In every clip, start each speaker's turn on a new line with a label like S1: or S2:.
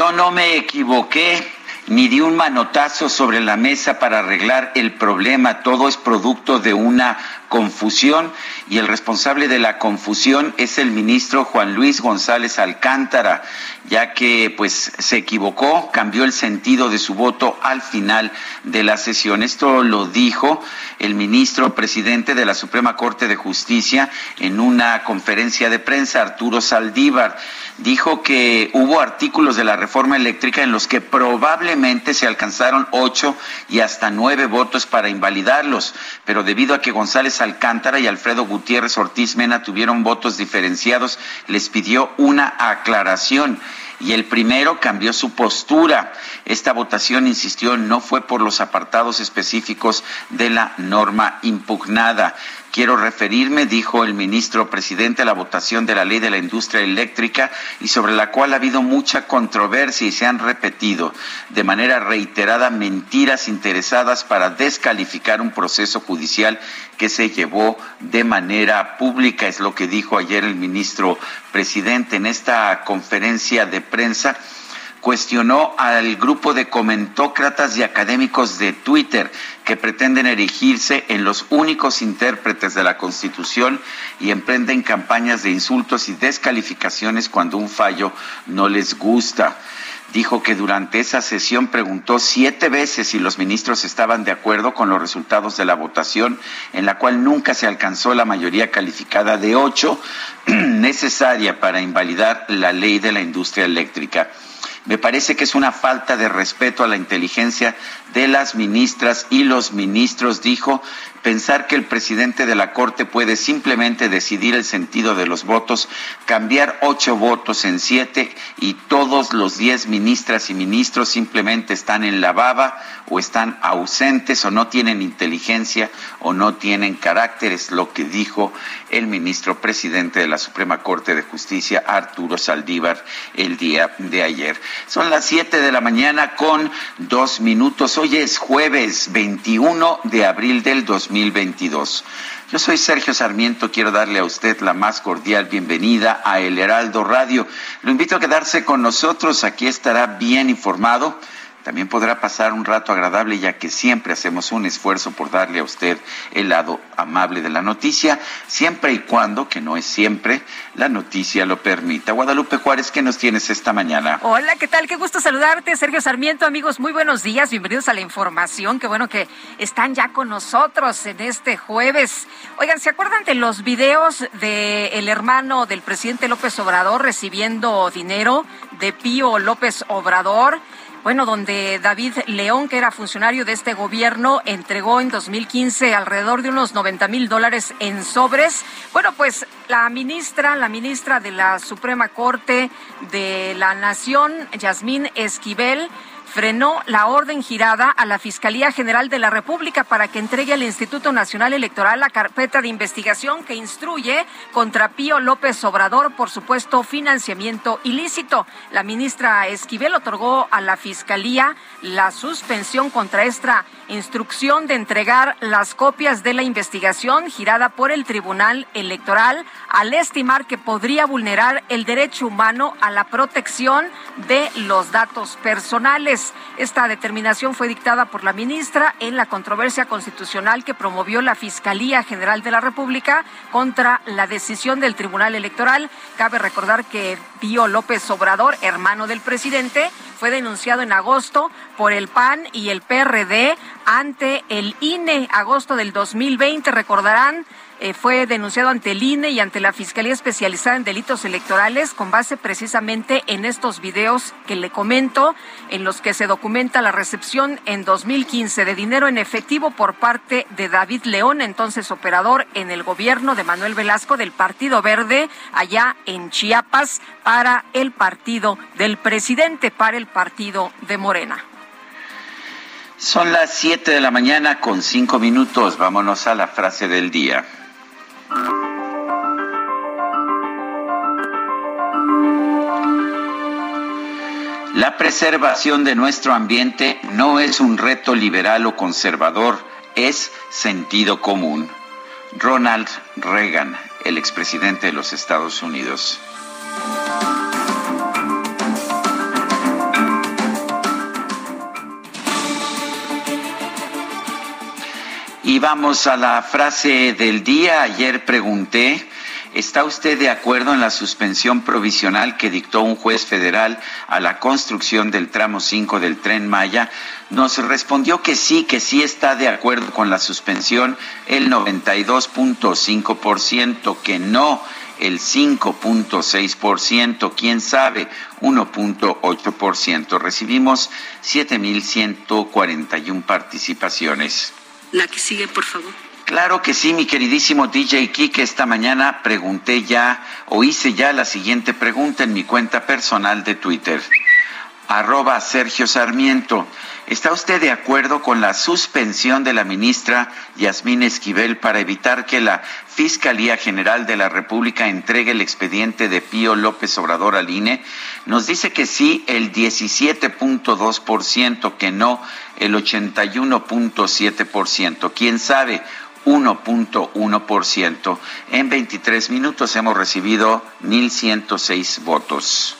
S1: Yo no me equivoqué ni di un manotazo sobre la mesa para arreglar el problema. Todo es producto de una confusión y el responsable de la confusión es el ministro Juan Luis González Alcántara, ya que pues se equivocó, cambió el sentido de su voto al final de la sesión. Esto lo dijo el ministro presidente de la Suprema Corte de Justicia en una conferencia de prensa, Arturo Saldívar. Dijo que hubo artículos de la reforma eléctrica en los que probablemente se alcanzaron ocho y hasta nueve votos para invalidarlos, pero debido a que González Alcántara y Alfredo Gutiérrez Ortiz Mena tuvieron votos diferenciados, les pidió una aclaración y el primero cambió su postura. Esta votación, insistió, no fue por los apartados específicos de la norma impugnada. Quiero referirme, dijo el ministro presidente, a la votación de la ley de la industria eléctrica y sobre la cual ha habido mucha controversia y se han repetido de manera reiterada mentiras interesadas para descalificar un proceso judicial que se llevó de manera pública, es lo que dijo ayer el ministro presidente en esta conferencia de prensa cuestionó al grupo de comentócratas y académicos de Twitter que pretenden erigirse en los únicos intérpretes de la Constitución y emprenden campañas de insultos y descalificaciones cuando un fallo no les gusta. Dijo que durante esa sesión preguntó siete veces si los ministros estaban de acuerdo con los resultados de la votación, en la cual nunca se alcanzó la mayoría calificada de ocho necesaria para invalidar la ley de la industria eléctrica. Me parece que es una falta de respeto a la inteligencia de las ministras y los ministros, dijo, pensar que el presidente de la Corte puede simplemente decidir el sentido de los votos, cambiar ocho votos en siete y todos los diez ministras y ministros simplemente están en la baba o están ausentes o no tienen inteligencia o no tienen carácter, es lo que dijo el ministro presidente de la Suprema Corte de Justicia, Arturo Saldívar, el día de ayer. Son las siete de la mañana con dos minutos. Hoy es jueves 21 de abril del 2022. Yo soy Sergio Sarmiento, quiero darle a usted la más cordial bienvenida a El Heraldo Radio. Lo invito a quedarse con nosotros, aquí estará bien informado también podrá pasar un rato agradable ya que siempre hacemos un esfuerzo por darle a usted el lado amable de la noticia, siempre y cuando, que no es siempre, la noticia lo permita. Guadalupe Juárez, ¿qué nos tienes esta mañana?
S2: Hola, ¿qué tal? Qué gusto saludarte, Sergio Sarmiento, amigos, muy buenos días, bienvenidos a la información, qué bueno que están ya con nosotros en este jueves. Oigan, ¿se acuerdan de los videos del hermano del presidente López Obrador recibiendo dinero de Pío López Obrador? Bueno, donde David León, que era funcionario de este gobierno, entregó en 2015 alrededor de unos 90 mil dólares en sobres. Bueno, pues la ministra, la ministra de la Suprema Corte de la Nación, Yasmín Esquivel, frenó la orden girada a la Fiscalía General de la República para que entregue al Instituto Nacional Electoral la carpeta de investigación que instruye contra Pío López Obrador por supuesto financiamiento ilícito. La ministra Esquivel otorgó a la Fiscalía la suspensión contra esta instrucción de entregar las copias de la investigación girada por el Tribunal Electoral al estimar que podría vulnerar el derecho humano a la protección de los datos personales. Esta determinación fue dictada por la ministra en la controversia constitucional que promovió la Fiscalía General de la República contra la decisión del Tribunal Electoral. Cabe recordar que Pío López Obrador, hermano del presidente, fue denunciado en agosto por el PAN y el PRD ante el INE, agosto del 2020, recordarán. Eh, fue denunciado ante el INE y ante la Fiscalía Especializada en Delitos Electorales con base precisamente en estos videos que le comento, en los que se documenta la recepción en 2015 de dinero en efectivo por parte de David León, entonces operador en el gobierno de Manuel Velasco del Partido Verde, allá en Chiapas, para el partido del presidente, para el partido de Morena.
S1: Son las 7 de la mañana con 5 minutos. Vámonos a la frase del día. La preservación de nuestro ambiente no es un reto liberal o conservador, es sentido común. Ronald Reagan, el expresidente de los Estados Unidos. Y vamos a la frase del día. Ayer pregunté, ¿está usted de acuerdo en la suspensión provisional que dictó un juez federal a la construcción del tramo 5 del tren Maya? Nos respondió que sí, que sí está de acuerdo con la suspensión el 92.5%, que no el 5.6%, quién sabe, 1.8%. Recibimos 7.141 participaciones.
S3: La que sigue, por favor.
S1: Claro que sí, mi queridísimo DJ Kike. Esta mañana pregunté ya o hice ya la siguiente pregunta en mi cuenta personal de Twitter. Arroba Sergio Sarmiento. ¿Está usted de acuerdo con la suspensión de la ministra Yasmín Esquivel para evitar que la Fiscalía General de la República entregue el expediente de Pío López Obrador al INE? Nos dice que sí el 17.2%, que no el 81.7%. ¿Quién sabe? 1.1%. En 23 minutos hemos recibido 1.106 votos.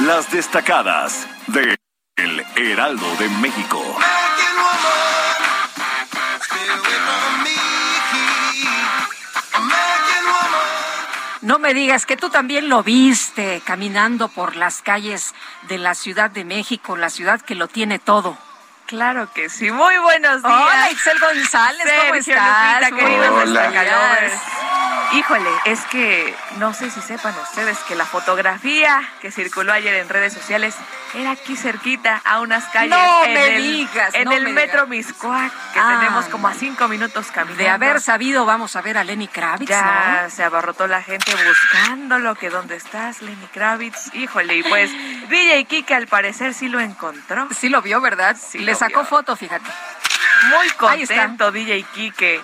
S4: Las destacadas de El Heraldo de México.
S2: No me digas que tú también lo viste caminando por las calles de la Ciudad de México, la ciudad que lo tiene todo.
S5: Claro que sí. Muy buenos días.
S2: Hola, Excel González, ¿cómo
S5: Sergio
S2: estás?
S5: Lupita,
S1: Hola.
S5: Híjole, es que no sé si sepan ustedes que la fotografía que circuló ayer en redes sociales era aquí cerquita, a unas calles
S2: No
S5: en
S2: me
S5: el,
S2: digas,
S5: en
S2: no
S5: el
S2: me
S5: metro. Miscuac, que
S2: Ah,
S5: tenemos como a
S2: no.
S5: cinco minutos caminando.
S2: De haber sabido, vamos a ver a Lenny Kravitz,
S5: Ya
S2: ¿no?
S5: se abarrotó la gente buscándolo, que dónde estás, Lenny Kravitz. Híjole, y pues DJ Kike al parecer sí lo encontró.
S2: Sí lo vio, ¿verdad?
S5: Sí
S2: Le sacó
S5: vio.
S2: foto, fíjate.
S5: Muy contento DJ Kike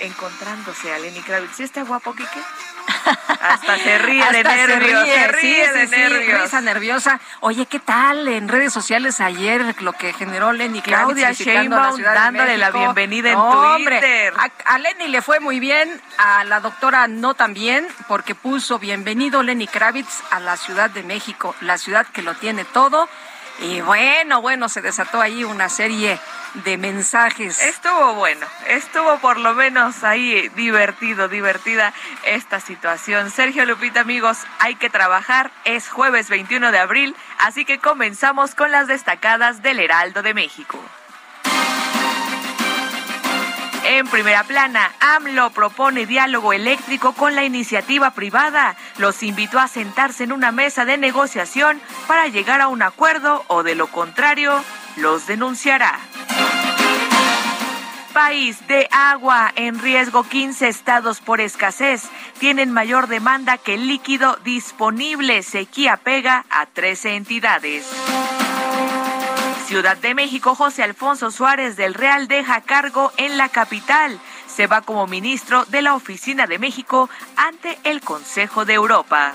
S5: encontrándose a Lenny Kravitz. ¿Sí está guapo, Kike? Hasta se ríe de
S2: Hasta
S5: nervios, se ríe,
S2: sí,
S5: de
S2: sí,
S5: nervios.
S2: nerviosa. Oye, ¿qué tal en redes sociales ayer lo que generó Lenny Kravitz
S5: Claudia
S2: la
S5: Sheinbaum
S2: de
S5: dándole la bienvenida en
S2: No, hombre,
S5: Twitter.
S2: A, a Lenny le fue muy bien, a la doctora no tan bien, porque puso bienvenido Lenny Kravitz a la Ciudad de México, la ciudad que lo tiene todo. Y bueno, bueno, se desató ahí una serie de mensajes.
S5: Estuvo bueno, estuvo por lo menos ahí divertido, divertida esta situación. Sergio Lupita, amigos, hay que trabajar. Es jueves 21 de abril, así que comenzamos con las destacadas del Heraldo de México. En primera plana, AMLO propone diálogo eléctrico con la iniciativa privada. Los invitó a sentarse en una mesa de negociación para llegar a un acuerdo o de lo contrario, los denunciará. País de agua en riesgo 15 estados por escasez tienen mayor demanda que líquido disponible. Sequía pega a 13 entidades. Ciudad de México, José Alfonso Suárez del Real deja cargo en la capital. Se va como ministro de la Oficina de México ante el Consejo de Europa.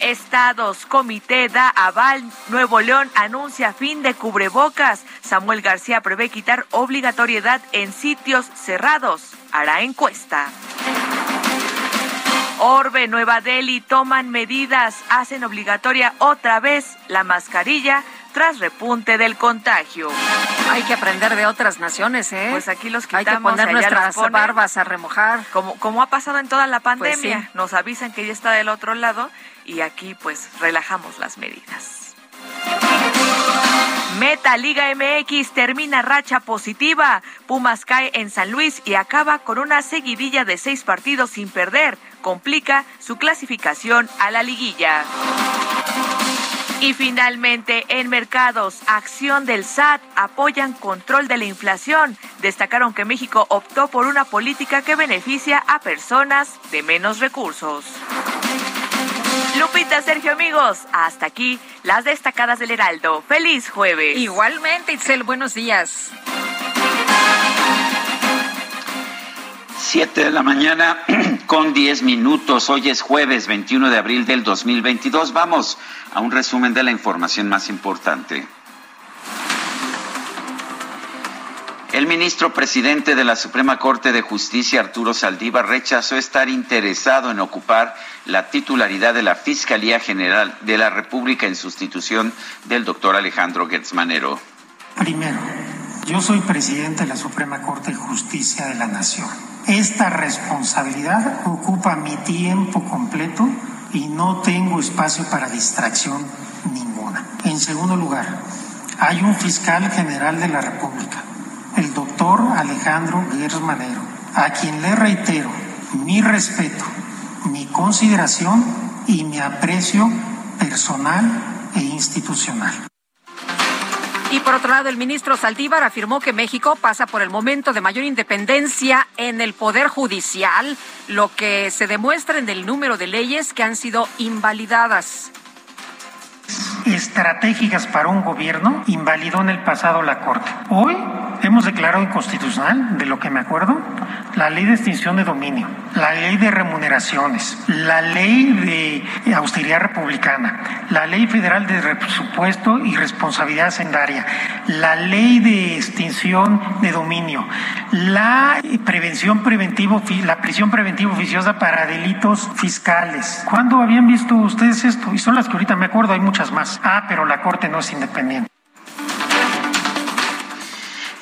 S5: Estados, comité da aval. Nuevo León anuncia fin de cubrebocas. Samuel García prevé quitar obligatoriedad en sitios cerrados. Hará encuesta. Orbe, Nueva Delhi toman medidas, hacen obligatoria otra vez la mascarilla tras repunte del contagio.
S2: Hay que aprender de otras naciones, ¿eh?
S5: Pues aquí los quitamos.
S2: Hay que poner nuestras barbas a remojar.
S5: Como, como ha pasado en toda la pues pandemia. Nos avisan que ya está del otro lado y aquí pues relajamos las medidas. Meta Liga MX termina racha positiva. Pumas cae en San Luis y acaba con una seguidilla de seis partidos sin perder. Complica su clasificación a la liguilla. Y finalmente, en mercados, acción del SAT apoyan control de la inflación. Destacaron que México optó por una política que beneficia a personas de menos recursos. Lupita, Sergio, amigos, hasta aquí las destacadas del Heraldo. Feliz jueves.
S2: Igualmente, Itzel, buenos días.
S1: Siete de la mañana con diez minutos. Hoy es jueves 21 de abril del 2022. Vamos a un resumen de la información más importante. El ministro presidente de la Suprema Corte de Justicia, Arturo Saldívar, rechazó estar interesado en ocupar la titularidad de la Fiscalía General de la República en sustitución del doctor Alejandro Gertzmanero.
S3: Primero, yo soy presidente de la Suprema Corte de Justicia de la Nación. Esta responsabilidad ocupa mi tiempo completo y no tengo espacio para distracción ninguna. En segundo lugar, hay un fiscal general de la República el doctor Alejandro Guerrero Manero, a quien le reitero mi respeto, mi consideración y mi aprecio personal e institucional.
S2: Y por otro lado, el ministro Saldívar afirmó que México pasa por el momento de mayor independencia en el Poder Judicial, lo que se demuestra en el número de leyes que han sido invalidadas
S3: estratégicas para un gobierno invalidó en el pasado la Corte. Hoy hemos declarado inconstitucional, de lo que me acuerdo, la ley de extinción de dominio, la ley de remuneraciones, la ley de austeridad republicana, la ley federal de presupuesto y responsabilidad sendaria, la ley de extinción de dominio, la prevención preventivo, la prisión preventiva oficiosa para delitos fiscales. ¿Cuándo habían visto ustedes esto? Y son las que ahorita me acuerdo, hay muchas más. Ah, pero la Corte no es independiente.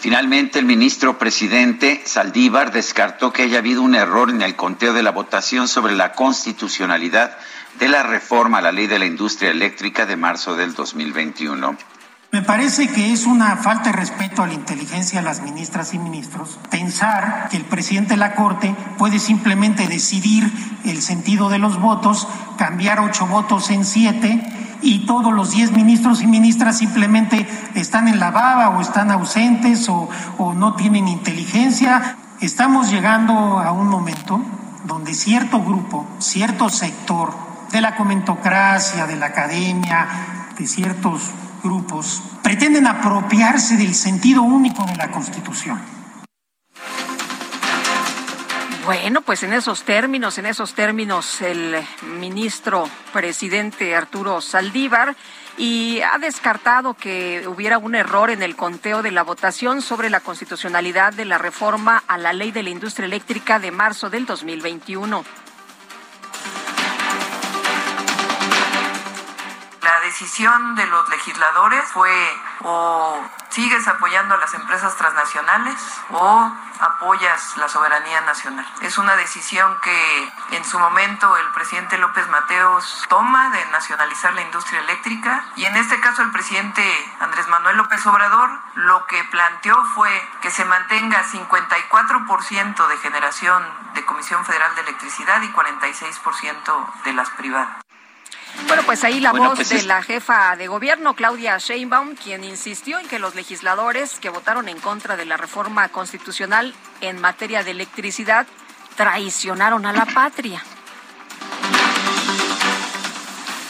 S1: Finalmente, el ministro presidente Saldívar descartó que haya habido un error en el conteo de la votación sobre la constitucionalidad de la reforma a la ley de la industria eléctrica de marzo del 2021.
S3: Me parece que es una falta de respeto a la inteligencia de las ministras y ministros pensar que el presidente de la Corte puede simplemente decidir el sentido de los votos, cambiar ocho votos en siete y todos los diez ministros y ministras simplemente están en la baba o están ausentes o, o no tienen inteligencia. Estamos llegando a un momento donde cierto grupo, cierto sector de la comentocracia, de la academia, de ciertos grupos, pretenden apropiarse del sentido único de la Constitución
S2: bueno, pues en esos términos, en esos términos, el ministro presidente Arturo Saldívar y ha descartado que hubiera un error en el conteo de la votación sobre la constitucionalidad de la reforma a la ley de la industria eléctrica de marzo del 2021.
S6: Decisión de los legisladores fue o sigues apoyando a las empresas transnacionales o apoyas la soberanía nacional. Es una decisión que en su momento el presidente López Mateos toma de nacionalizar la industria eléctrica y en este caso el presidente Andrés Manuel López Obrador lo que planteó fue que se mantenga 54% de generación de Comisión Federal de Electricidad y 46% de las privadas.
S2: Bueno, pues ahí la voz pues de la jefa de gobierno, Claudia Sheinbaum, quien insistió en que los legisladores que votaron en contra de la reforma constitucional en materia de electricidad traicionaron a la patria.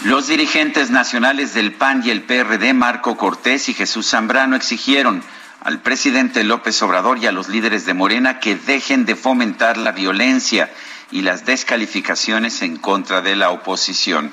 S1: Los dirigentes nacionales del PAN y el PRD, Marco Cortés y Jesús Zambrano, exigieron al presidente López Obrador y a los líderes de Morena que dejen de fomentar la violencia y las descalificaciones en contra de la oposición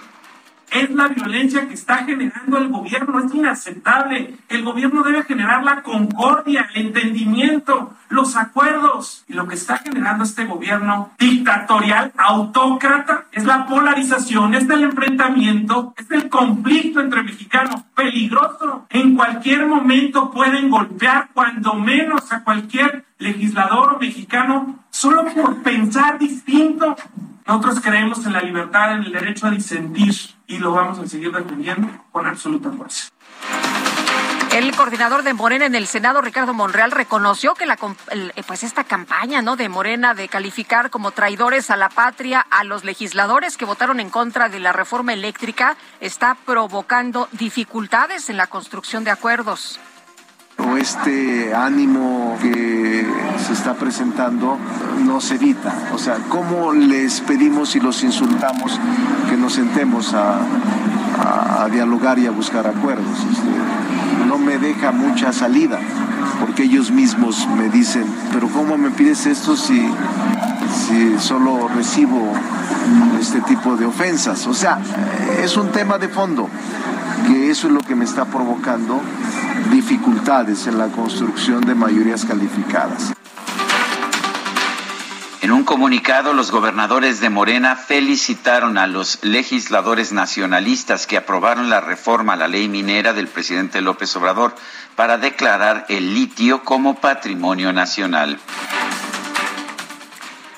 S7: es la violencia que está generando el gobierno. Es inaceptable. El gobierno debe generar la concordia, el entendimiento, los acuerdos. Y lo que está generando este gobierno dictatorial, autócrata, es la polarización, es el enfrentamiento, es el conflicto entre mexicanos, peligroso. En cualquier momento pueden golpear, cuando menos, a cualquier legislador mexicano solo por pensar distinto. Nosotros creemos en la libertad, en el derecho a disentir y lo vamos a seguir defendiendo con absoluta fuerza.
S2: El coordinador de Morena en el Senado, Ricardo Monreal, reconoció que la, pues esta campaña ¿no? de Morena de calificar como traidores a la patria a los legisladores que votaron en contra de la reforma eléctrica está provocando dificultades en la construcción de acuerdos
S8: o este ánimo que se está presentando no se evita. O sea, ¿cómo les pedimos y los insultamos que nos sentemos a, dialogar y a buscar acuerdos? Este, no me deja mucha salida, porque ellos mismos me dicen, pero ¿cómo me pides esto si, si solo recibo este tipo de ofensas? O sea, es un tema de fondo, que eso es lo que me está provocando dificultades en la construcción de mayorías calificadas.
S1: En un comunicado, los gobernadores de Morena felicitaron a los legisladores nacionalistas que aprobaron la reforma a la ley minera del presidente López Obrador para declarar el litio como patrimonio nacional.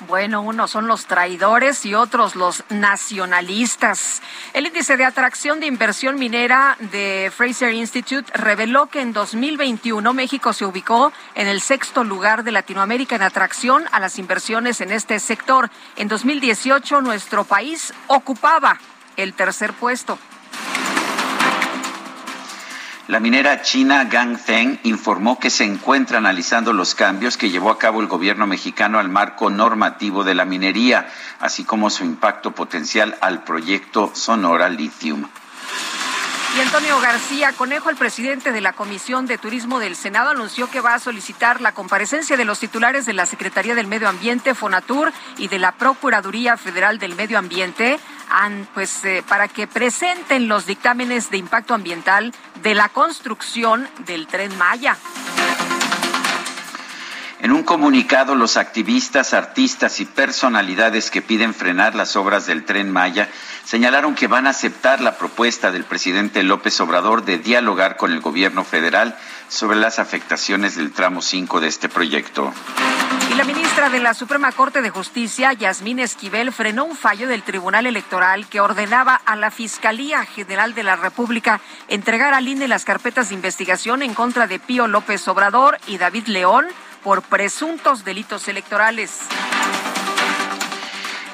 S2: Bueno, unos son los traidores y otros los nacionalistas. El índice de atracción de inversión minera de Fraser Institute reveló que en 2021 México se ubicó en el sexto lugar de Latinoamérica en atracción a las inversiones en este sector. En 2018 nuestro país ocupaba el tercer puesto.
S1: La minera china Ganfeng informó que se encuentra analizando los cambios que llevó a cabo el gobierno mexicano al marco normativo de la minería, así como su impacto potencial al proyecto Sonora Lithium.
S2: Y Antonio García Conejo, el presidente de la Comisión de Turismo del Senado, anunció que va a solicitar la comparecencia de los titulares de la Secretaría del Medio Ambiente, Fonatur, y de la Procuraduría Federal del Medio Ambiente pues, eh, para que presenten los dictámenes de impacto ambiental de la construcción del tren Maya.
S1: En un comunicado, los activistas, artistas y personalidades que piden frenar las obras del tren Maya señalaron que van a aceptar la propuesta del presidente López Obrador de dialogar con el gobierno federal sobre las afectaciones del tramo 5 de este proyecto.
S2: Y la ministra de la Suprema Corte de Justicia, Yasmín Esquivel, frenó un fallo del Tribunal Electoral que ordenaba a la Fiscalía General de la República entregar al INE las carpetas de investigación en contra de Pío López Obrador y David León por presuntos delitos electorales.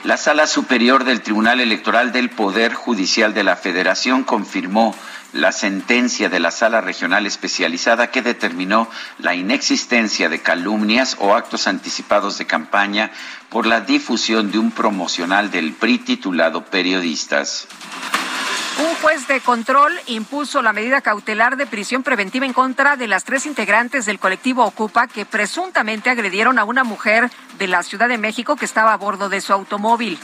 S1: La Sala Superior del Tribunal Electoral del Poder Judicial de la Federación confirmó la sentencia de la Sala Regional Especializada que determinó la inexistencia de calumnias o actos anticipados de campaña por la difusión de un promocional del PRI titulado Periodistas.
S2: Un juez de control impuso la medida cautelar de prisión preventiva en contra de las tres integrantes del colectivo Ocupa que presuntamente agredieron a una mujer de la Ciudad de México que estaba a bordo de su automóvil.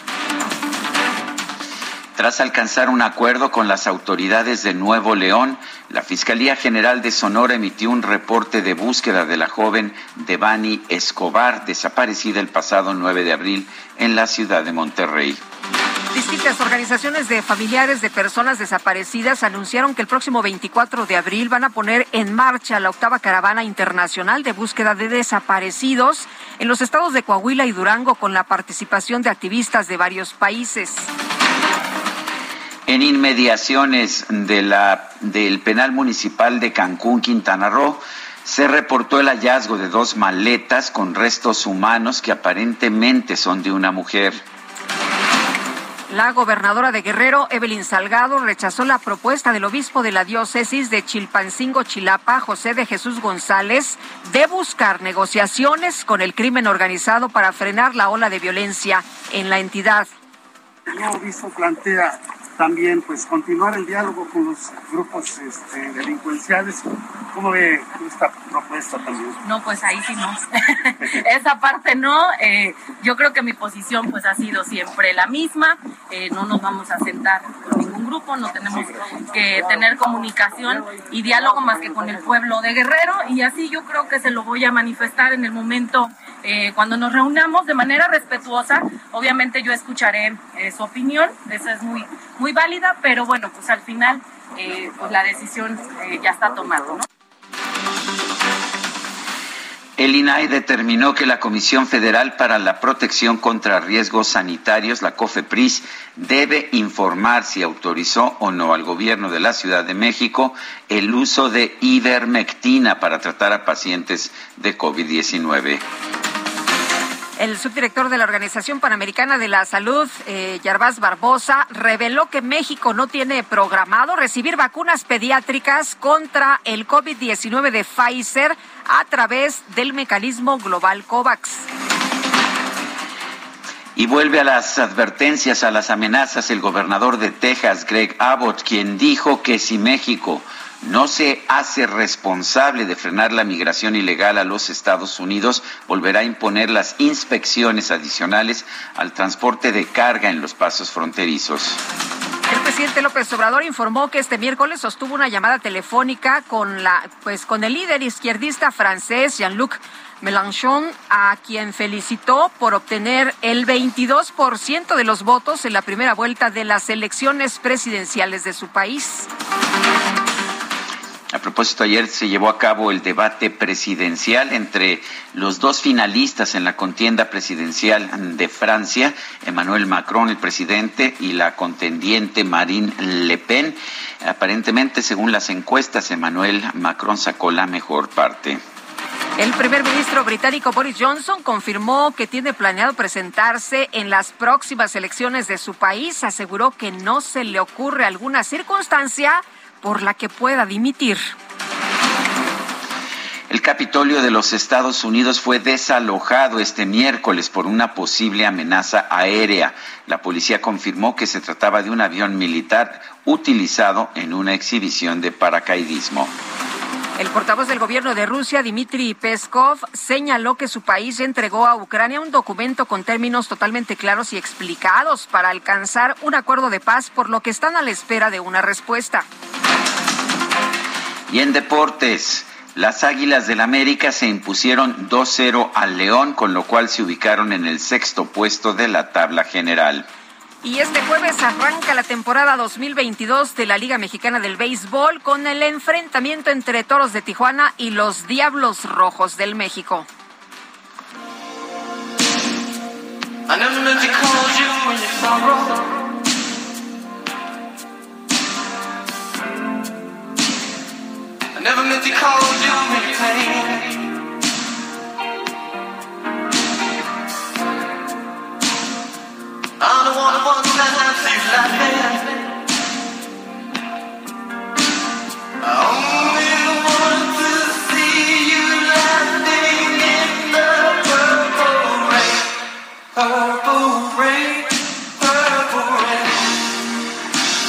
S1: Tras alcanzar un acuerdo con las autoridades de Nuevo León, la Fiscalía General de Sonora emitió un reporte de búsqueda de la joven Devani Escobar, desaparecida el pasado 9 de abril en la ciudad de Monterrey.
S2: Distintas organizaciones de familiares de personas desaparecidas anunciaron que el próximo 24 de abril van a poner en marcha la octava caravana internacional de búsqueda de desaparecidos en los estados de Coahuila y Durango con la participación de activistas de varios países.
S1: En inmediaciones de la, del penal municipal de Cancún, Quintana Roo, se reportó el hallazgo de dos maletas con restos humanos que aparentemente son de una mujer.
S2: La gobernadora de Guerrero, Evelyn Salgado, rechazó la propuesta del obispo de la diócesis de Chilpancingo, Chilapa, José de Jesús González, de buscar negociaciones con el crimen organizado para frenar la ola de violencia en la entidad.
S9: El obispo plantea también pues continuar el diálogo con los grupos este, delincuenciales. ¿Cómo ve esta propuesta también?
S10: No, pues ahí sí no. Esa parte no. Eh, Yo creo que mi posición pues ha sido siempre la misma, eh, no nos vamos a sentar con ningún grupo, no tenemos que tener comunicación y diálogo más que con el pueblo de Guerrero y así yo creo que se lo voy a manifestar en el momento eh, cuando nos reunamos de manera respetuosa. Obviamente yo escucharé eh, su opinión, esa es muy, muy válida, pero bueno, pues al final pues la decisión ya está tomada.
S1: El INAI determinó que la Comisión Federal para la Protección contra Riesgos Sanitarios, la COFEPRIS, debe informar si autorizó o no al gobierno de la Ciudad de México el uso de ivermectina para tratar a pacientes de COVID-19.
S2: El subdirector de la Organización Panamericana de la Salud, eh, Barbosa, reveló que México no tiene programado recibir vacunas pediátricas contra el COVID-19 de Pfizer a través del mecanismo global COVAX.
S1: Y vuelve a las advertencias, a las amenazas el gobernador de Texas, Greg Abbott, quien dijo que si México no se hace responsable de frenar la migración ilegal a los Estados Unidos, volverá a imponer las inspecciones adicionales al transporte de carga en los pasos fronterizos.
S2: El presidente López Obrador informó que este miércoles sostuvo una llamada telefónica con la pues con el líder izquierdista francés Jean-Luc Mélenchon, a quien felicitó por obtener el 22% de los votos en la primera vuelta de las elecciones presidenciales de su país.
S1: A propósito, ayer se llevó a cabo el debate presidencial entre los dos finalistas en la contienda presidencial de Francia, Emmanuel Macron, el presidente, y la contendiente Marine Le Pen. Aparentemente, según las encuestas, Emmanuel Macron sacó la mejor parte.
S2: El primer ministro británico Boris Johnson confirmó que tiene planeado presentarse en las próximas elecciones de su país. Aseguró que no se le ocurre alguna circunstancia por la que pueda dimitir.
S1: El Capitolio de los Estados Unidos fue desalojado este miércoles por una posible amenaza aérea. La policía confirmó que se trataba de un avión militar utilizado en una exhibición de paracaidismo.
S2: El portavoz del gobierno de Rusia, Dmitry Peskov, señaló que su país entregó a Ucrania un documento con términos totalmente claros y explicados para alcanzar un acuerdo de paz, por lo que están a la espera de una respuesta.
S1: Y en deportes, las Águilas del América se impusieron 2-0 al León, con lo cual se ubicaron en el sexto puesto de la tabla general.
S2: Y este jueves arranca la temporada 2022 de la Liga Mexicana del Béisbol con el enfrentamiento entre Toros de Tijuana y los Diablos Rojos del México.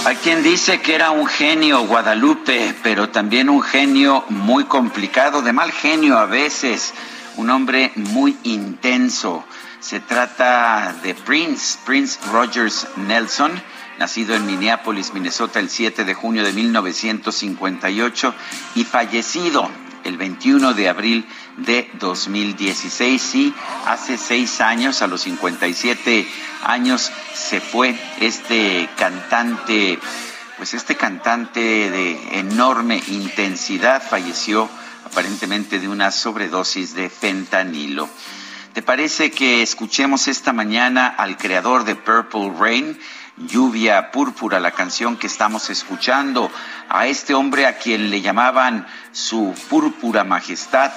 S2: Hay quien dice que era un genio Guadalupe, pero también un genio muy complicado, de mal genio a veces, un hombre muy intenso. Se trata de Prince, Prince Rogers Nelson, nacido en Minneapolis, Minnesota, el 7 de junio de 1958 y fallecido el 21 de abril de 2016. Sí, hace seis años, a los 57 años, se fue este cantante, pues este cantante de enorme intensidad, falleció aparentemente de una sobredosis de fentanilo. ¿Te parece que escuchemos esta mañana al creador de Purple Rain, Lluvia Púrpura, la canción que estamos escuchando, a este hombre a quien le llamaban su púrpura majestad?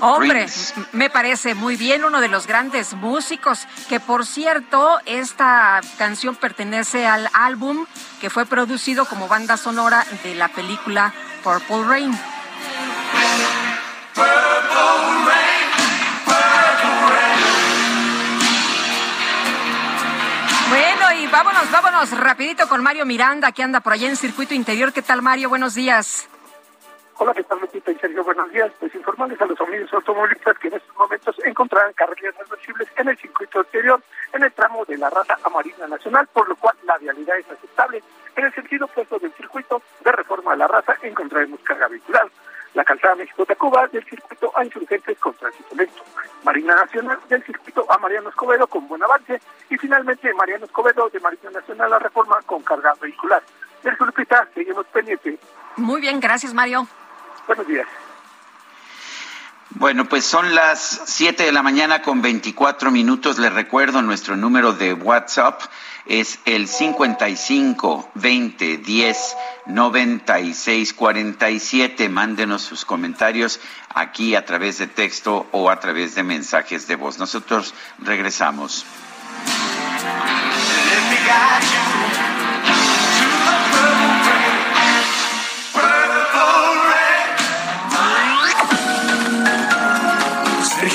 S2: Hombre, me parece muy bien, uno de los grandes músicos, que por cierto, esta canción pertenece al álbum que fue producido como banda sonora de la película Purple Rain. Vámonos, vámonos rapidito con Mario Miranda, que anda por allá en Circuito Interior. ¿Qué tal, Mario? Buenos días.
S9: Hola, ¿qué tal, Lupita y Sergio? Buenos días. Pues informarles a los amigos automovilistas que en estos momentos encontrarán carriles reversibles en el circuito exterior en el tramo de la raza amarina nacional, por lo cual la vialidad es aceptable. En el sentido opuesto del circuito de reforma de la raza encontraremos carga vehicular. La calzada México-Tacuba del circuito a insurgentes con tránsito lento. Marina Nacional del circuito a Mariano Escobedo con buen avance y finalmente Mariano Escobedo de Marina Nacional a reforma con carga vehicular. Sergio Lupita, seguimos pendientes.
S2: Muy bien, gracias Mario.
S9: Buenos días.
S1: Bueno, pues son las 7 de la mañana con 24 minutos. Les recuerdo nuestro número de WhatsApp es el 55 20 10 96 47. Mándenos sus comentarios aquí a través de texto o a través de mensajes de voz. Nosotros regresamos.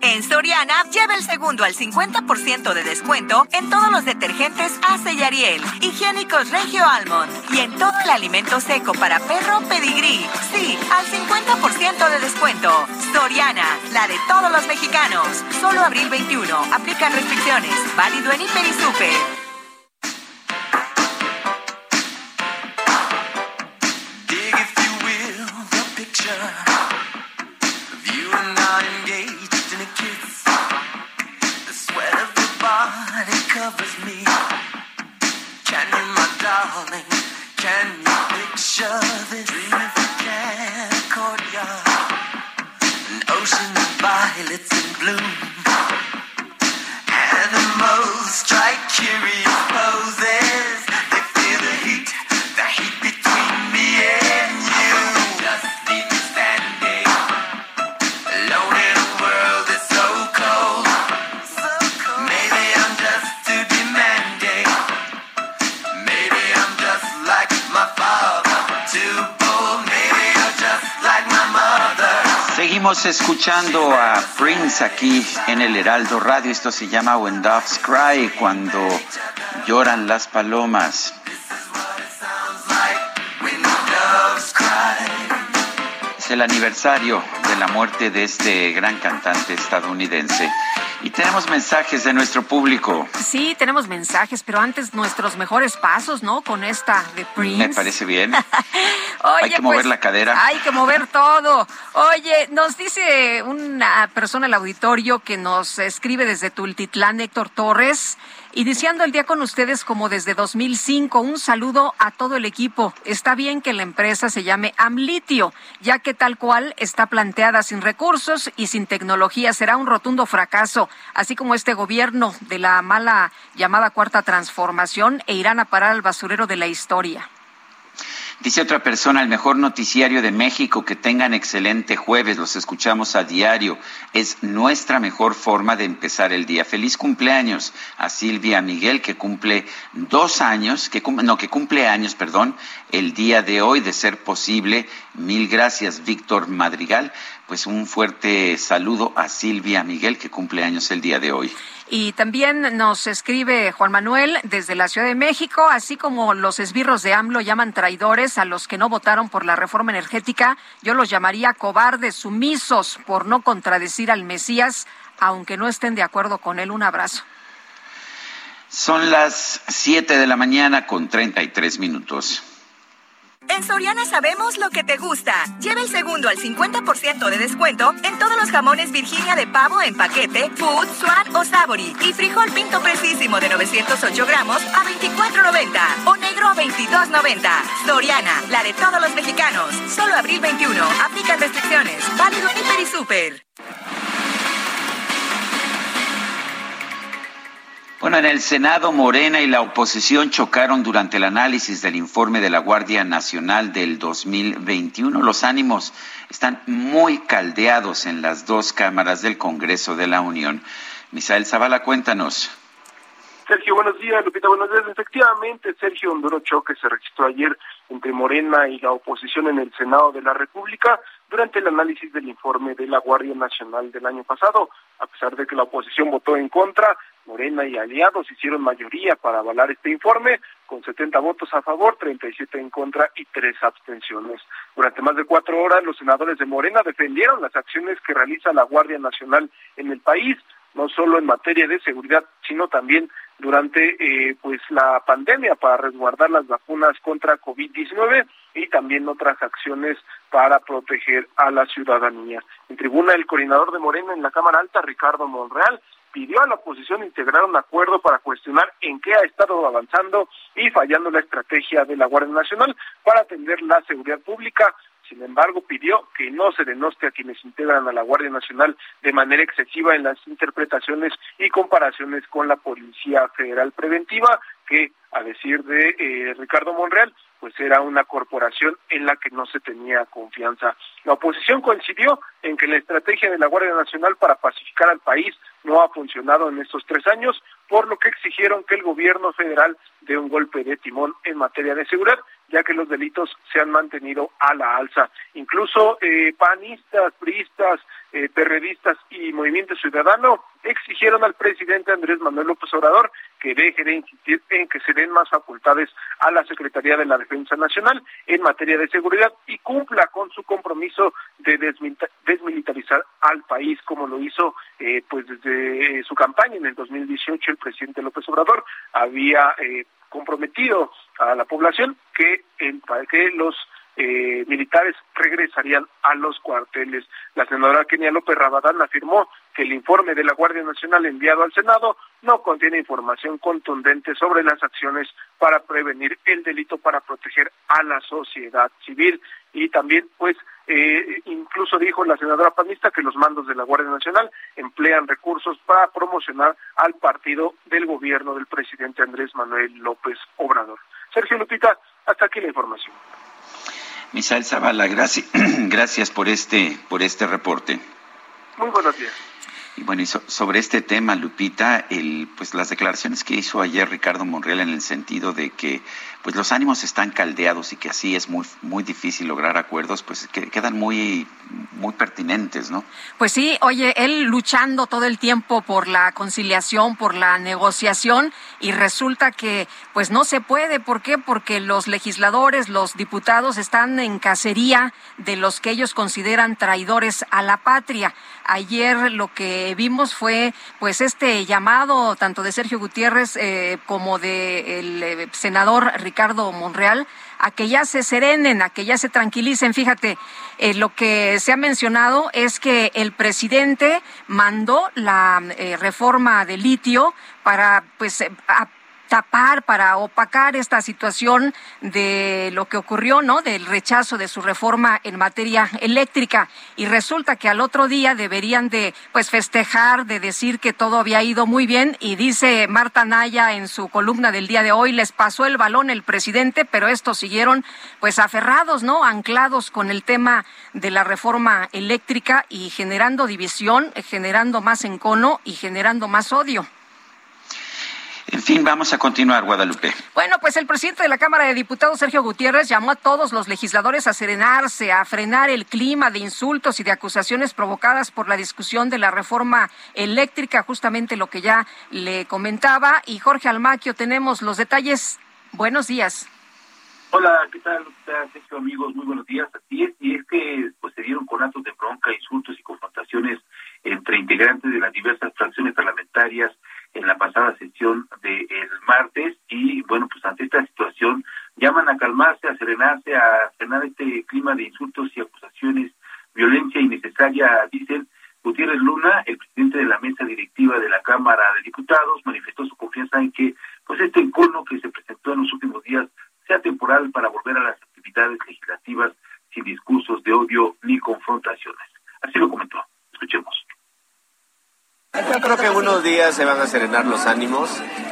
S11: En Soriana, lleva el segundo al 50% de descuento en todos los detergentes Ace y Ariel, higiénicos Regio Almond y en todo el alimento seco para perro Pedigrí. Sí, al 50% de descuento. Soriana, la de todos los mexicanos. Solo abril 21. Aplican restricciones. Válido en Hiper y Super.
S12: Covers me. Can you, my darling, can you picture this? Dream if you can, a courtyard, an ocean of violets in bloom.
S1: Seguimos escuchando a Prince aquí en el Heraldo Radio. Esto se llama When Doves Cry, cuando lloran las palomas. Es el aniversario de la muerte de este gran cantante estadounidense. Y tenemos mensajes de nuestro público.
S2: Sí, tenemos mensajes, pero antes nuestros mejores pasos, ¿no? Con esta de Prince.
S1: Me parece bien.
S2: Oye,
S1: Hay que mover
S2: pues,
S1: la cadera.
S2: Hay que mover todo. Oye, nos dice una persona en el auditorio que nos escribe desde Tultitlán, Héctor Torres, iniciando el día con ustedes como desde 2005. Un saludo a todo el equipo. Está bien que la empresa se llame Amlitio, ya que tal cual está planteada sin recursos y sin tecnología. Será un rotundo fracaso, así como este gobierno de la mala llamada cuarta transformación e irán a parar al basurero de la historia.
S1: Dice otra persona, el mejor noticiario de México, que tengan excelente jueves, los escuchamos a diario. Es nuestra mejor forma de empezar el día. Feliz cumpleaños a Silvia Miguel, que cumple dos años, que cum- no, que cumple años, perdón, el día de hoy, de ser posible. Mil gracias, Víctor Madrigal. Pues un fuerte saludo a Silvia Miguel, que cumple años el día de hoy.
S2: Y también nos escribe Juan Manuel desde la Ciudad de México, así como los esbirros de AMLO llaman traidores a los que no votaron por la reforma energética, yo los llamaría cobardes, sumisos por no contradecir al Mesías, aunque no estén de acuerdo con él. Un abrazo.
S1: Son las 7 de la mañana con 33 minutos.
S11: En Soriana sabemos lo que te gusta. Lleva el segundo al 50% de descuento en todos los jamones Virginia de pavo en paquete, Food, Swan o Savory. Y frijol pinto precisísimo de 908 gramos a 24.90 o negro a 22.90. Soriana, la de todos los mexicanos. Solo abril 21. Aplican restricciones. Válido Hiper y Super.
S1: Bueno, en el Senado, Morena y la oposición chocaron durante el análisis del informe de la Guardia Nacional del 2021. Los ánimos están muy caldeados en las dos cámaras del Congreso de la Unión. Misael Zavala, cuéntanos.
S13: Sergio, buenos días. Lupita, buenos días. Efectivamente, Sergio, un duro choque se registró ayer entre Morena y la oposición en el Senado de la República durante el análisis del informe de la Guardia Nacional del año pasado. A pesar de que la oposición votó en contra, Morena y aliados hicieron mayoría para avalar este informe, con 70 votos a favor, 37 en contra y tres abstenciones. Durante más de cuatro horas, los senadores de Morena defendieron las acciones que realiza la Guardia Nacional en el país, no solo en materia de seguridad, sino también durante eh, pues la pandemia para resguardar las vacunas contra COVID-19 y también otras acciones para proteger a la ciudadanía. En tribuna, el coordinador de Morena en la Cámara Alta, Ricardo Monreal, pidió a la oposición integrar un acuerdo para cuestionar en qué ha estado avanzando y fallando la estrategia de la Guardia Nacional para atender la seguridad pública. Sin embargo, pidió que no se denoste a quienes integran a la Guardia Nacional de manera excesiva en las interpretaciones y comparaciones con la Policía Federal Preventiva, que, a decir de eh, Ricardo Monreal, pues era una corporación en la que no se tenía confianza. La oposición coincidió en que la estrategia de la Guardia Nacional para pacificar al país no ha funcionado en estos tres años, por lo que exigieron que el gobierno federal dé un golpe de timón en materia de seguridad, ya que los delitos se han mantenido a la alza. Incluso eh, panistas, priistas, eh, perredistas y Movimiento Ciudadano exigieron al presidente Andrés Manuel López Obrador que deje de insistir en que se den más facultades a la Secretaría de la Defensa Nacional en materia de seguridad y cumpla con su compromiso de desmilitarizar al país como lo hizo eh, pues desde su campaña en el 2018 el presidente López Obrador había eh, comprometido a la población que, en, que los eh, militares regresarían a los cuarteles. La senadora Kenia López Rabadán afirmó que el informe de la Guardia Nacional enviado al Senado no contiene información contundente sobre las acciones para prevenir el delito para proteger a la sociedad civil y también pues eh, incluso dijo la senadora panista que los mandos de la Guardia Nacional emplean recursos para promocionar al partido del gobierno del presidente Andrés Manuel López Obrador. Sergio Lupita, hasta aquí la información.
S1: Misael Zavala, gracias, gracias por este, por este reporte.
S13: Muy buenos días.
S1: Y bueno, y sobre este tema, Lupita, el, pues las declaraciones que hizo ayer Ricardo Monreal en el sentido de que pues los ánimos están caldeados y que así es muy muy difícil lograr acuerdos, pues que quedan muy muy pertinentes, ¿no?
S2: Pues sí, oye, él luchando todo el tiempo por la conciliación, por la negociación y resulta que pues no se puede, ¿por qué? Porque los legisladores, los diputados están en cacería de los que ellos consideran traidores a la patria. Ayer lo que vimos fue pues este llamado tanto de Sergio Gutiérrez eh, como de eh, senador Ricardo Monreal a que ya se serenen, a que ya se tranquilicen. Fíjate, eh, lo que se ha mencionado es que el presidente mandó la eh, reforma de litio para pues tapar, para opacar esta situación de lo que ocurrió, ¿no? Del rechazo de su reforma en materia eléctrica. Y resulta que al otro día deberían de, pues, festejar, de decir que todo había ido muy bien. Y dice Marta Naya en su columna del día de hoy, les pasó el balón el presidente, pero estos siguieron, pues, aferrados, ¿no? Anclados con el tema de la reforma eléctrica y generando división, generando más encono y generando más odio.
S1: En fin, vamos a continuar, Guadalupe.
S2: Bueno, pues el presidente de la Cámara de Diputados, Sergio Gutiérrez, llamó a todos los legisladores a serenarse, a frenar el clima de insultos y de acusaciones provocadas por la discusión de la reforma eléctrica, justamente lo que ya le comentaba. Y Jorge Almaquio, tenemos los detalles. Buenos días.
S14: Hola, ¿qué tal? Sergio, amigos? Muy buenos días. Así es, y es que pues, se dieron con actos de bronca, insultos y confrontaciones entre integrantes de las diversas fracciones parlamentarias en la pasada sesión del martes y bueno, pues ante esta situación llaman a calmarse, a serenarse, a frenar este clima de insultos y acusaciones, violencia innecesaria, dicen. Gutiérrez Luna, el presidente de la mesa directiva de la Cámara de Diputados, manifestó su confianza en que pues este encono que se presentó en los últimos días sea temporal para volver a las actividades legislativas sin discursos de odio ni confrontaciones. Así lo comentó. Escuchemos.
S15: Yo creo que unos días se van a serenar los ánimos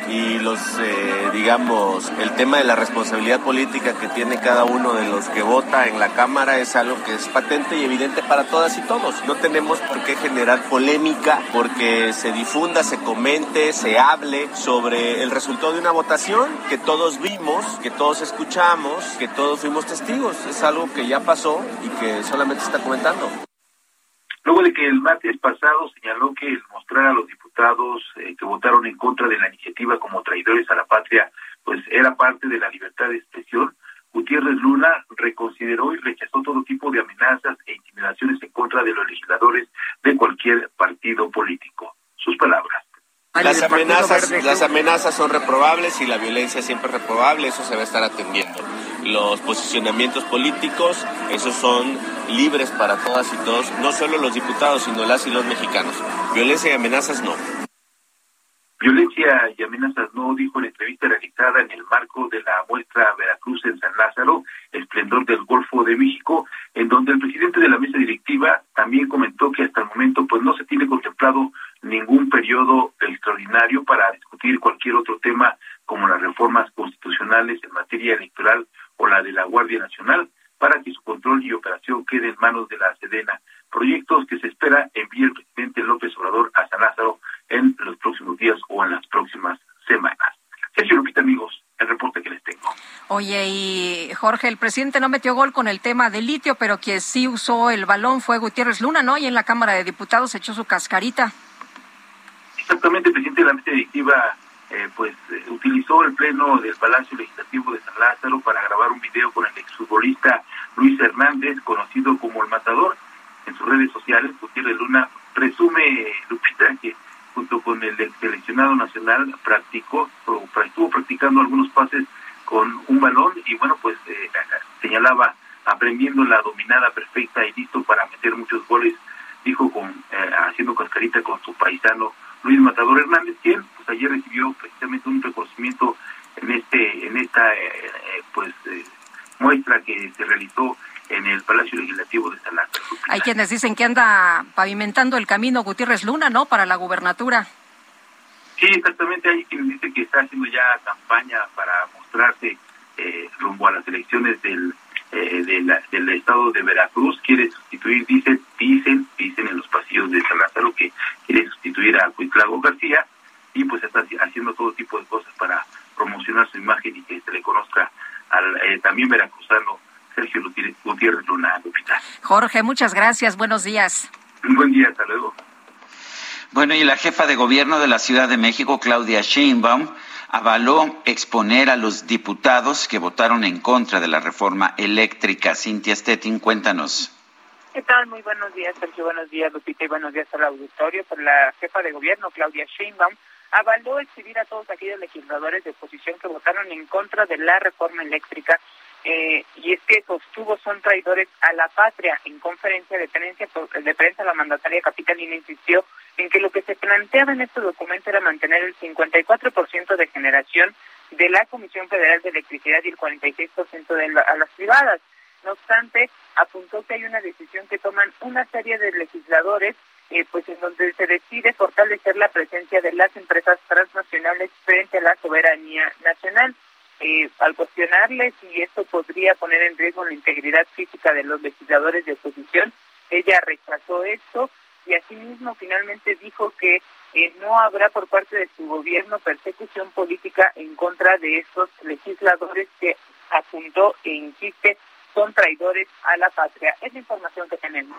S15: y los, eh, digamos, el tema de la responsabilidad política que tiene cada uno de los que vota en la Cámara es algo que es patente y evidente para todas y todos. No tenemos por qué generar polémica porque se difunda, se comente, se hable sobre el resultado de una votación que todos vimos, que todos escuchamos, que todos fuimos testigos. Es algo que ya pasó y que solamente se está comentando.
S14: Luego de que el martes pasado señaló que el mostrar a los diputados eh, que votaron en contra de la iniciativa como traidores a la patria, pues era parte de la libertad de expresión, Gutiérrez Luna reconsideró y rechazó todo tipo de amenazas e intimidaciones en contra de los legisladores de cualquier partido político. Sus palabras.
S15: Las amenazas, las amenazas son reprobables y la violencia siempre es reprobable, eso se va a estar atendiendo. Los posicionamientos políticos, esos son libres para todas y todos, no solo los diputados, sino las y los mexicanos. Violencia y amenazas no.
S14: Violencia y amenazas no, dijo en la entrevista realizada en el marco de la muestra Veracruz en San Lázaro, Esplendor del Golfo de México, en donde el presidente de la mesa directiva también comentó que hasta el momento pues no se tiene contemplado ningún periodo extraordinario para discutir cualquier otro tema como las reformas constitucionales en materia electoral o la de la Guardia Nacional para que su control y operación quede en manos de la Sedena. Proyectos que se espera envíe el presidente López Obrador a San Lázaro en los próximos días o en las próximas semanas. Sergio Lupita, amigos, el reporte que les tengo.
S2: Oye, y Jorge, el presidente no metió gol con el tema del litio, pero quien sí usó el balón fue Gutiérrez Luna, ¿no? Y en la Cámara de Diputados echó su cascarita.
S14: Exactamente, presidente de la mesa directiva eh, pues eh, utilizó el pleno del Palacio Legislativo de San Lázaro para grabar un video con el exfutbolista Luis Hernández, conocido como el Matador. En sus redes sociales, Gutiérrez Luna resume, Lupita, que junto con el seleccionado nacional practicó, o estuvo practicando algunos pases con un balón y bueno, pues eh, señalaba aprendiendo la dominada perfecta y listo para meter muchos goles, dijo con eh, haciendo cascarita con su paisano Luis Matador Hernández, quien pues ayer recibió precisamente un reconocimiento en este en esta eh, eh, pues eh, muestra que se realizó en el Palacio Legislativo de San Lázaro.
S2: Hay quienes dicen que anda pavimentando el camino Gutiérrez Luna, ¿no? Para la gubernatura.
S14: Sí, exactamente. Hay quien dice que está haciendo ya campaña para mostrarse eh, rumbo a las elecciones del eh, de la- del estado de Veracruz. Quiere sustituir, dicen, dicen, dicen en los pasillos de San Lázaro que quiere sustituir a Cuitlago García y pues está haci- haciendo todo tipo de cosas para promocionar su imagen y que se le conozca al eh, también veracruzano Sergio Gutiérrez Luna Lupita.
S2: Jorge, muchas gracias. Buenos días.
S14: Un buen día, hasta luego.
S1: Bueno, y la jefa de gobierno de la Ciudad de México, Claudia Sheinbaum, avaló exponer a los diputados que votaron en contra de la reforma eléctrica. Cintia Stettin, cuéntanos.
S16: ¿Qué tal? Muy buenos días, Sergio. Buenos días, Lupita, y buenos días al auditorio. Por la jefa de gobierno, Claudia Sheinbaum, avaló exhibir a todos aquellos legisladores de oposición que votaron en contra de la reforma eléctrica. eh, y es que sostuvo son traidores a la patria. En conferencia de prensa, de prensa, la mandataria capitalina insistió en que lo que se planteaba en este documento era mantener el 54% de generación de la Comisión Federal de Electricidad y el 46% de la- a las privadas. No obstante, apuntó que hay una decisión que toman una serie de legisladores, eh, pues en donde se decide fortalecer la presencia de las empresas transnacionales frente a la soberanía nacional. Eh, al cuestionarle si esto podría poner en riesgo la integridad física de los legisladores de oposición, ella rechazó esto y asimismo finalmente dijo que eh, no habrá por parte de su gobierno persecución política en contra de estos legisladores que apuntó e insiste son traidores a la patria. Es la información que tenemos.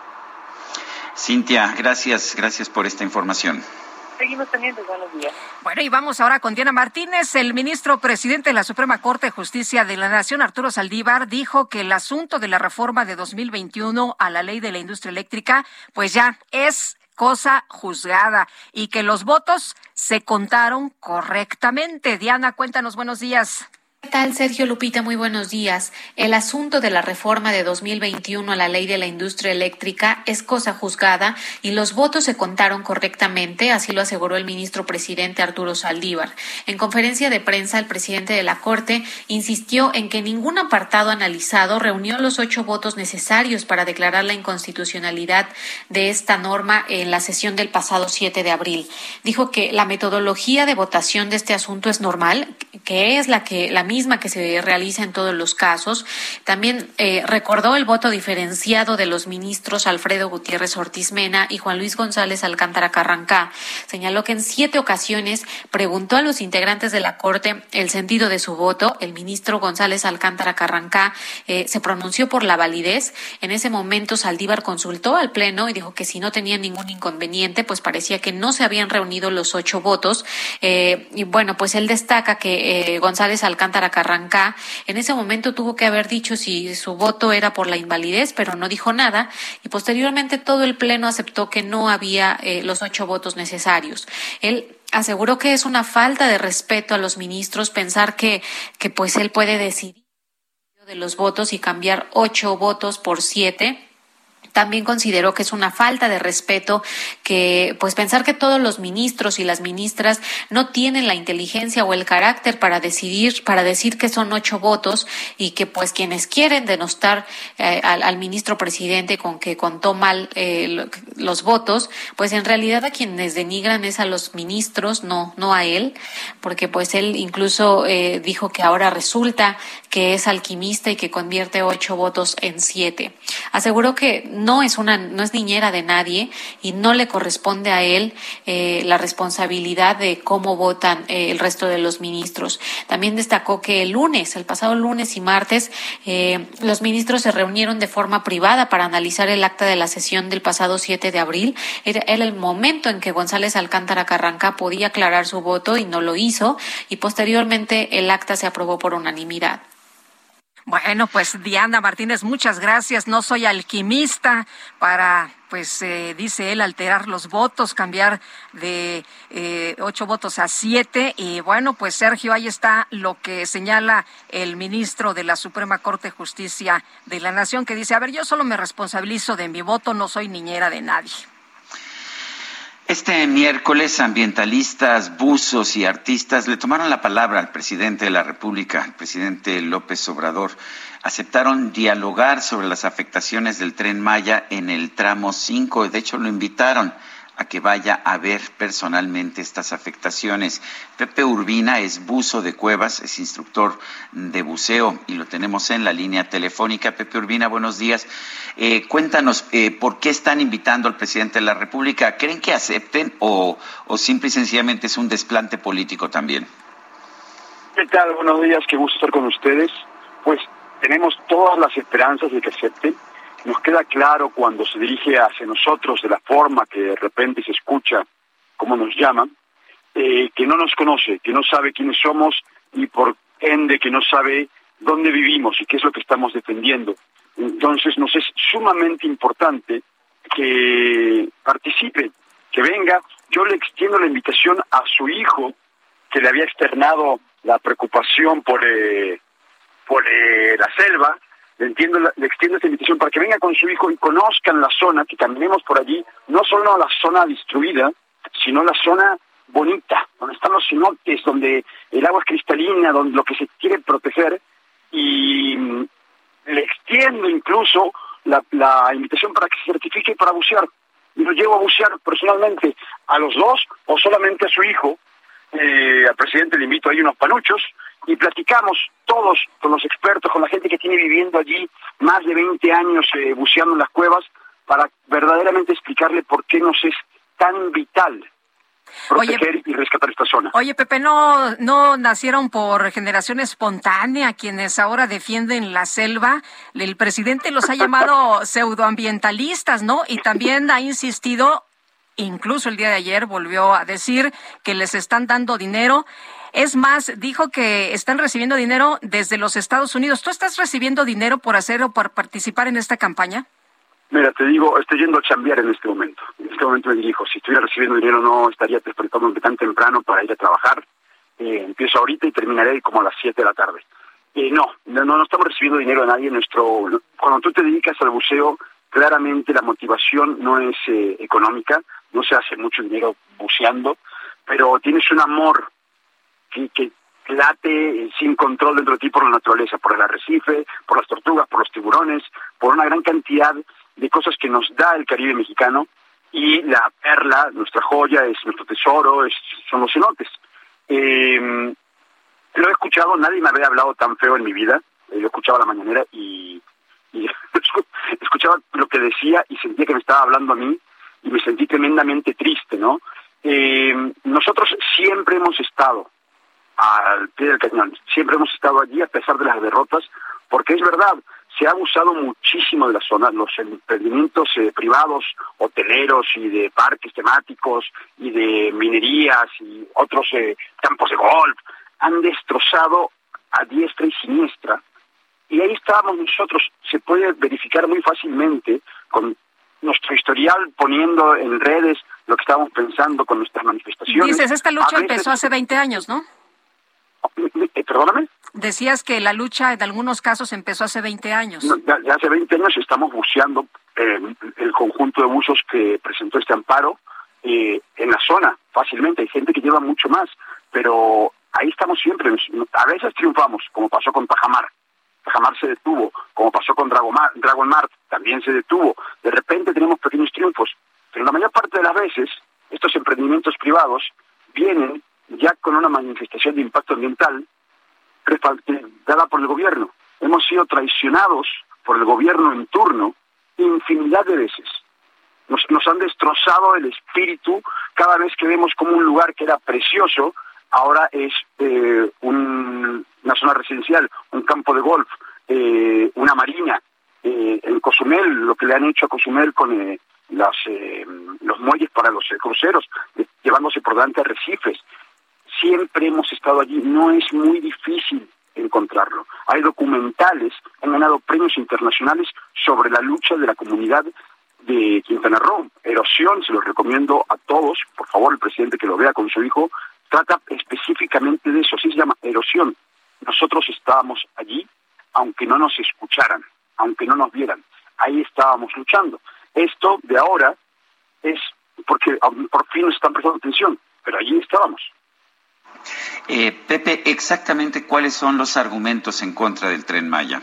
S1: Cintia, gracias, gracias por esta información.
S16: Seguimos teniendo buenos días.
S2: Bueno, y vamos ahora con Diana Martínez. El ministro presidente de la Suprema Corte de Justicia de la Nación, Arturo Saldívar, dijo que el asunto de la reforma de 2021 a la ley de la industria eléctrica, pues ya es cosa juzgada y que los votos se contaron correctamente. Diana, cuéntanos, buenos días.
S17: ¿Qué tal, Sergio Lupita? Muy buenos días. El asunto de la reforma de 2021 a la ley de la industria eléctrica es cosa juzgada y los votos se contaron correctamente, así lo aseguró el ministro presidente Arturo Saldívar. En conferencia de prensa, el presidente de la Corte insistió en que ningún apartado analizado reunió los ocho votos necesarios para declarar la inconstitucionalidad de esta norma en la sesión del pasado 7 de abril. Dijo que la metodología de votación de este asunto es normal, que es la que la misma que se realiza en todos los casos. También eh, recordó el voto diferenciado de los ministros Alfredo Gutiérrez Ortiz Mena y Juan Luis González Alcántara Carrancá. Señaló que en siete ocasiones preguntó a los integrantes de la Corte el sentido de su voto. El ministro González Alcántara Carrancá eh, se pronunció por la validez. En ese momento Saldívar consultó al Pleno y dijo que si no tenía ningún inconveniente, pues parecía que no se habían reunido los ocho votos. Eh, y bueno, pues él destaca que González Alcántara Carrancá en ese momento tuvo que haber dicho si su voto era por la invalidez, pero no dijo nada. Y posteriormente todo el Pleno aceptó que no había eh, los ocho votos necesarios. Él aseguró que es una falta de respeto a los ministros pensar que, que pues él puede decidir de los votos y cambiar ocho votos por siete también consideró que es una falta de respeto que pues pensar que todos los ministros y las ministras no tienen la inteligencia o el carácter para decidir para decir que son ocho votos y que pues quienes quieren denostar eh, al, ministro presidente con que contó mal eh, los votos pues en realidad a quienes denigran es a los ministros no no a él porque pues él incluso eh, dijo que ahora resulta que es alquimista y que convierte ocho votos en siete. Aseguró que no es una, no es niñera de nadie y no le corresponde a él eh, la responsabilidad de cómo votan eh, el resto de los ministros. También destacó que el lunes, el pasado lunes y martes, eh, los ministros se reunieron de forma privada para analizar el acta de la sesión del pasado 7 de abril. Era, era el momento en que González Alcántara Carranca podía aclarar su voto y no lo hizo y posteriormente el acta se aprobó por unanimidad.
S2: Bueno, pues Diana Martínez, muchas gracias. No soy alquimista para, pues eh, dice él, alterar los votos, cambiar de eh, ocho votos a siete. Y bueno, pues Sergio, ahí está lo que señala el ministro de la Suprema Corte de Justicia de la Nación, que dice, a ver, yo solo me responsabilizo de mi voto, no soy niñera de nadie.
S1: Este miércoles, ambientalistas, buzos y artistas le tomaron la palabra al presidente de la República, el presidente López Obrador. Aceptaron dialogar sobre las afectaciones del tren Maya en el tramo 5. De hecho, lo invitaron a que vaya a ver personalmente estas afectaciones. Pepe Urbina es buzo de cuevas, es instructor de buceo y lo tenemos en la línea telefónica. Pepe Urbina, buenos días. Eh, cuéntanos, eh, ¿por qué están invitando al presidente de la República? ¿Creen que acepten o, o simple y sencillamente es un desplante político también?
S18: ¿Qué tal? Buenos días, qué gusto estar con ustedes. Pues tenemos todas las esperanzas de que acepten nos queda claro cuando se dirige hacia nosotros de la forma que de repente se escucha cómo nos llaman, eh, que no nos conoce, que no sabe quiénes somos y por ende que no sabe dónde vivimos y qué es lo que estamos defendiendo. Entonces nos es sumamente importante que participe, que venga. Yo le extiendo la invitación a su hijo, que le había externado la preocupación por, eh, por eh, la selva, le, entiendo, le extiendo esta invitación para que venga con su hijo y conozcan la zona, que caminemos por allí, no solo la zona destruida, sino la zona bonita, donde están los cenotes, donde el agua es cristalina, donde lo que se quiere proteger, y le extiendo incluso la, la invitación para que se certifique para bucear. Y lo llevo a bucear personalmente a los dos o solamente a su hijo. Eh, al presidente le invito ahí unos panuchos y platicamos todos con los expertos, con la gente que tiene viviendo allí más de 20 años eh, buceando en las cuevas, para verdaderamente explicarle por qué nos es tan vital proteger oye, y rescatar esta zona.
S2: Oye, Pepe, ¿no, ¿no nacieron por generación espontánea quienes ahora defienden la selva? El presidente los ha llamado pseudoambientalistas, ¿no? Y también ha insistido, incluso el día de ayer volvió a decir que les están dando dinero. Es más, dijo que están recibiendo dinero desde los Estados Unidos. ¿Tú estás recibiendo dinero por hacer o por participar en esta campaña?
S18: Mira, te digo, estoy yendo a chambear en este momento. En este momento me dirijo, si estuviera recibiendo dinero no estaría despertándome tan temprano para ir a trabajar. Eh, empiezo ahorita y terminaré como a las 7 de la tarde. Eh, no, no, no estamos recibiendo dinero de nadie. Nuestro, cuando tú te dedicas al buceo, claramente la motivación no es eh, económica, no se hace mucho dinero buceando, pero tienes un amor que, que late eh, sin control dentro de ti por la naturaleza, por el arrecife, por las tortugas, por los tiburones, por una gran cantidad de cosas que nos da el Caribe mexicano y la perla, nuestra joya, es nuestro tesoro, es, son los cenotes. Eh, lo he escuchado, nadie me había hablado tan feo en mi vida. Eh, Yo escuchaba la mañanera y, y escuchaba lo que decía y sentía que me estaba hablando a mí y me sentí tremendamente triste, ¿no? Eh, nosotros siempre hemos estado al pie del cañón, siempre hemos estado allí a pesar de las derrotas, porque es verdad, se ha abusado muchísimo de la zona, los emprendimientos eh, privados, hoteleros y de parques temáticos y de minerías y otros eh, campos de golf, han destrozado a diestra y siniestra. Y ahí estábamos nosotros, se puede verificar muy fácilmente con nuestro historial poniendo en redes lo que estábamos pensando con nuestras manifestaciones.
S2: Dices, esta lucha
S18: veces-
S2: empezó hace 20 años, ¿no?
S18: Eh, perdóname.
S2: Decías que la lucha en algunos casos empezó hace 20 años.
S18: No, ya, ya hace 20 años estamos buceando eh, el conjunto de buzos que presentó este amparo eh, en la zona, fácilmente. Hay gente que lleva mucho más, pero ahí estamos siempre. A veces triunfamos, como pasó con Tajamar. Tajamar se detuvo, como pasó con Dragomar, Dragon Mart, también se detuvo. De repente tenemos pequeños triunfos, pero la mayor parte de las veces estos emprendimientos privados vienen ya con una manifestación de impacto ambiental dada por el gobierno. Hemos sido traicionados por el gobierno en turno infinidad de veces. Nos, nos han destrozado el espíritu cada vez que vemos como un lugar que era precioso, ahora es eh, un- una zona residencial, un campo de golf, eh, una marina. Eh, en Cozumel, lo que le han hecho a Cozumel con eh, las, eh, los muelles para los cruceros, llevándose por delante arrecifes siempre hemos estado allí, no es muy difícil encontrarlo. Hay documentales, han ganado premios internacionales sobre la lucha de la comunidad de Quintana Roo. Erosión, se los recomiendo a todos, por favor, el presidente que lo vea con su hijo, trata específicamente de eso, así se llama erosión. Nosotros estábamos allí, aunque no nos escucharan, aunque no nos vieran, ahí estábamos luchando. Esto de ahora es porque ah, por fin nos están prestando atención, pero allí estábamos.
S1: Eh, Pepe, exactamente cuáles son los argumentos en contra del tren Maya.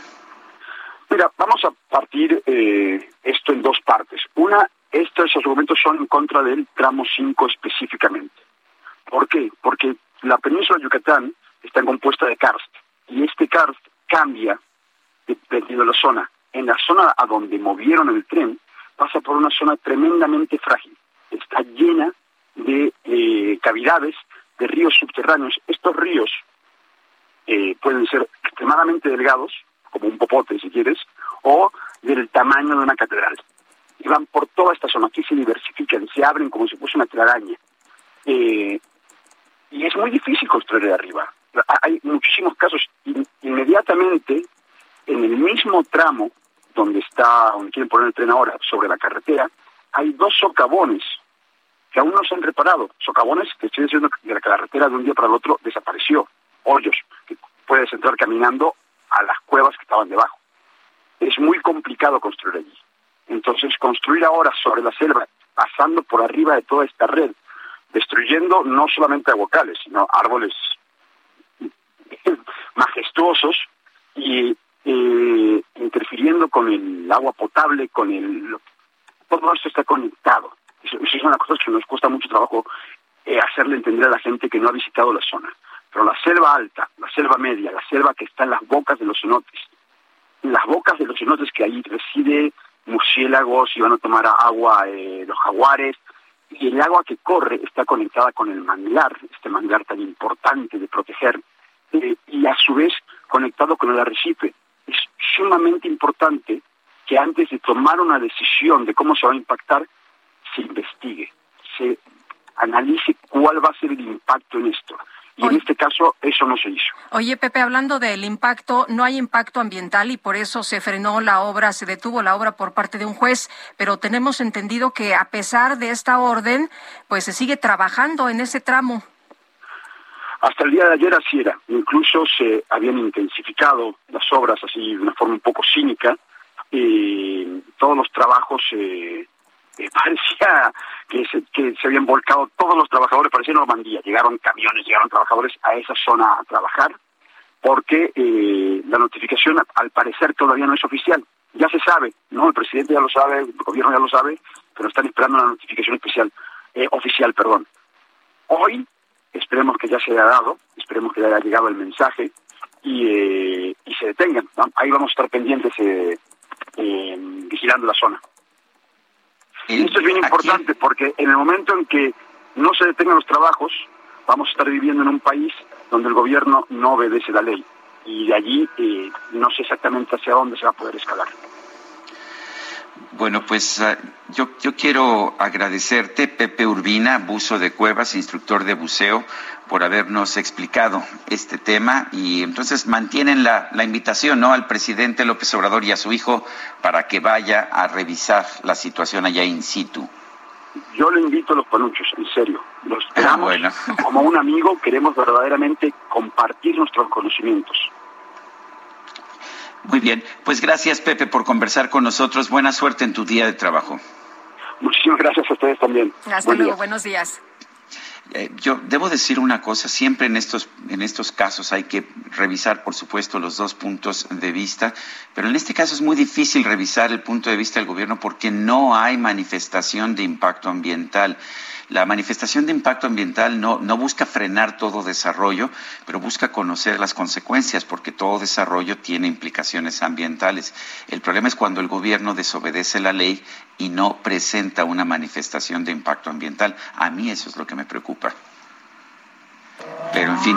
S18: Mira, vamos a partir eh, esto en dos partes. Una, estos argumentos son en contra del tramo 5 específicamente. ¿Por qué? Porque la península de Yucatán está compuesta de karst y este karst cambia dependiendo de la zona. En la zona a donde movieron el tren pasa por una zona tremendamente frágil. Está llena de eh, cavidades, de ríos subterráneos. Estos ríos eh, pueden ser extremadamente delgados, como un popote si quieres, o del tamaño de una catedral. Y van por toda esta zona, aquí se diversifican, se abren como si fuese una telaraña. Eh, y es muy difícil construir de arriba. Ha- Hay muchísimos casos. In- inmediatamente, en el mismo tramo donde está, donde quieren poner el tren ahora, sobre la carretera, hay dos socavones que aún no se han reparado. Socavones que estoy diciendo que la carretera de un día para el otro desapareció. Hoyos que puedes entrar caminando a las cuevas que estaban debajo. Es muy complicado construir allí. Entonces, construir ahora sobre la selva, pasando por arriba de toda esta red, destruyendo no solamente aguacales, sino árboles majestuosos y interfiriendo con el agua potable, con el... Todo esto está conectado. Es una cosa que nos cuesta mucho trabajo eh, hacerle entender a la gente que no ha visitado la zona. Pero la selva alta, la selva media, la selva que está en las bocas de los cenotes, en las bocas de los cenotes que ahí reside murciélagos y van a tomar agua eh, los jaguares, y el agua que corre está conectada con el manglar, este manglar tan importante de proteger, eh, y a su vez conectado con el arrecife. Es sumamente importante que antes de tomar una decisión de cómo se va a impactar, se investigue, se analice cuál va a ser el impacto en esto. Y en este caso eso no se hizo.
S2: Oye, Pepe, hablando del impacto, no hay impacto ambiental y por eso se frenó la obra, se detuvo la obra por parte de un juez, pero tenemos entendido que a pesar de esta orden, pues se sigue trabajando en ese tramo.
S18: Hasta el día de ayer así era. Incluso se habían intensificado las obras así de una forma un poco cínica. y todos los trabajos eh, parecía que se, habían volcado todos los trabajadores, parecía Normandía. Llegaron camiones, llegaron trabajadores a esa zona a trabajar porque eh, la notificación al parecer todavía no es oficial. Ya se sabe, ¿no? El presidente ya lo sabe, el gobierno ya lo sabe, pero están esperando la notificación especial, eh, oficial, perdón. Hoy esperemos que ya se haya dado, esperemos que ya haya llegado el mensaje y, eh, y se detengan. Ahí vamos a estar pendientes eh, eh, vigilando la zona. Y esto es bien importante porque en el momento en que no se detengan los trabajos, vamos a estar viviendo en un país donde el gobierno no obedece la ley. Y de allí eh, no sé exactamente hacia dónde se va a poder escalar.
S1: Bueno, pues ah, yo, yo quiero agradecerte, Pepe Urbina, buzo de cuevas, instructor de buceo, por habernos explicado este tema y entonces mantienen la, la invitación ¿no? al presidente López Obrador y a su hijo para que vaya a revisar la situación allá in situ.
S18: Yo le invito a los panuchos, en serio. Los
S1: Ah,
S18: esperamos
S1: bueno.
S18: como un amigo, queremos verdaderamente compartir nuestros conocimientos.
S1: Muy bien, pues gracias Pepe por conversar con nosotros. Buena suerte en tu día de trabajo.
S18: Muchísimas gracias a ustedes también.
S2: Hasta
S18: Buen
S2: luego,
S18: día.
S2: buenos días.
S1: Eh, yo debo decir una cosa, siempre en estos, en estos casos hay que revisar, por supuesto, los dos puntos de vista, pero en este caso es muy difícil revisar el punto de vista del gobierno porque no hay manifestación de impacto ambiental. La manifestación de impacto ambiental no, busca frenar todo desarrollo, pero busca conocer las consecuencias, porque todo desarrollo tiene implicaciones ambientales. El problema es cuando el gobierno desobedece la ley y no presenta una manifestación de impacto ambiental. A mí eso es lo que me preocupa. Pero en fin.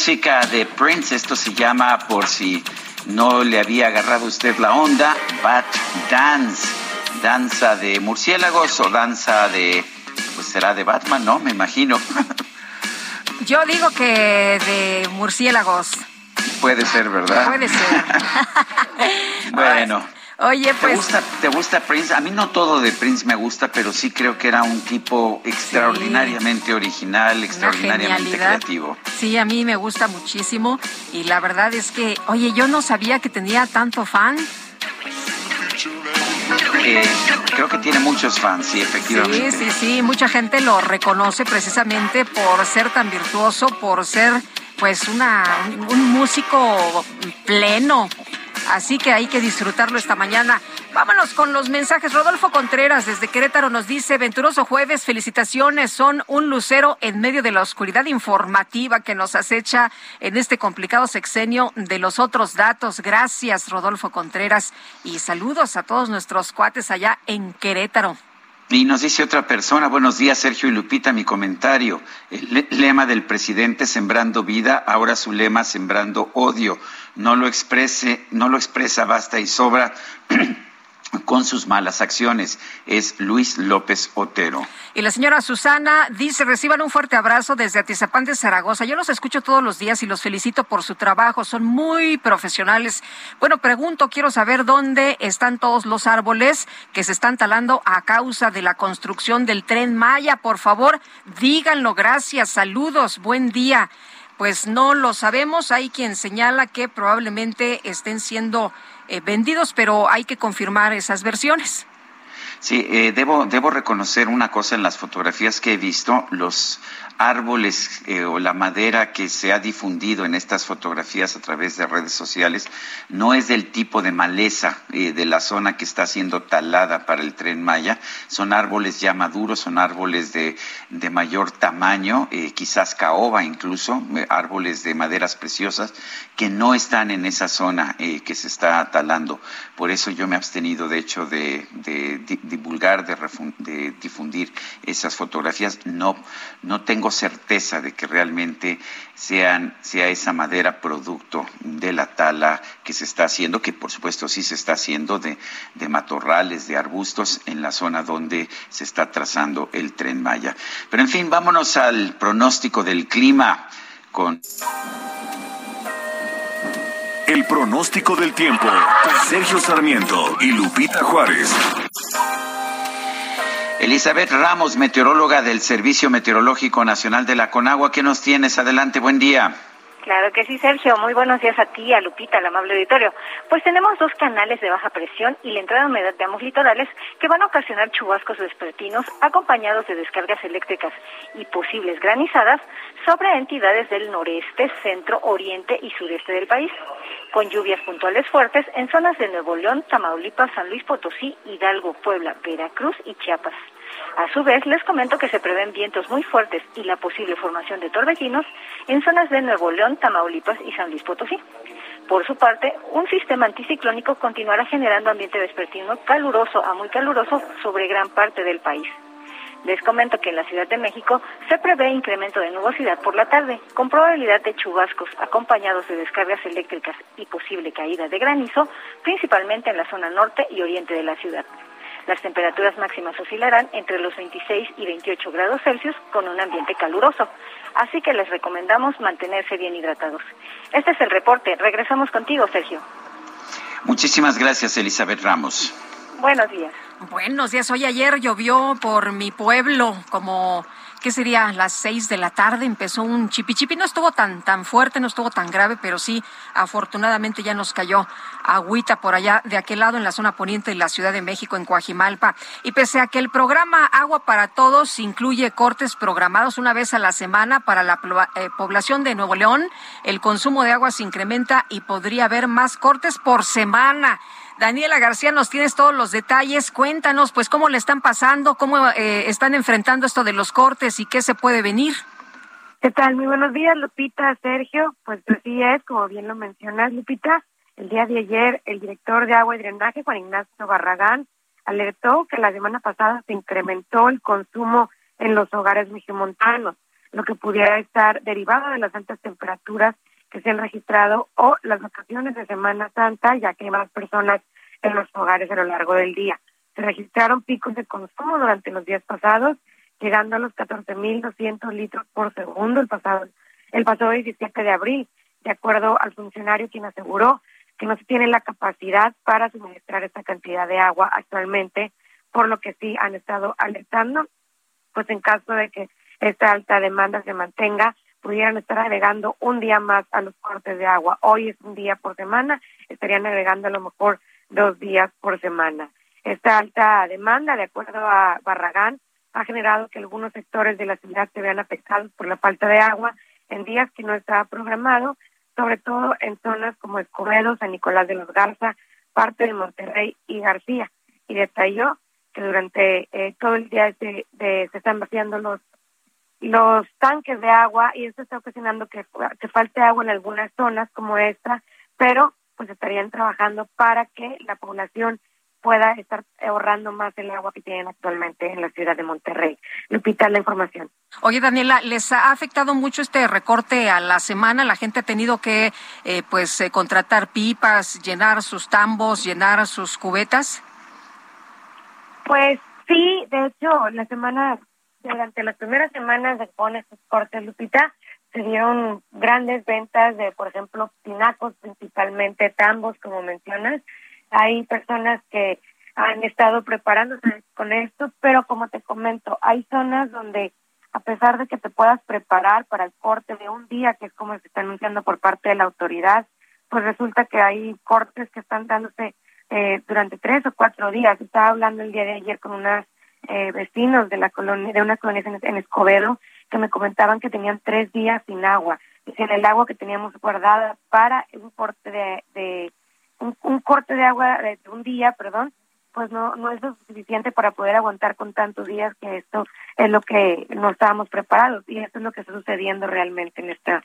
S1: Música de Prince. Esto se llama, por si no le había agarrado usted la onda, Bat Dance. Danza de murciélagos o danza de, pues será de Batman, ¿no? Me imagino.
S2: Yo digo que de murciélagos.
S1: Puede ser, ¿verdad?
S2: Puede ser.
S1: Bueno.
S2: Oye,
S1: ¿Te
S2: pues.
S1: gusta, ¿Te gusta Prince? A mí no todo de Prince me gusta, pero sí creo que era un tipo extraordinariamente original, extraordinariamente creativo.
S2: Sí, a mí me gusta muchísimo y la verdad es que, oye, yo no sabía que tenía tanto fan.
S1: Eh, creo que tiene muchos fans, sí,
S2: Sí,
S1: efectivamente.
S2: sí, sí, mucha gente lo reconoce precisamente por ser tan virtuoso, por ser pues una, un, un músico pleno. Así que hay que disfrutarlo esta mañana. Vámonos con los mensajes. Rodolfo Contreras desde Querétaro nos dice, venturoso jueves, felicitaciones, son un lucero en medio de la oscuridad informativa que nos acecha en este complicado sexenio de los otros datos. Gracias, Rodolfo Contreras, y saludos a todos nuestros cuates allá en Querétaro.
S1: Y nos dice otra persona, buenos días Sergio y Lupita, mi comentario. El le- lema del presidente sembrando vida, ahora su lema sembrando odio. No lo exprese, no lo expresa basta y sobra con sus malas acciones. Es Luis López Otero.
S2: Y la señora Susana dice, reciban un fuerte abrazo desde Atizapán de Zaragoza. Yo los escucho todos los días y los felicito por su trabajo. Son muy profesionales. Bueno, pregunto, quiero saber dónde están todos los árboles que se están talando a causa de la construcción del tren Maya. Por favor, díganlo. Gracias. Saludos. Buen día. Pues no lo sabemos. Hay quien señala que probablemente estén siendo eh, vendidos, pero hay que confirmar esas versiones.
S1: Sí, eh, debo, debo reconocer una cosa en las fotografías que he visto. Los árboles eh, o la madera que se ha difundido en estas fotografías a través de redes sociales no es del tipo de maleza eh, de la zona que está siendo talada para el tren Maya. Son árboles ya maduros, son árboles de, de mayor tamaño, eh, quizás caoba incluso, árboles de maderas preciosas que no están en esa zona que se está talando. Por eso yo me he abstenido, de hecho, de, de di- divulgar, de, de difundir esas fotografías. No, no tengo certeza de que realmente sean, sea esa madera producto de la tala que se está haciendo, que por supuesto sí se está haciendo de, de matorrales, de arbustos en la zona donde se está trazando el tren Maya. Pero en fin, vámonos al pronóstico del clima con
S4: El pronóstico del tiempo. Sergio Sarmiento y Lupita Juárez.
S1: Elizabeth Ramos, meteoróloga del Servicio Meteorológico Nacional de la Conagua. ¿Qué nos tienes? Adelante, buen día.
S19: Claro que sí, Sergio. Muy buenos días a ti, a Lupita, al amable auditorio. Pues tenemos dos canales de baja presión y la entrada de humedad de ambos litorales que van a ocasionar chubascos vespertinos acompañados de descargas eléctricas y posibles granizadas sobre entidades del noreste, centro, oriente y sureste del país, con lluvias puntuales fuertes en zonas de Nuevo León, Tamaulipas, San Luis Potosí, Hidalgo, Puebla, Veracruz y Chiapas. A su vez, les comento que se prevén vientos muy fuertes y la posible formación de torbellinos en zonas de Nuevo León, Tamaulipas y San Luis Potosí. Por su parte, un sistema anticiclónico continuará generando ambiente vespertino caluroso a muy caluroso sobre gran parte del país. Les comento que en la Ciudad de México se prevé incremento de nubosidad por la tarde, con probabilidad de chubascos acompañados de descargas eléctricas y posible caída de granizo, principalmente en la zona norte y oriente de la ciudad. Las temperaturas máximas oscilarán entre los 26 y 28 grados Celsius con un ambiente caluroso, así que les recomendamos mantenerse bien hidratados. Este es el reporte. Regresamos contigo, Sergio.
S1: Muchísimas gracias, Elizabeth Ramos.
S19: Buenos días.
S2: Buenos días. Hoy ayer llovió por mi pueblo como ¿qué sería? Las seis de la tarde empezó un chipichipi. No estuvo tan, tan fuerte, no estuvo tan grave, pero sí, afortunadamente ya nos cayó agüita por allá, de aquel lado, en la zona poniente de la Ciudad de México, en Coajimalpa. Y pese a que el programa Agua para Todos incluye cortes programados una vez a la semana para la eh, población de Nuevo León, el consumo de agua se incrementa y podría haber más cortes por semana. Daniela García, nos tienes todos los detalles. Cuéntanos, pues, cómo le están pasando, cómo eh, están enfrentando esto de los cortes y qué se puede venir.
S20: ¿Qué tal? Muy buenos días, Lupita, Sergio. Pues así es, como bien lo mencionas, Lupita. El día de ayer, el director de Agua y Drenaje, Juan Ignacio Barragán, alertó que la semana pasada se incrementó el consumo en los hogares meximontanos, lo que pudiera estar derivado de las altas temperaturas que se han registrado o las vacaciones de Semana Santa, ya que hay más personas en los hogares a lo largo del día. Se registraron picos de consumo durante los días pasados, llegando a los 14.200 litros por segundo el pasado el pasado 17 de abril, de acuerdo al funcionario quien aseguró que no se tiene la capacidad para suministrar esta cantidad de agua actualmente, por lo que sí han estado alertando, pues en caso de que esta alta demanda se mantenga, pudieran estar agregando un día más a los cortes de agua. Hoy es un día por semana, estarían agregando a lo mejor dos días por semana. Esta alta demanda, de acuerdo a Barragán, ha generado que algunos sectores de la ciudad se vean afectados por la falta de agua en días que no estaba programado, sobre todo en zonas como Escobedo, San Nicolás de los Garza, parte de Monterrey y García. Y detalló que durante eh, todo el día de- de- se están vaciando los los tanques de agua y esto está ocasionando que, que falte agua en algunas zonas como esta, pero pues estarían trabajando para que la población pueda estar ahorrando más el agua que tienen actualmente en la ciudad de Monterrey. Lupita, la información.
S2: Oye, Daniela, ¿les ha afectado mucho este recorte a la semana? La gente ha tenido que, eh, pues, eh, contratar pipas, llenar sus tambos, llenar sus cubetas.
S20: Pues sí, de hecho, la semana, durante las primeras semanas de con estos cortes, Lupita, se dieron grandes ventas de, por ejemplo, tinacos, principalmente tambos, como mencionas. Hay personas que han estado preparándose con esto, pero como te comento, hay zonas donde a pesar de que te puedas preparar para el corte de un día, que es como se está anunciando por parte de la autoridad, pues resulta que hay cortes que están dándose eh, durante tres o cuatro días. Estaba hablando el día de ayer con unos eh, vecinos de la colonia, de una colonia en, en Escobedo, que me comentaban que tenían tres días sin agua. Decían el agua que teníamos guardada para un corte de, de un, un corte de agua de un día, perdón, pues no no es lo suficiente para poder aguantar con tantos días que esto es lo que no estábamos preparados y esto es lo que está sucediendo realmente en esta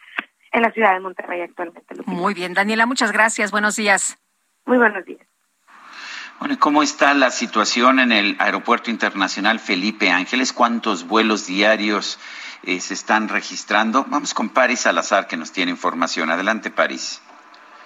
S20: en la ciudad de Monterrey actualmente. Lupita.
S2: Muy bien, Daniela, muchas gracias. Buenos días.
S20: Muy buenos días.
S1: Bueno, ¿y ¿cómo está la situación en el Aeropuerto Internacional Felipe Ángeles? ¿Cuántos vuelos diarios eh, se están registrando? Vamos con Paris Salazar, que nos tiene información. Adelante, Paris.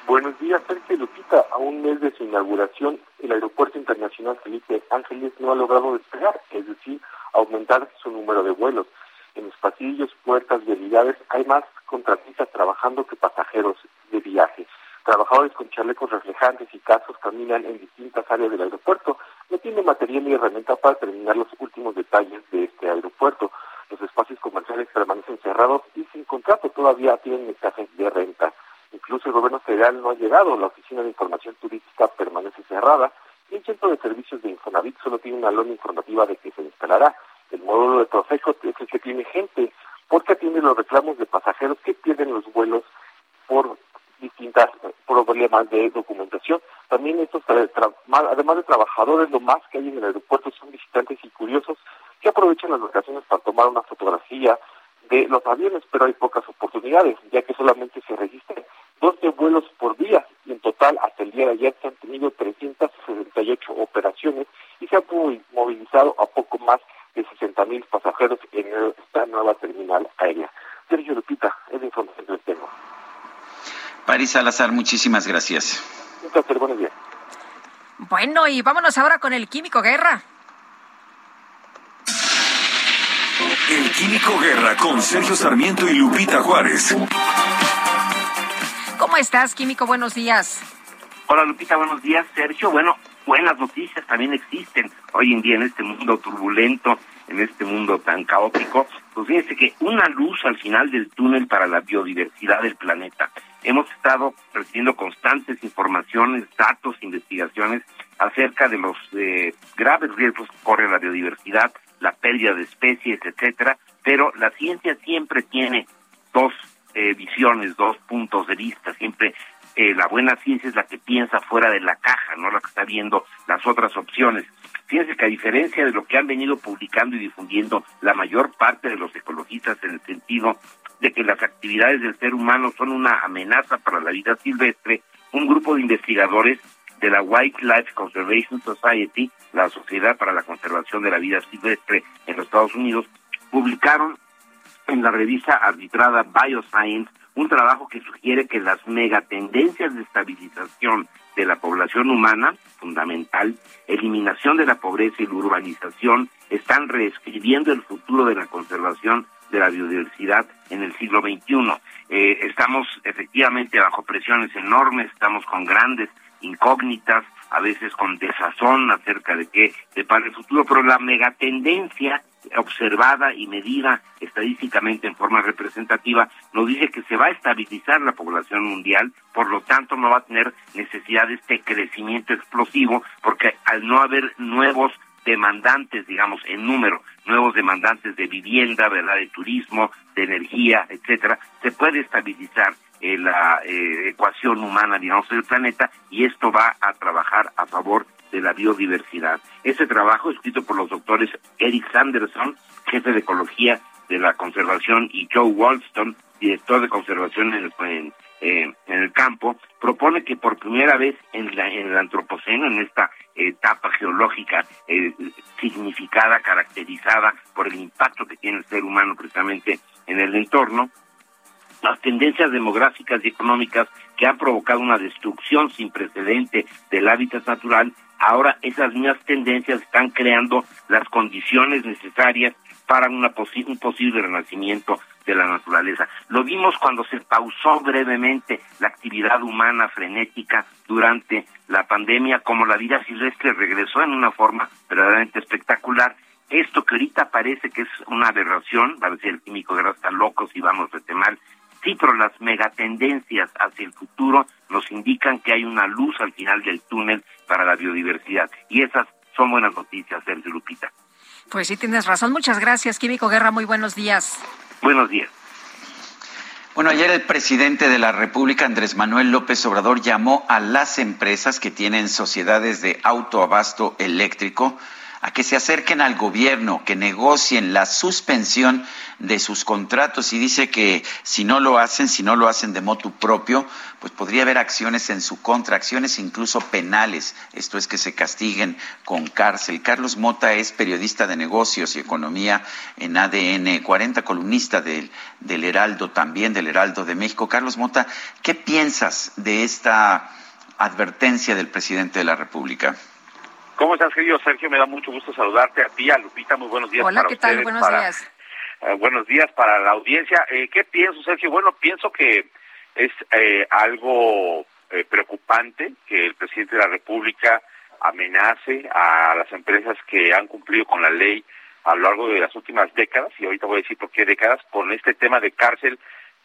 S21: Buenos días, Sergio Lupita. A un mes de su inauguración, el Aeropuerto Internacional Felipe Ángeles no ha logrado despegar, es decir, aumentar su número de vuelos. En los pasillos, puertas y unidades hay más contratistas trabajando que pasajeros de viaje. Trabajadores con chalecos reflejantes y cascos caminan en distintas áreas del aeropuerto. No tiene material ni herramienta para terminar los últimos detalles de este aeropuerto. Los espacios comerciales permanecen cerrados y sin contrato todavía tienen mensajes de renta. Incluso el gobierno federal no ha llegado, la Oficina de Información Turística permanece cerrada y el Centro de Servicios de Infonavit solo tiene una lona informativa de que se instalará. El módulo de Profeco es el que tiene gente, porque atiende los reclamos de pasajeros que pierden los vuelos por distintos problemas de documentación. También estos, además de trabajadores, lo más que hay en el aeropuerto son visitantes y curiosos que aprovechan las vacaciones para tomar una fotografía de los aviones, pero hay pocas oportunidades, ya que solamente se registran 12 vuelos por día y en total hasta el día de ayer se han tenido 368 operaciones y se han movi- movilizado a poco más de 60 mil pasajeros en esta nueva terminal aérea. Sergio Lupita, es la información que les
S1: Paris Salazar, muchísimas gracias.
S21: Un placer, buenos días.
S2: Bueno, y vámonos ahora con el Químico Guerra.
S4: El Químico Guerra con Sergio Sarmiento y Lupita Juárez.
S2: ¿Cómo estás, Químico? Buenos días.
S22: Hola Lupita, buenos días. Sergio, bueno, buenas noticias también existen hoy en día en este mundo turbulento, en este mundo tan caótico. Pues fíjense que una luz al final del túnel para la biodiversidad del planeta. Hemos estado recibiendo constantes informaciones, datos, investigaciones acerca de los eh, graves riesgos que corre la biodiversidad, la pérdida de especies, etcétera, pero la ciencia siempre tiene dos eh, visiones, dos puntos de vista, siempre eh, la buena ciencia es la que piensa fuera de la caja, no la que está viendo las otras opciones. Fíjense que a diferencia de lo que han venido publicando y difundiendo la mayor parte de los ecologistas en el sentido de que las actividades del ser humano son una amenaza para la vida silvestre, un grupo de investigadores de la Wildlife Conservation Society, la Sociedad para la Conservación de la Vida Silvestre en los Estados Unidos, publicaron en la revista arbitrada Bioscience un trabajo que sugiere que las megatendencias de estabilización de la población humana, fundamental, eliminación de la pobreza y la urbanización, están reescribiendo el futuro de la conservación de la biodiversidad en el siglo XXI. Eh, estamos efectivamente bajo presiones enormes, estamos con grandes incógnitas, a veces con desazón acerca de qué depara el futuro, pero la megatendencia observada y medida estadísticamente en forma representativa nos dice que se va a estabilizar la población mundial, por lo tanto no va a tener necesidad de este crecimiento explosivo, porque al no haber nuevos demandantes, digamos, en número, nuevos demandantes de vivienda, ¿verdad?, de turismo, de energía, etcétera, se puede estabilizar eh, la eh, ecuación humana, digamos, del planeta y esto va a trabajar a favor de la biodiversidad. Ese trabajo, escrito por los doctores Eric Sanderson, jefe de ecología de la conservación, y Joe Walston, director de conservación en el, en, eh, en el campo, propone que por primera vez en, la, en el antropoceno, en esta etapa geológica eh, significada, caracterizada por el impacto que tiene el ser humano precisamente en el entorno, las tendencias demográficas y económicas que han provocado una destrucción sin precedente del hábitat natural, ahora esas mismas tendencias están creando las condiciones necesarias para una posi un posible renacimiento de la naturaleza. Lo vimos cuando se pausó brevemente la actividad humana frenética durante la pandemia, como la vida silvestre regresó en una forma verdaderamente espectacular. Esto que ahorita parece que es una aberración, va a decir el químico que está loco si vamos de mal, sí, pero las megatendencias hacia el futuro nos indican que hay una luz al final del túnel para la biodiversidad. Y esas son buenas noticias, Sergio Lupita.
S2: Pues sí, tienes razón. Muchas gracias, Químico Guerra. Muy buenos días.
S22: Buenos días.
S1: Bueno, ayer el presidente de la República, Andrés Manuel López Obrador, llamó a las empresas que tienen sociedades de autoabasto eléctrico a que se acerquen al gobierno, que negocien la suspensión de sus contratos y dice que si no lo hacen, si no lo hacen de motu propio, pues podría haber acciones en su contra, acciones incluso penales, esto es que se castiguen con cárcel. Carlos Mota es periodista de negocios y economía en ADN 40, columnista del, del Heraldo también, del Heraldo de México. Carlos Mota, ¿qué piensas de esta advertencia del presidente de la República?
S23: ¿Cómo estás, querido Sergio? Me da mucho gusto saludarte a ti, a Lupita. Muy buenos días
S2: Hola,
S23: para
S2: ¿qué tal?
S23: ustedes,
S2: Buenos
S23: para-
S2: días.
S23: eh, buenos días para la audiencia. Eh, ¿Qué pienso, Sergio? Bueno, pienso que es eh, algo eh, preocupante que el presidente de la República amenace a las empresas que han cumplido con la ley a lo largo de las últimas décadas, y ahorita voy a decir por qué décadas, con este tema de cárcel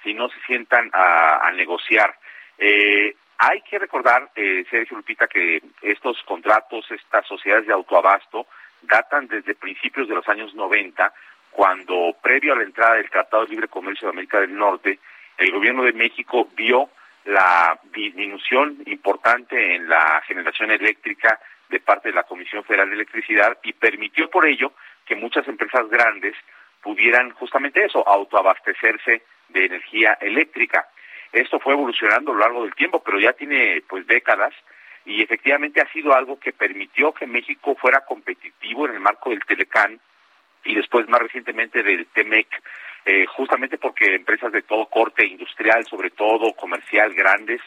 S23: si no se sientan a, a negociar. Eh, hay que recordar, eh, Sergio Lupita, que estos contratos, estas sociedades de autoabasto, datan desde principios de los años 90, cuando previo a la entrada del Tratado de Libre Comercio de América del Norte, el gobierno de México vio la disminución importante en la generación eléctrica de parte de la Comisión Federal de Electricidad y permitió por ello que muchas empresas grandes pudieran justamente eso, autoabastecerse de energía eléctrica. Esto fue evolucionando a lo largo del tiempo, pero ya tiene pues décadas y efectivamente ha sido algo que permitió que México fuera competitivo en el marco del Telecán y después más recientemente del TEMEC, eh, justamente porque empresas de todo corte industrial, sobre todo comercial, grandes,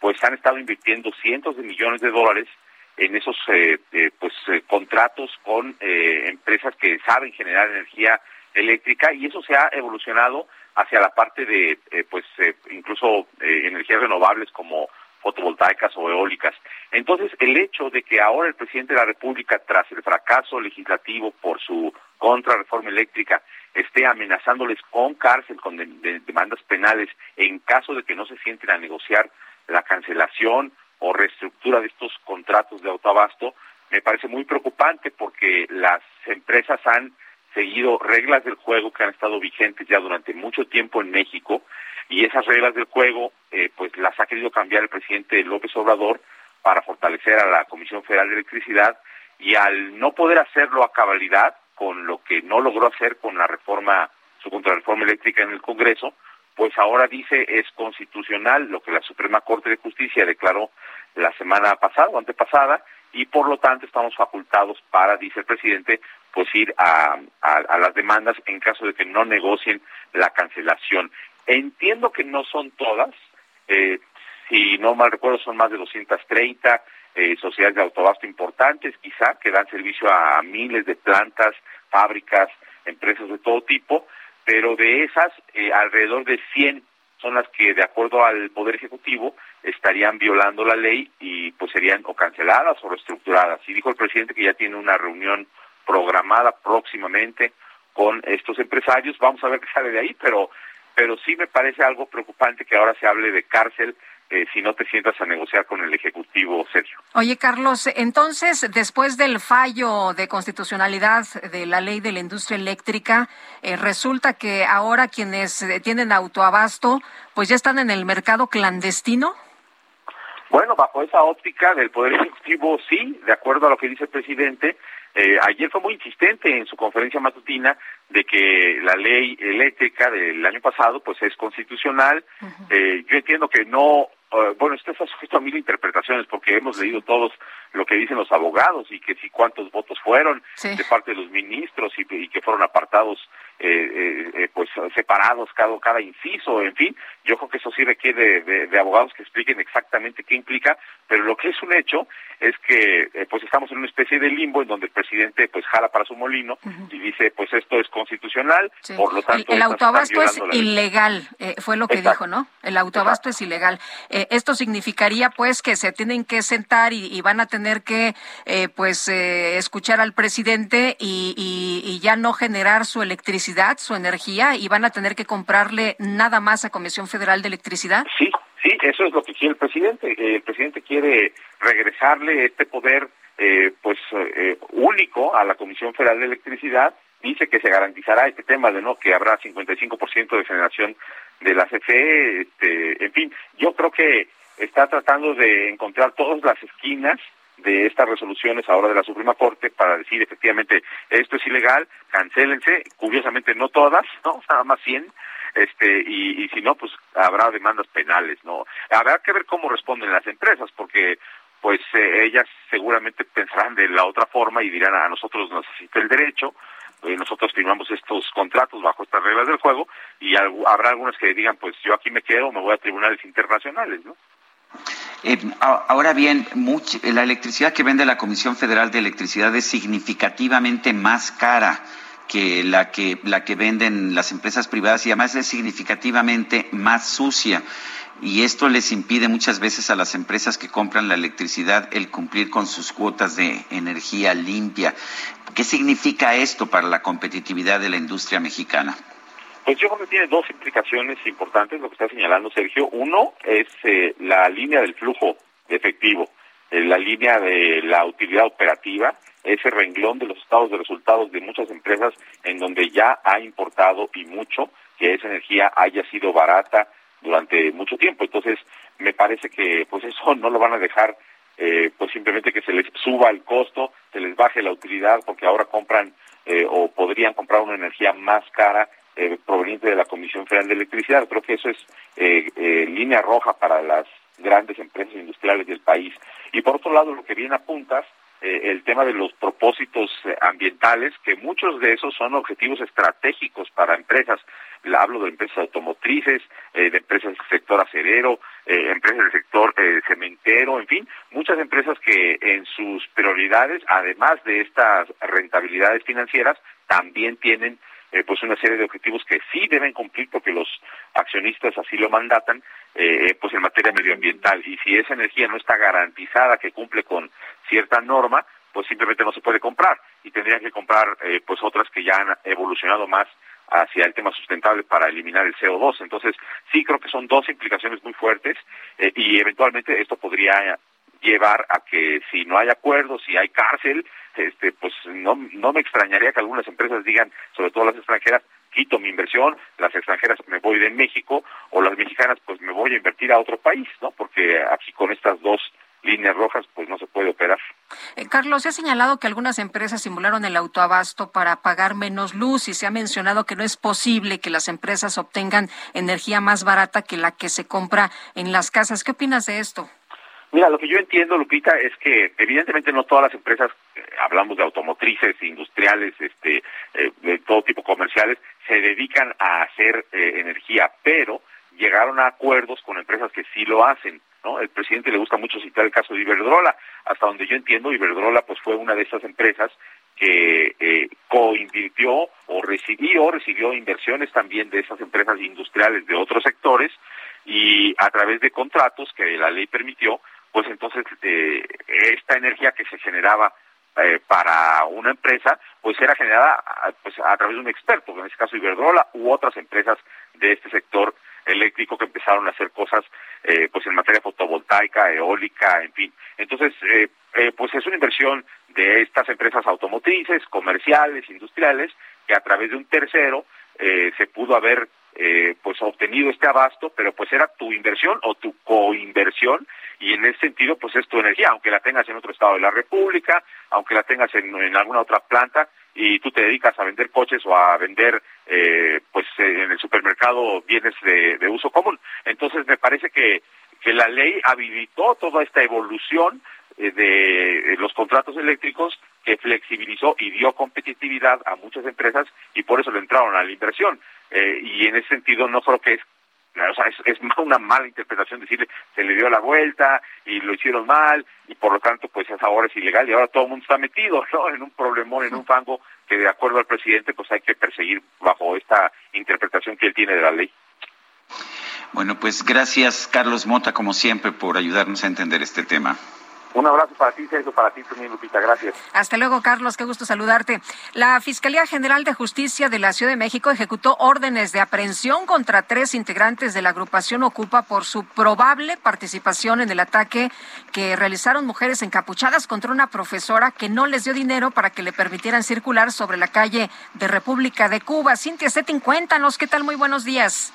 S23: pues han estado invirtiendo cientos de millones de dólares en esos eh, eh, pues eh, contratos con eh, empresas que saben generar energía eléctrica y eso se ha evolucionado hacia la parte de eh, pues eh, incluso eh, energías renovables como fotovoltaicas o eólicas. Entonces, el hecho de que ahora el presidente de la República, tras el fracaso legislativo por su contrarreforma eléctrica, esté amenazándoles con cárcel, con de- de- demandas penales, en caso de que no se sienten a negociar la cancelación o reestructura de estos contratos de autoabasto, me parece muy preocupante porque las empresas han seguido reglas del juego que han estado vigentes ya durante mucho tiempo en México y esas reglas del juego eh, pues las ha querido cambiar el presidente López Obrador para fortalecer a la Comisión Federal de Electricidad y al no poder hacerlo a cabalidad con lo que no logró hacer con la reforma su contrarreforma eléctrica en el Congreso pues ahora dice es constitucional lo que la Suprema Corte de Justicia declaró la semana pasada o antepasada y por lo tanto estamos facultados para, dice el presidente, pues ir a, a, a las demandas en caso de que no negocien la cancelación. Entiendo que no son todas, eh, si no mal recuerdo son más de 230 eh, sociedades de autobasto importantes, quizá, que dan servicio a, miles de plantas, fábricas, empresas de todo tipo, pero de esas, eh, alrededor de 100 son las que, de acuerdo al Poder Ejecutivo, estarían violando la ley y pues serían o canceladas o reestructuradas. Y dijo el presidente que ya tiene una reunión programada próximamente con estos empresarios. Vamos a ver qué sale de ahí, pero pero sí me parece algo preocupante que ahora se hable de cárcel eh, si no te sientas a negociar con el Ejecutivo, Sergio.
S2: Oye, Carlos, entonces, después del fallo de constitucionalidad de la ley de la industria eléctrica, eh, resulta que ahora quienes eh, tienen autoabasto, pues ya están en el mercado clandestino.
S23: Bueno, bajo esa óptica del Poder Ejecutivo, sí, de acuerdo a lo que dice el presidente. Eh, ayer fue muy insistente en su conferencia matutina de que la ley eléctrica del año pasado pues es constitucional. Eh, yo entiendo que no, eh, bueno, esto está sujeto a mil interpretaciones porque hemos leído todos lo que dicen los abogados y que si cuántos votos fueron
S2: Sí.
S23: de parte de los ministros y, y que fueron apartados, eh, eh, eh, pues separados cada, cada inciso, en fin, yo creo que eso sí requiere de, de- de abogados que expliquen exactamente qué implica, pero lo que es un hecho es que eh, pues estamos en una especie de limbo en donde el presidente pues jala para su molino y dice pues esto es constitucional,
S2: Sí.
S23: por lo tanto
S2: el autoabasto es ilegal, fue lo que
S23: Exacto.
S2: dijo, ¿no? El autoabasto es ilegal. Esto significaría, pues, que se tienen que sentar y, y van a tener que, eh, pues, eh, escuchar al presidente y, y- y ya no generar su electricidad, su energía, y van a tener que comprarle nada más a Comisión Federal de Electricidad.
S23: Sí, sí, eso es lo que quiere el presidente. Eh, el presidente quiere regresarle este poder, eh, pues, eh, único a la Comisión Federal de Electricidad dice que se garantizará este tema de no que habrá 55% de generación de la CFE, este, en fin, yo creo que está tratando de encontrar todas las esquinas de estas resoluciones ahora de la Suprema Corte para decir efectivamente esto es ilegal, cancélense, curiosamente no todas, no, nada más 100, este y, y si no pues habrá demandas penales, no. Habrá que ver cómo responden las empresas porque pues eh, ellas seguramente pensarán de la otra forma y dirán a nosotros nos el derecho, eh, nosotros firmamos estos contratos bajo estas reglas del juego y habrá algunas que digan pues yo aquí me quedo, me voy a tribunales internacionales, ¿no?
S1: Eh, ahora bien, la electricidad que vende la Comisión Federal de Electricidad es significativamente más cara que la que la que venden las empresas privadas y además es significativamente más sucia. Y esto les impide muchas veces a las empresas que compran la electricidad el cumplir con sus cuotas de energía limpia. ¿Qué significa esto para la competitividad de la industria mexicana?
S23: Pues yo creo que tiene dos implicaciones importantes lo que está señalando Sergio. Uno es eh, la línea del flujo efectivo, eh, la línea de la utilidad operativa, ese renglón de los estados de resultados de muchas empresas en donde ya ha importado y mucho que esa energía haya sido barata durante mucho tiempo. Entonces, me parece que pues eso no lo van a dejar eh, pues simplemente que se les suba el costo, se les baje la utilidad porque ahora compran eh, o podrían comprar una energía más cara eh, proveniente de la Comisión Federal de Electricidad. Creo que eso es eh, eh, línea roja para las grandes empresas industriales del país. Y por otro lado, lo que bien apuntas, eh, el tema de los propósitos eh, ambientales, que muchos de esos son objetivos estratégicos para empresas. Hablo de empresas automotrices, de empresas del sector acerero, empresas del sector cementero, en fin, muchas empresas que en sus prioridades, además de estas rentabilidades financieras, también tienen eh, pues una serie de objetivos que sí deben cumplir porque los accionistas así lo mandatan, eh, pues en materia medioambiental. Y si esa energía no está garantizada que cumple con cierta norma, pues simplemente no se puede comprar y tendrían que comprar eh, pues otras que ya han evolucionado más hacia el tema sustentable para eliminar el CO2. Entonces, sí creo que son dos implicaciones muy fuertes eh, y eventualmente esto podría llevar a que si no hay acuerdo, si hay cárcel, este, pues no, no me extrañaría que algunas empresas digan, sobre todo las extranjeras, quito mi inversión, las extranjeras me voy de México o las mexicanas pues me voy a invertir a otro país, ¿no? Porque aquí con estas dos líneas rojas pues no se puede operar.
S2: Eh, Carlos, se ha señalado que algunas empresas simularon el autoabasto para pagar menos luz y se ha mencionado que no es posible que las empresas obtengan energía más barata que la que se compra en las casas. ¿Qué opinas de esto?
S23: Mira, lo que yo entiendo, Lupita, es que evidentemente no todas las empresas, eh, hablamos de automotrices, industriales, este, eh, de todo tipo comerciales, se dedican a hacer eh, energía, pero llegaron a acuerdos con empresas que sí lo hacen, ¿no? El presidente le gusta mucho citar el caso de Iberdrola, hasta donde yo entiendo, Iberdrola pues fue una de esas empresas que eh, coinvirtió o recibió, recibió inversiones también de esas empresas industriales de otros sectores y a través de contratos que la ley permitió, pues entonces eh, esta energía que se generaba eh, para una empresa, pues era generada a, pues, a través de un experto, en este caso Iberdrola u otras empresas de este sector eléctrico que empezaron a hacer cosas eh, pues en materia fotovoltaica, eólica, en fin. Entonces, eh, eh, pues es una inversión de estas empresas automotrices, comerciales, industriales, que a través de un tercero eh, se pudo haber eh, pues obtenido este abasto, pero pues era tu inversión o tu coinversión y en ese sentido pues es tu energía, aunque la tengas en otro estado de la República, aunque la tengas en, alguna otra planta y tú te dedicas a vender coches o a vender eh, pues en el supermercado bienes de, de uso común. Entonces me parece que, que la ley habilitó toda esta evolución eh, de los contratos eléctricos que flexibilizó y dio competitividad a muchas empresas y por eso le entraron a la inversión. Eh, y en ese sentido no creo que es una mala interpretación decirle se le dio la vuelta y lo hicieron mal y por lo tanto pues ahora es ilegal y ahora todo el mundo está metido ¿no? en un problemón, en un fango que de acuerdo al presidente pues hay que perseguir bajo esta interpretación que él tiene de la ley.
S1: Bueno, pues gracias Carlos Mota, como siempre, por ayudarnos a entender este tema.
S23: Un abrazo para ti, Sergio, para ti también, Lupita. Gracias.
S2: Hasta luego, Carlos. Qué gusto saludarte. La Fiscalía General de Justicia de la Ciudad de México ejecutó órdenes de aprehensión contra tres integrantes de la agrupación Ocupa por su probable participación en el ataque que realizaron mujeres encapuchadas contra una profesora que no les dio dinero para que le permitieran circular sobre la calle de República de Cuba. Cintia Settin, cuéntanos, ¿qué tal? Muy buenos días.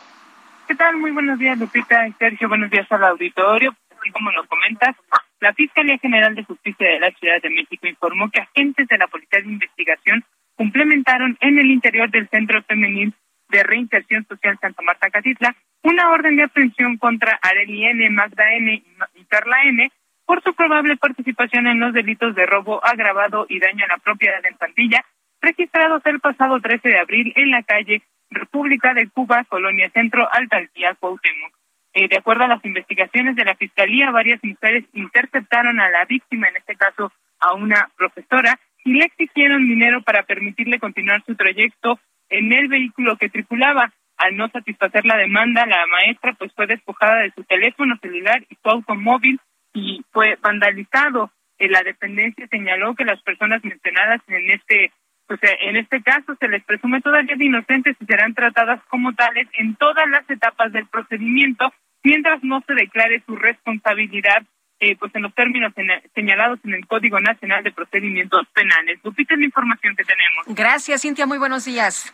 S24: ¿Qué tal? Muy buenos días, Lupita y Sergio. Buenos días al auditorio. Así como nos comentas, la Fiscalía General de Justicia de la Ciudad de México informó que agentes de la Policía de Investigación complementaron en el interior del Centro Femenil de Reinserción Social Santa Marta Catitla una orden de aprehensión contra Areli N, Magda N y Carla N por su probable participación en los delitos de robo agravado y daño a la propiedad en Pandilla, registrados el pasado 13 de abril en la calle República de Cuba, Colonia Centro, Alcaldía Cuauhtémoc. Eh, de acuerdo a las investigaciones de la Fiscalía, varias mujeres interceptaron a la víctima, en este caso a una profesora, y le exigieron dinero para permitirle continuar su trayecto en el vehículo que tripulaba. Al no satisfacer la demanda, la maestra pues fue despojada de su teléfono celular y su automóvil y fue vandalizado. Eh, la dependencia señaló que las personas mencionadas en este pues eh, en este caso se les presume todavía de inocentes y serán tratadas como tales en todas las etapas del procedimiento mientras no se declare su responsabilidad eh, pues en los términos en- señalados en el Código Nacional de Procedimientos Penales. Lupita es la información que tenemos.
S2: Gracias, Cintia. Muy buenos días.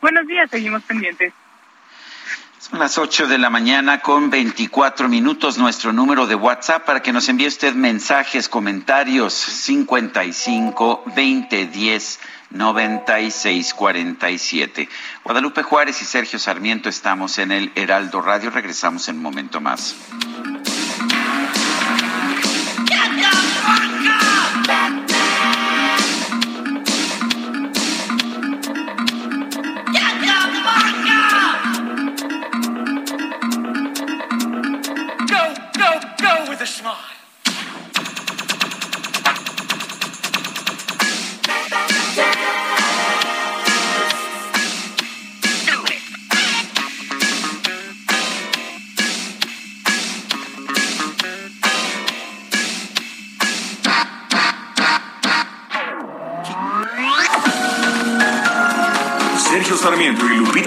S24: Buenos días, seguimos pendientes.
S1: Son las 8 de la mañana con 24 minutos. Nuestro número de WhatsApp para que nos envíe usted mensajes, comentarios 55 20 10 96 47. Guadalupe Juárez y Sergio Sarmiento estamos en el Heraldo Radio. Regresamos en un momento más.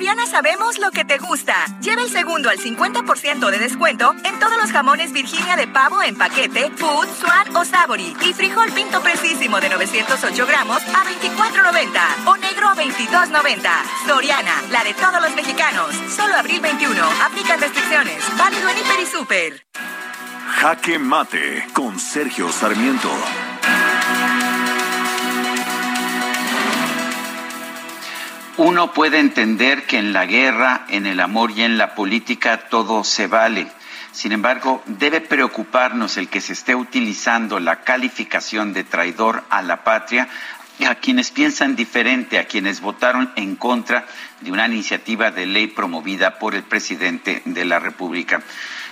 S11: Soriana sabemos lo que te gusta. Lleva el segundo al 50% de descuento en todos los jamones Virginia de pavo en paquete, Food, Swan o Savory. Y frijol pinto precisísimo de 908 gramos a 24.90 o negro a 22.90. Soriana, la de todos los mexicanos. Solo abril 21. Aplican restricciones. Válido en Hiper y Super.
S4: Jaque Mate con Sergio Sarmiento.
S1: Uno puede entender que en la guerra, en el amor y en la política todo se vale. Sin embargo, debe preocuparnos el que se esté utilizando la calificación de traidor a la patria a quienes piensan diferente, a quienes votaron en contra de una iniciativa de ley promovida por el presidente de la República.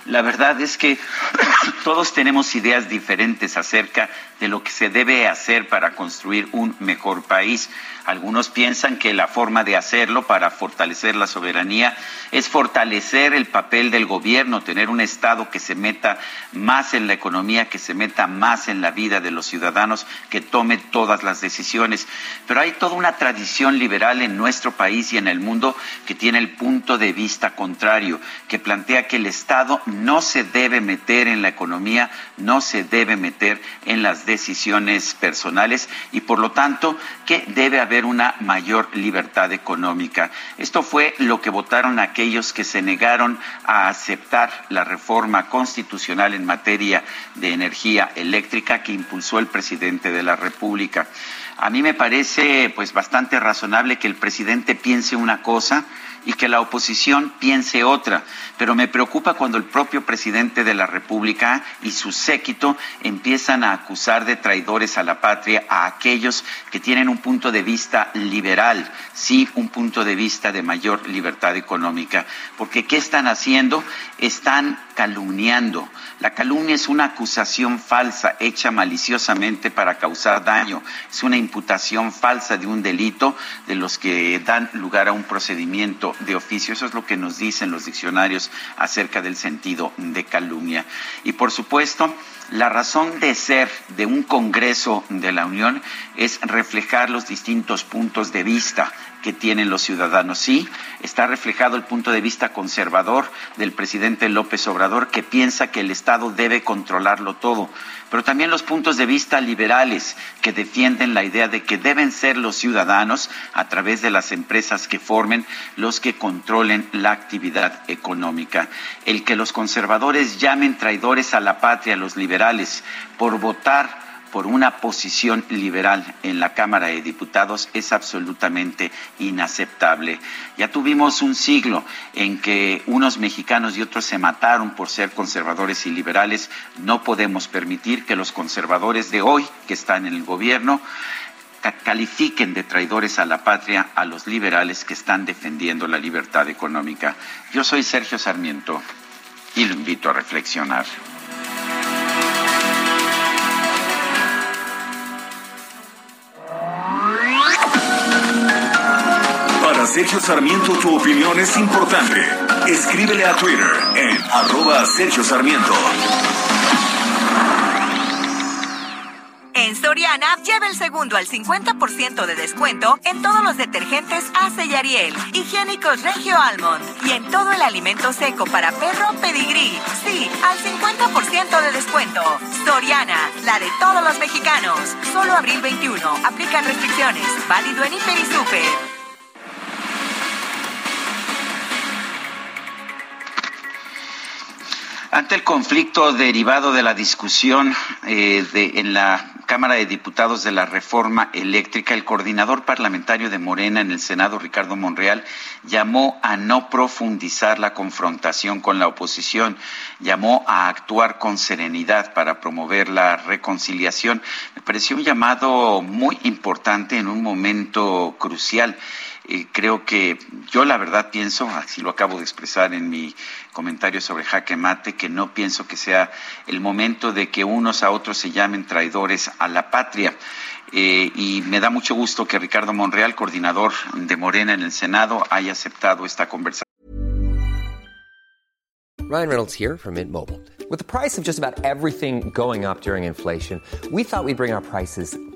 S1: La verdad es que todos tenemos ideas diferentes acerca de lo que se debe hacer para construir un mejor país. Algunos piensan que la forma de hacerlo para fortalecer la soberanía es fortalecer el papel del gobierno, tener un Estado que se meta más en la economía, que se meta más en la vida de los ciudadanos, que tome todas las decisiones. Pero hay toda una tradición liberal en nuestro país y en el mundo que tiene el punto de vista contrario, que plantea que el Estado se debe meter en la economía, no se debe meter en las decisiones personales y por lo tanto que debe haber una mayor libertad económica. Esto fue lo que votaron aquellos que se negaron a aceptar la reforma constitucional en materia de energía eléctrica que impulsó el presidente de la República. A mí me parece pues bastante razonable que el presidente piense una cosa y que la oposición piense otra, pero me preocupa cuando el propio presidente de la República y su séquito empiezan a acusar de traidores a la patria a aquellos que tienen un punto de vista liberal, sí, un punto de vista de mayor libertad económica, porque ¿qué están haciendo? Están calumniando. La calumnia es una acusación falsa hecha maliciosamente para causar daño, es una imputación falsa de un delito de los que dan lugar a un procedimiento de oficio. Eso es lo que nos dicen los diccionarios acerca del sentido de calumnia. Y por supuesto, la razón de ser de un Congreso de la Unión es reflejar los distintos puntos de vista que tienen los ciudadanos. Sí, está reflejado el punto de vista conservador del presidente López Obrador, que piensa que el Estado debe controlarlo todo, pero también los puntos de vista liberales, que defienden la idea de que deben ser los ciudadanos, a través de las empresas que formen, los que controlen la actividad económica. El que los conservadores llamen traidores a la patria los liberales por votar por una posición liberal en la Cámara de Diputados es absolutamente inaceptable. Ya tuvimos un siglo en que unos mexicanos y otros se mataron por ser conservadores y liberales. No podemos permitir que los conservadores de hoy, que están en el gobierno, califiquen de traidores a la patria a los liberales que están defendiendo la libertad económica. Yo soy Sergio Sarmiento y lo invito a reflexionar.
S4: Sergio Sarmiento tu opinión es importante. Escríbele a Twitter en arroba Sergio Sarmiento.
S11: En Soriana, lleva el segundo al 50% de descuento en todos los detergentes Ace y Ariel, higiénicos Regio Almond y en todo el alimento seco para perro Pedigrí. Sí, al 50% de descuento. Soriana, la de todos los mexicanos. Solo abril 21. Aplican restricciones. Válido en Hiper y Super.
S1: Ante el conflicto derivado de la discusión eh, de, en la Cámara de Diputados de la reforma eléctrica, el coordinador parlamentario de Morena en el Senado, Ricardo Monreal, llamó a no profundizar la confrontación con la oposición, llamó a actuar con serenidad para promover la reconciliación. Me pareció un llamado muy importante en un momento crucial. Eh, creo que yo la verdad pienso, así lo acabo de expresar en mi comentario sobre jaque mate, que no pienso que sea el momento de que unos a otros se llamen traidores a la patria. Eh, y me da mucho gusto que Ricardo Monreal, coordinador de Morena en el Senado, haya aceptado esta conversación.
S25: Ryan Reynolds here from Mint Mobile. With the price of just about everything going up during inflation, we thought we'd bring our prices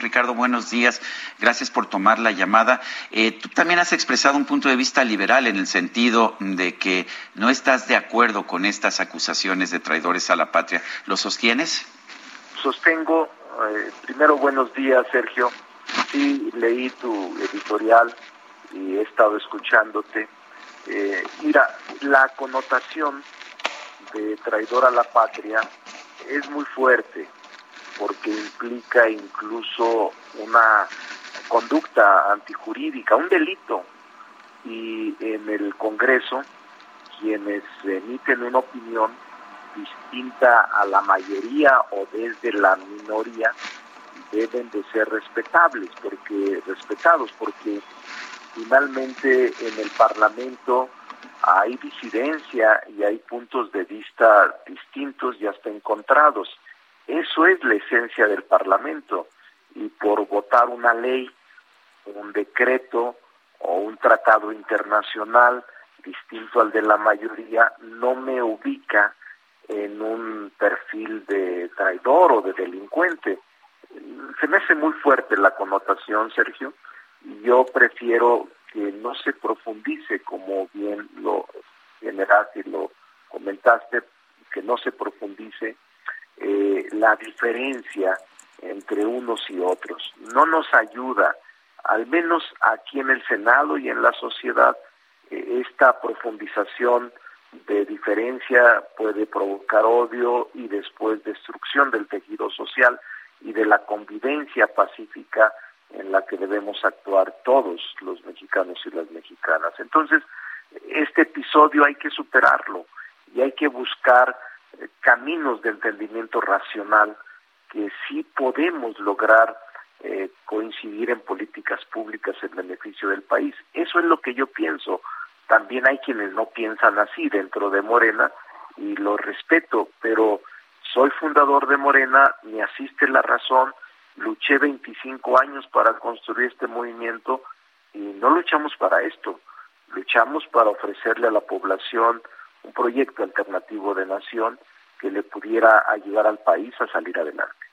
S1: Ricardo, buenos días. Gracias por tomar la llamada. Eh, tú también has expresado un punto de vista liberal en el sentido de que no estás de acuerdo con estas acusaciones de traidores a la patria. ¿Lo sostienes?
S26: Sostengo, eh, primero buenos días Sergio, sí leí tu editorial y he estado escuchándote. Eh, mira, la connotación de traidor a la patria es muy fuerte porque implica incluso una conducta antijurídica, un delito. Y en el Congreso, quienes emiten una opinión distinta a la mayoría o desde la minoría, deben de ser respetables, porque respetados, porque finalmente en el Parlamento hay disidencia y hay puntos de vista distintos y hasta encontrados. Eso es la esencia del Parlamento y por votar una ley, un decreto o un tratado internacional distinto al de la mayoría no me ubica en un perfil de traidor o de delincuente. Se me hace muy fuerte la connotación, Sergio, y yo prefiero que no se profundice como bien lo generaste y lo comentaste que no se profundice eh, la diferencia entre unos y otros. No nos ayuda, al menos aquí en el Senado y en la sociedad, eh, esta profundización de diferencia puede provocar odio y después destrucción del tejido social y de la convivencia pacífica en la que debemos actuar todos los mexicanos y las mexicanas. Entonces, este episodio hay que superarlo y hay que buscar caminos de entendimiento racional que sí podemos lograr eh, coincidir en políticas públicas en beneficio del país. Eso es lo que yo pienso. También hay quienes no piensan así dentro de Morena y lo respeto, pero soy fundador de Morena, me asiste la razón, luché 25 años para construir este movimiento y no luchamos para esto, luchamos para ofrecerle a la población un proyecto alternativo de nación que le pudiera ayudar al país a salir adelante.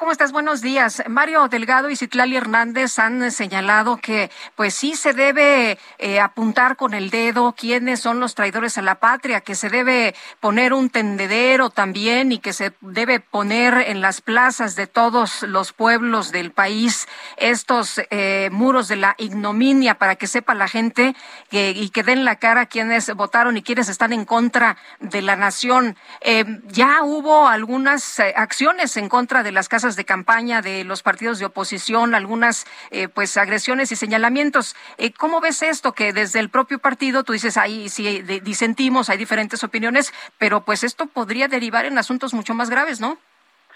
S2: ¿Cómo estás? Buenos días. Mario Delgado y Citlali Hernández han señalado que, pues sí, se debe eh, apuntar con el dedo quiénes son los traidores a la patria, que se debe poner un tendedero también y que se debe poner en las plazas de todos los pueblos del país estos eh, muros de la ignominia para que sepa la gente que, y que den la cara quienes votaron y quienes están en contra de la nación. Eh, ya hubo algunas acciones en contra de las casas de campaña de los partidos de oposición, algunas eh, pues agresiones y señalamientos. Eh, ¿Cómo ves esto? Que desde el propio partido tú dices ahí sí disentimos, hay diferentes opiniones, pero pues esto podría derivar en asuntos mucho más graves, ¿no?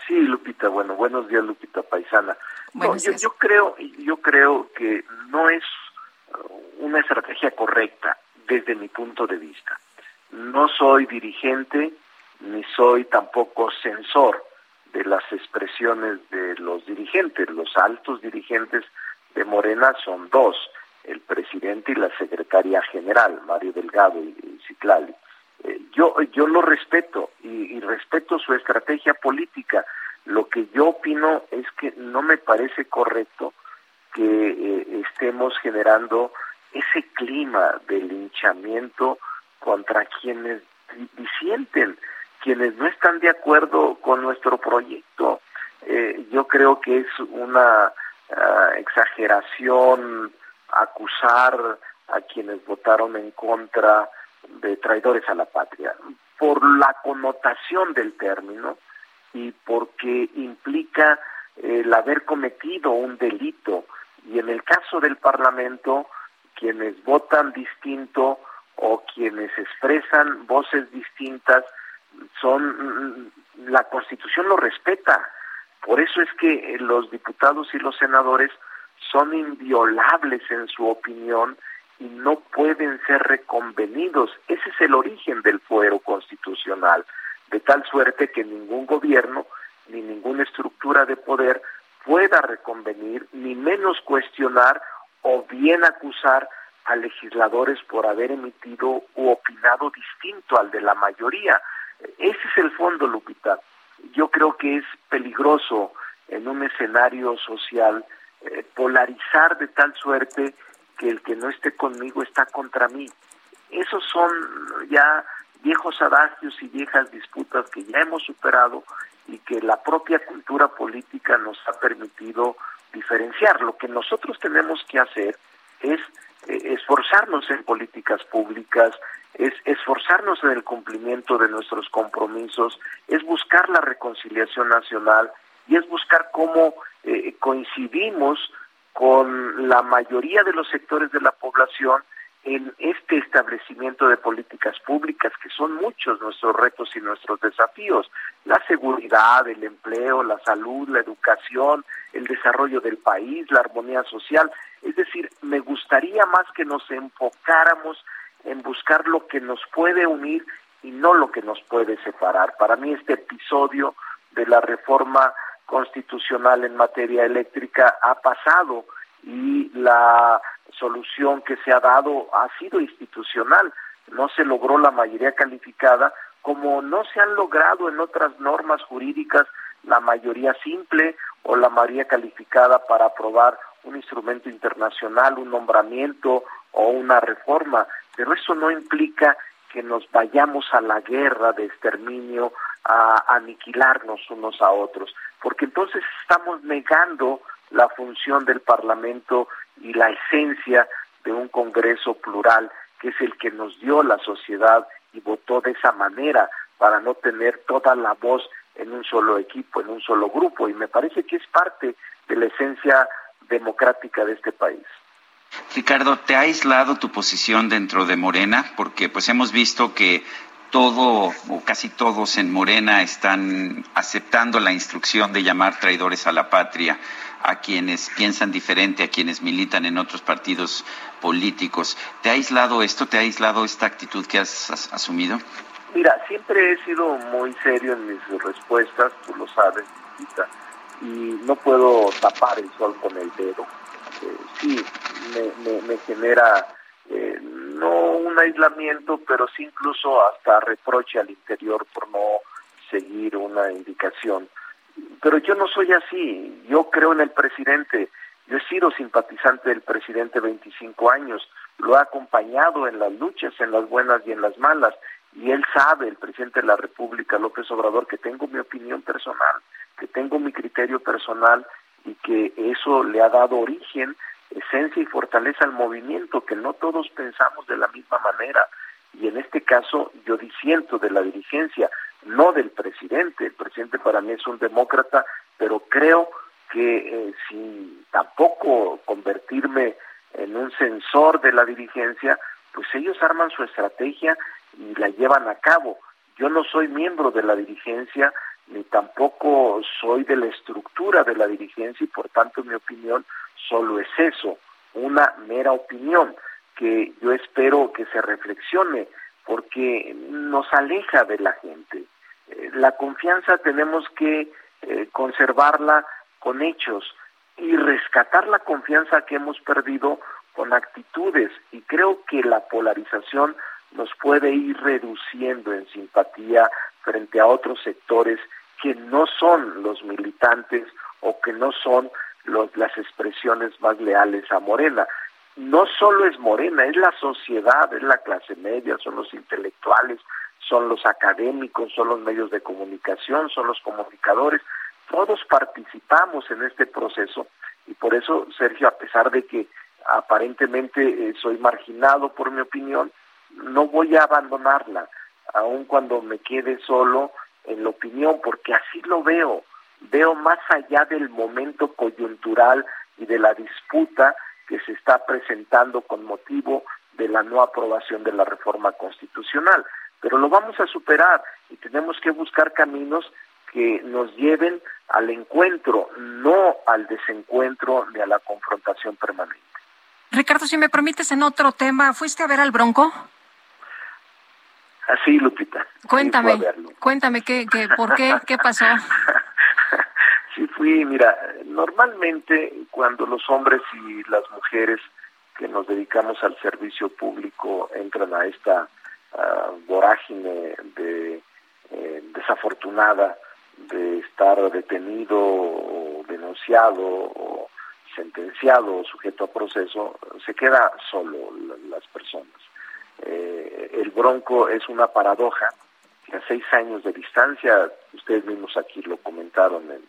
S26: Sí, Lupita. Bueno, buenos días, Lupita Paisana. No, yo, yo creo, yo creo que no es una estrategia correcta desde mi punto de vista. No soy dirigente ni soy tampoco censor de las expresiones de los dirigentes. Los altos dirigentes de Morena son dos, el presidente y la secretaria general, Mario Delgado y, Citlali. Eh, yo, yo lo respeto y, y, respeto su estrategia política. Lo que yo opino es que no me parece correcto que eh, estemos generando ese clima de linchamiento contra quienes disienten quienes no están de acuerdo con nuestro proyecto. Eh, yo creo que es una uh, exageración acusar a quienes votaron en contra de traidores a la patria, por la connotación del término y porque implica el haber cometido un delito. Y en el caso del Parlamento, quienes votan distinto o quienes expresan voces distintas son la Constitución lo respeta. Por eso es que los diputados y los senadores son inviolables en su opinión y no pueden ser reconvenidos. Ese es el origen del fuero constitucional, de tal suerte que ningún gobierno ni ninguna estructura de poder pueda reconvenir, ni menos cuestionar o bien acusar a legisladores por haber emitido u opinado distinto al de la mayoría. Ese es el fondo, Lupita. Yo creo que es peligroso en un escenario social eh, polarizar de tal suerte que el que no esté conmigo está contra mí. Esos son ya viejos adagios y viejas disputas que ya hemos superado y que la propia cultura política nos ha permitido diferenciar. Lo que nosotros tenemos que hacer es esforzarnos en políticas públicas, es esforzarnos en el cumplimiento de nuestros compromisos, es buscar la reconciliación nacional y es buscar cómo eh, coincidimos con la mayoría de los sectores de la población en este establecimiento de políticas públicas, que son muchos nuestros retos y nuestros desafíos, la seguridad, el empleo, la salud, la educación, el desarrollo del país, la armonía social. Es decir, me gustaría más que nos enfocáramos en buscar lo que nos puede unir y no lo que nos puede separar. Para mí este episodio de la reforma constitucional en materia eléctrica ha pasado y la solución que se ha dado ha sido institucional. No se logró la mayoría calificada como no se han logrado en otras normas jurídicas la mayoría simple o la mayoría calificada para aprobar un instrumento internacional, un nombramiento o una reforma pero eso no implica que nos vayamos a la guerra de exterminio, a aniquilarnos unos a otros, porque entonces estamos negando la función del Parlamento y la esencia de un Congreso plural, que es el que nos dio la sociedad y votó de esa manera para no tener toda la voz en un solo equipo, en un solo grupo, y me parece que es parte de la esencia democrática de este país.
S1: Ricardo, ¿te ha aislado tu posición dentro de Morena? Porque pues hemos visto que todo o casi todos en Morena están aceptando la instrucción de llamar traidores a la patria a quienes piensan diferente, a quienes militan en otros partidos políticos. ¿Te ha aislado esto? ¿Te ha aislado esta actitud que has, asumido?
S26: Mira, siempre he sido muy serio en mis respuestas, tú lo sabes, y no puedo tapar el sol con el dedo. Eh, sí, me, me, me genera eh, no un aislamiento, pero sí incluso hasta reproche al interior por no seguir una indicación. Pero yo no soy así, yo creo en el presidente, yo he sido simpatizante del presidente 25 años, lo he acompañado en las luchas, en las buenas y en las malas, y él sabe, el presidente de la República, López Obrador, que tengo mi opinión personal, que tengo mi criterio personal y que eso le ha dado origen, esencia y fortaleza al movimiento, que no todos pensamos de la misma manera. Y en este caso yo disiento de la dirigencia, no del presidente. El presidente para mí es un demócrata, pero creo que eh, sin tampoco convertirme en un censor de la dirigencia, pues ellos arman su estrategia y la llevan a cabo. Yo no soy miembro de la dirigencia, ni tampoco soy de la estructura de la dirigencia y por tanto mi opinión solo es eso, una mera opinión que yo espero que se reflexione porque nos aleja de la gente. La confianza tenemos que eh, conservarla con hechos y rescatar la confianza que hemos perdido con actitudes y creo que la polarización nos puede ir reduciendo en simpatía frente a otros sectores que no son los militantes o que no son los, las expresiones más leales a Morena. No solo es Morena, es la sociedad, es la clase media, son los intelectuales, son los académicos, son los medios de comunicación, son los comunicadores. Todos participamos en este proceso y por eso, Sergio, a pesar de que aparentemente eh, soy marginado por mi opinión, no voy a abandonarla, aun cuando me quede solo en la opinión, porque así lo veo, veo más allá del momento coyuntural y de la disputa que se está presentando con motivo de la no aprobación de la reforma constitucional. Pero lo vamos a superar y tenemos que buscar caminos que nos lleven al encuentro, no al desencuentro ni a la confrontación permanente.
S2: Ricardo, si me permites, en otro tema, ¿fuiste a ver al Bronco?
S26: Así, Lupita.
S2: Cuéntame, cuéntame, ¿qué, qué, ¿por qué? ¿Qué pasó?
S26: sí, fui, mira, normalmente cuando los hombres y las mujeres que nos dedicamos al servicio público entran a esta uh, vorágine de eh, desafortunada de estar detenido o denunciado o sentenciado o sujeto a proceso, se queda solo las personas. Eh, el Bronco es una paradoja. Que a seis años de distancia, ustedes mismos aquí lo comentaron en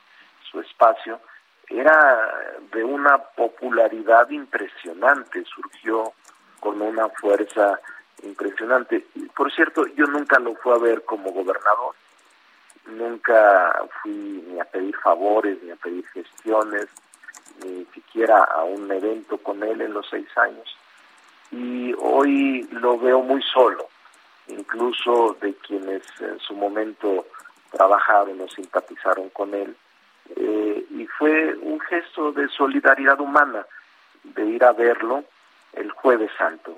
S26: su espacio, era de una popularidad impresionante, surgió con una fuerza impresionante. Por cierto, yo nunca lo fui a ver como gobernador, nunca fui ni a pedir favores, ni a pedir gestiones, ni siquiera a un evento con él en los seis años y hoy lo veo muy solo, incluso de quienes en su momento trabajaron o simpatizaron con él. Eh, y fue un gesto de solidaridad humana de ir a verlo el jueves santo.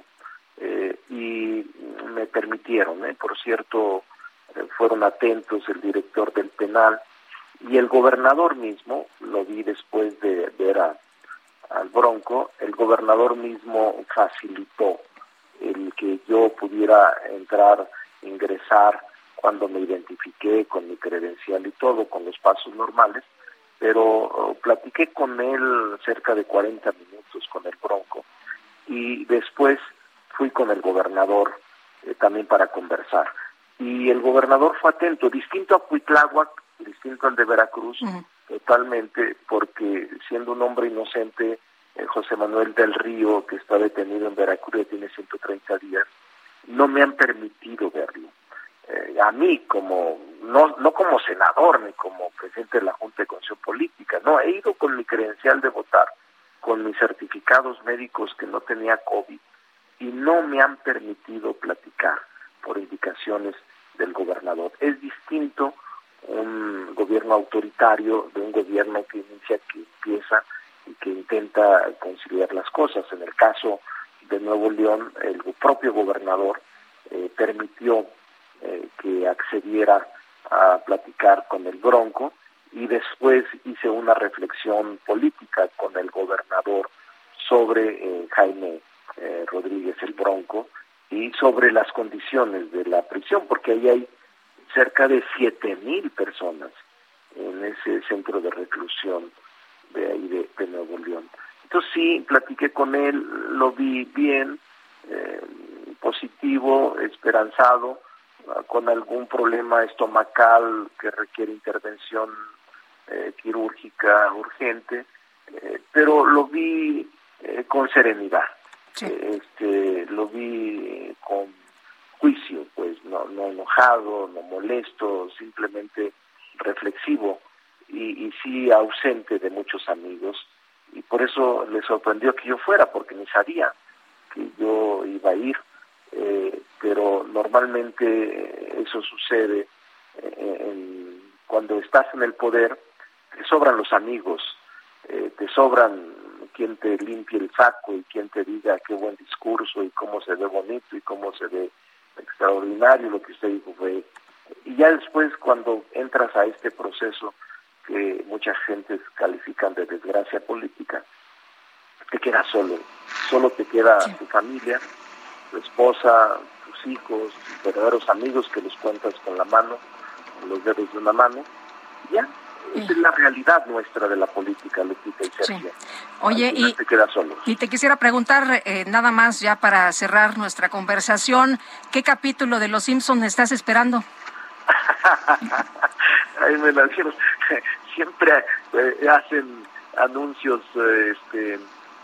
S26: Eh, y me permitieron, eh, por cierto, fueron atentos el director del penal y el gobernador mismo, lo vi después de ver al Bronco, el gobernador mismo facilitó el que yo pudiera entrar, ingresar cuando me identifiqué con mi credencial y todo, con los pasos normales, pero oh, platiqué con él cerca de 40 minutos con el Bronco y después fui con el gobernador eh, también para conversar. Y el gobernador fue atento, distinto a Cuitláhuac, distinto al de Veracruz, totalmente, porque siendo un hombre inocente, eh, José Manuel del Río, que está detenido en Veracruz, y tiene 130 días, no me han permitido verlo. Eh, a mí, como no, no como senador ni como presidente de la Junta de Constitución Política, no, he ido con mi credencial de votar, con mis certificados médicos que no tenía COVID, y no me han permitido platicar por indicaciones del gobernador. Es distinto un gobierno autoritario de un gobierno que inicia, que empieza y que intenta conciliar las cosas. En el caso de Nuevo León, el propio gobernador eh, permitió eh, que accediera a platicar con el Bronco y después hice una reflexión política con el gobernador sobre eh, Jaime Rodríguez el Bronco y sobre las condiciones de la prisión, porque ahí hay cerca de siete mil personas en ese centro de reclusión de ahí de, Nuevo León. Entonces sí, platiqué con él, lo vi bien, eh, positivo, esperanzado, ah, con algún problema estomacal que requiere intervención eh, quirúrgica urgente, eh, pero lo vi con serenidad, este, lo vi con juicio, pues no, no enojado, no molesto, simplemente reflexivo y, y sí ausente de muchos amigos. Y por eso le sorprendió que yo fuera porque ni sabía que yo iba a ir. Eh, pero normalmente eso sucede eh, cuando estás en el poder te sobran los amigos eh, te sobran quien te limpie el saco y quien te diga qué buen discurso y cómo se ve bonito y cómo se ve extraordinario lo que usted dijo fue y ya después cuando entras a este proceso que muchas gentes califican de desgracia política te quedas solo solo te queda tu familia tu esposa tus hijos tus verdaderos amigos que los cuentas con la mano con los dedos de una mano y ya esa es la realidad nuestra de la política, Lupita y Sergio.
S2: Oye, y te, y te quisiera preguntar, eh, nada más ya para cerrar nuestra conversación, ¿qué capítulo de Los Simpsons estás esperando?
S26: Ahí me la Siempre eh, hacen anuncios eh, este,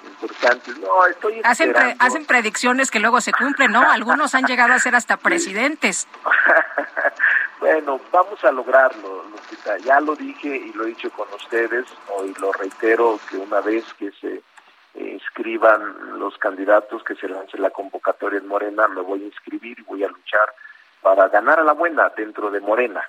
S26: importantes. No, estoy
S2: hacen, hacen predicciones que luego se cumplen, ¿no? Algunos han llegado a ser hasta presidentes.
S26: Bueno, vamos a lograrlo, Lupita. Ya lo dije y lo he dicho con ustedes, hoy lo reitero que una vez que se inscriban los candidatos, que se lance la convocatoria en Morena, me voy a inscribir y voy a luchar para ganar a la buena dentro de Morena.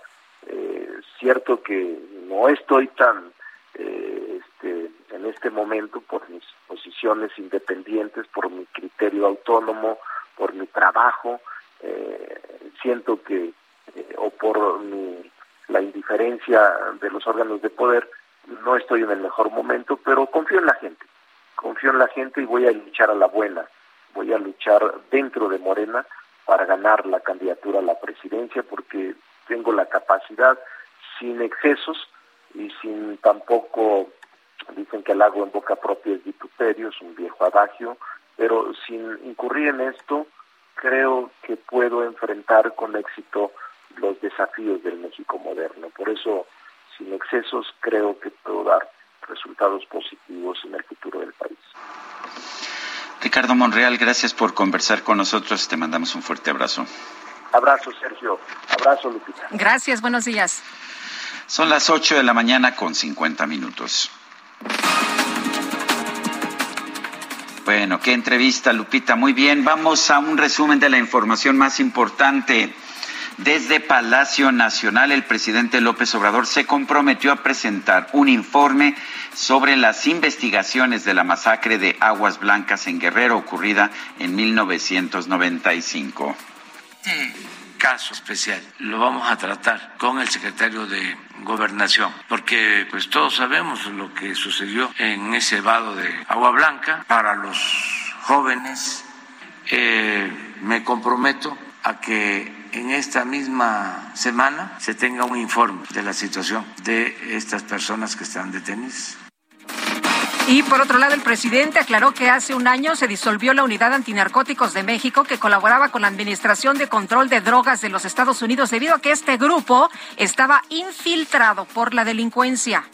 S26: Eh, cierto que no estoy tan eh, este, en este momento por mis posiciones independientes, por mi criterio autónomo, por mi trabajo, eh, siento que, eh, o por mi, la indiferencia de los órganos de poder, no estoy en el mejor momento, pero confío en la gente, confío en la gente y voy a luchar a la buena, voy a luchar dentro de Morena para ganar la candidatura a la presidencia porque tengo la capacidad sin excesos y sin tampoco, dicen que el agua en boca propia es vituperio, es un viejo adagio, pero sin incurrir en esto, creo que puedo enfrentar con éxito los desafíos del México moderno. Por eso, sin excesos, creo que puedo dar resultados positivos en el futuro del país.
S1: Ricardo Monreal, gracias por conversar con nosotros. Te mandamos un fuerte abrazo.
S26: Abrazo, Sergio. Abrazo, Lupita.
S2: Gracias, buenos días.
S1: Son las 8 de la mañana con 50 minutos. Bueno, qué entrevista, Lupita. Muy bien, vamos a un resumen de la información más importante. Desde Palacio Nacional, el presidente López Obrador se comprometió a presentar un informe sobre las investigaciones de la masacre de Aguas Blancas en Guerrero ocurrida en 1995.
S27: Este caso especial lo vamos a tratar con el secretario de Gobernación, porque pues todos sabemos lo que sucedió en ese vado de Agua Blanca para los jóvenes. Eh, me comprometo a que en esta misma semana se tenga un informe de la situación de estas personas que están detenidas.
S2: Y por otro lado, el presidente aclaró que hace un año se disolvió la Unidad Antinarcóticos de México que colaboraba con la Administración de Control de Drogas de los Estados Unidos debido a que este grupo estaba infiltrado por la delincuencia.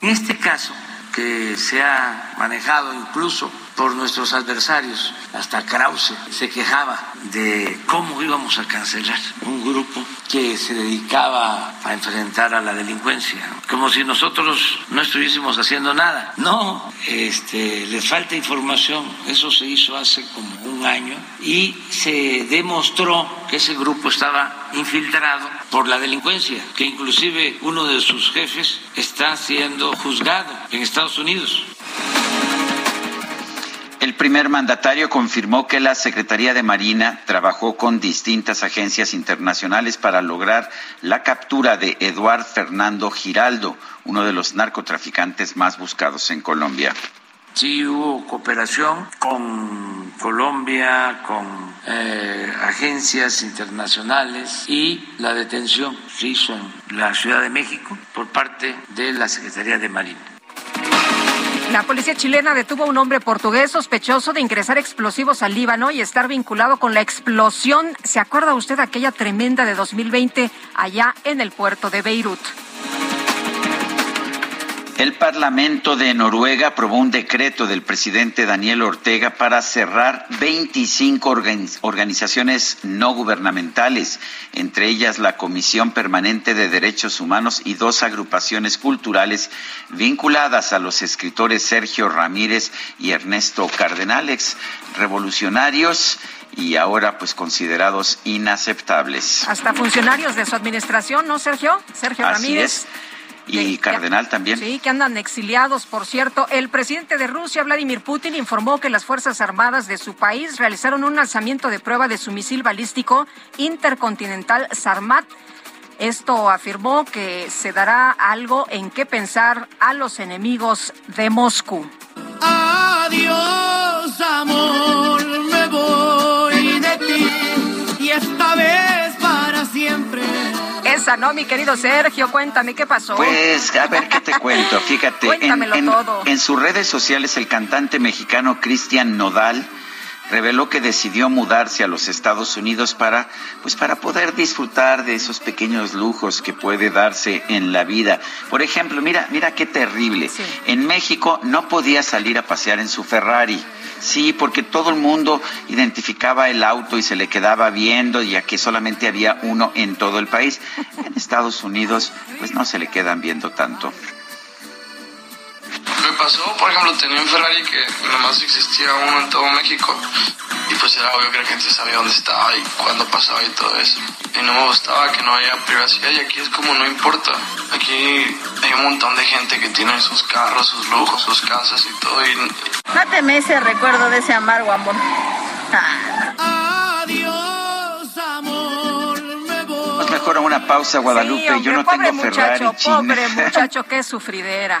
S27: En este caso, que se ha manejado incluso por nuestros adversarios. Hasta Krause se quejaba de cómo íbamos a cancelar un grupo que se dedicaba a enfrentar a la delincuencia, como si nosotros no estuviésemos haciendo nada. No, este, les falta información. Eso se hizo hace como un año y se demostró que ese grupo estaba infiltrado por la delincuencia, que inclusive uno de sus jefes está siendo juzgado en Estados Unidos.
S1: El primer mandatario confirmó que la Secretaría de Marina trabajó con distintas agencias internacionales para lograr la captura de Eduard Fernando Giraldo, uno de los narcotraficantes más buscados en Colombia.
S27: Sí hubo cooperación con Colombia, con eh, agencias internacionales y la detención se hizo en la Ciudad de México por parte de la Secretaría de Marina.
S2: La policía chilena detuvo a un hombre portugués sospechoso de ingresar explosivos al Líbano y estar vinculado con la explosión. ¿Se acuerda usted aquella tremenda de 2020 allá en el puerto de Beirut?
S1: El Parlamento de Noruega aprobó un decreto del presidente Daniel Ortega para cerrar 25 organizaciones no gubernamentales, entre ellas la Comisión Permanente de Derechos Humanos y dos agrupaciones culturales vinculadas a los escritores Sergio Ramírez y Ernesto Cardenales, revolucionarios y ahora pues considerados inaceptables.
S2: Hasta funcionarios de su administración, ¿no, Sergio? Sergio
S1: Así
S2: Ramírez.
S1: es. Y Cardenal también.
S2: Sí, que andan exiliados, por cierto. El presidente de Rusia, Vladimir Putin, informó que las Fuerzas Armadas de su país realizaron un lanzamiento de prueba de su misil balístico intercontinental Sarmat. Esto afirmó que se dará algo en qué pensar a los enemigos de Moscú.
S12: Adiós, amor, me voy de ti y esta vez.
S2: ¿No, mi querido Sergio? Cuéntame, ¿qué pasó?
S1: Pues, a ver qué te cuento. Fíjate, en,
S2: Cuéntamelo
S1: en-
S2: todo.
S1: en sus redes sociales el cantante mexicano Cristian Nodal reveló que decidió mudarse a los Estados Unidos para, pues, para poder disfrutar de esos pequeños lujos que puede darse en la vida. Por ejemplo, mira, mira qué terrible. En México no podía salir a pasear en su Ferrari. Sí, porque todo el mundo identificaba el auto y se le quedaba viendo, ya que solamente había uno en todo el país. En Estados Unidos, pues no se le quedan viendo tanto.
S28: Me pasó, por ejemplo, tenía un Ferrari que nomás existía uno en todo México y pues era obvio que la gente sabía dónde estaba y cuándo pasaba y todo eso. Y no me gustaba que no haya privacidad y aquí es como no importa. Aquí hay un montón de gente que tiene sus carros, sus lujos, sus casas y todo y
S29: Máteme ese recuerdo de ese amargo amor.
S12: Adiós, amor, me voy.
S1: Mejor a una pausa, Guadalupe.
S2: Sí, hombre,
S1: Yo no
S2: pobre
S1: tengo Ferrari,
S2: muchacho,
S1: chin.
S2: pobre muchacho, qué sufridera.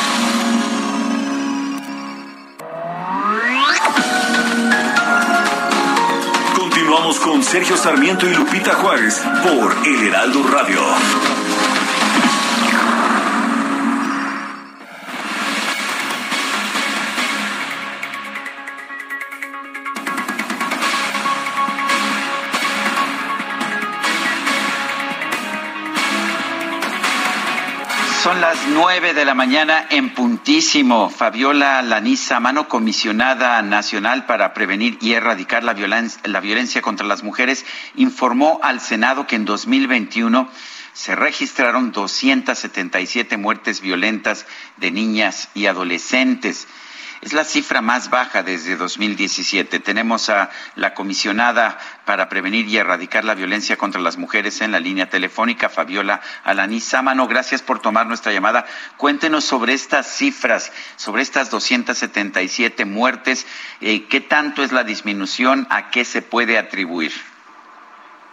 S4: Continuamos con Sergio Sarmiento y Lupita Juárez por El Heraldo Radio.
S1: Son las nueve de la mañana en puntísimo. Fabiola Laniza, mano comisionada nacional para prevenir y erradicar la la violencia contra las mujeres, informó al Senado que en 2021 se registraron 277 muertes violentas de niñas y adolescentes. Es la cifra más baja desde 2017. Tenemos a la comisionada para prevenir y erradicar la violencia contra las mujeres en la línea telefónica, Fabiola Alaní Sámano. Gracias por tomar nuestra llamada. Cuéntenos sobre estas cifras, sobre estas 277 muertes. Eh, ¿Qué tanto es la disminución? ¿A qué se puede atribuir?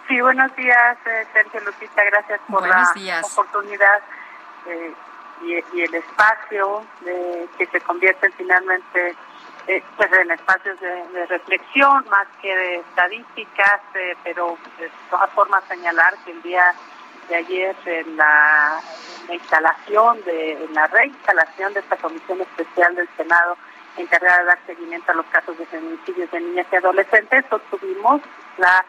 S30: Sí, buenos días, eh, Sergio Lupita. Gracias por la oportunidad eh, y, el espacio de, que se convierte finalmente eh, pues en espacios de, reflexión más que de estadísticas, pero de todas formas señalar que el día de ayer en la, instalación, de, en la reinstalación de esta comisión especial del Senado encargada de dar seguimiento a los casos de feminicidios de niñas y adolescentes, obtuvimos la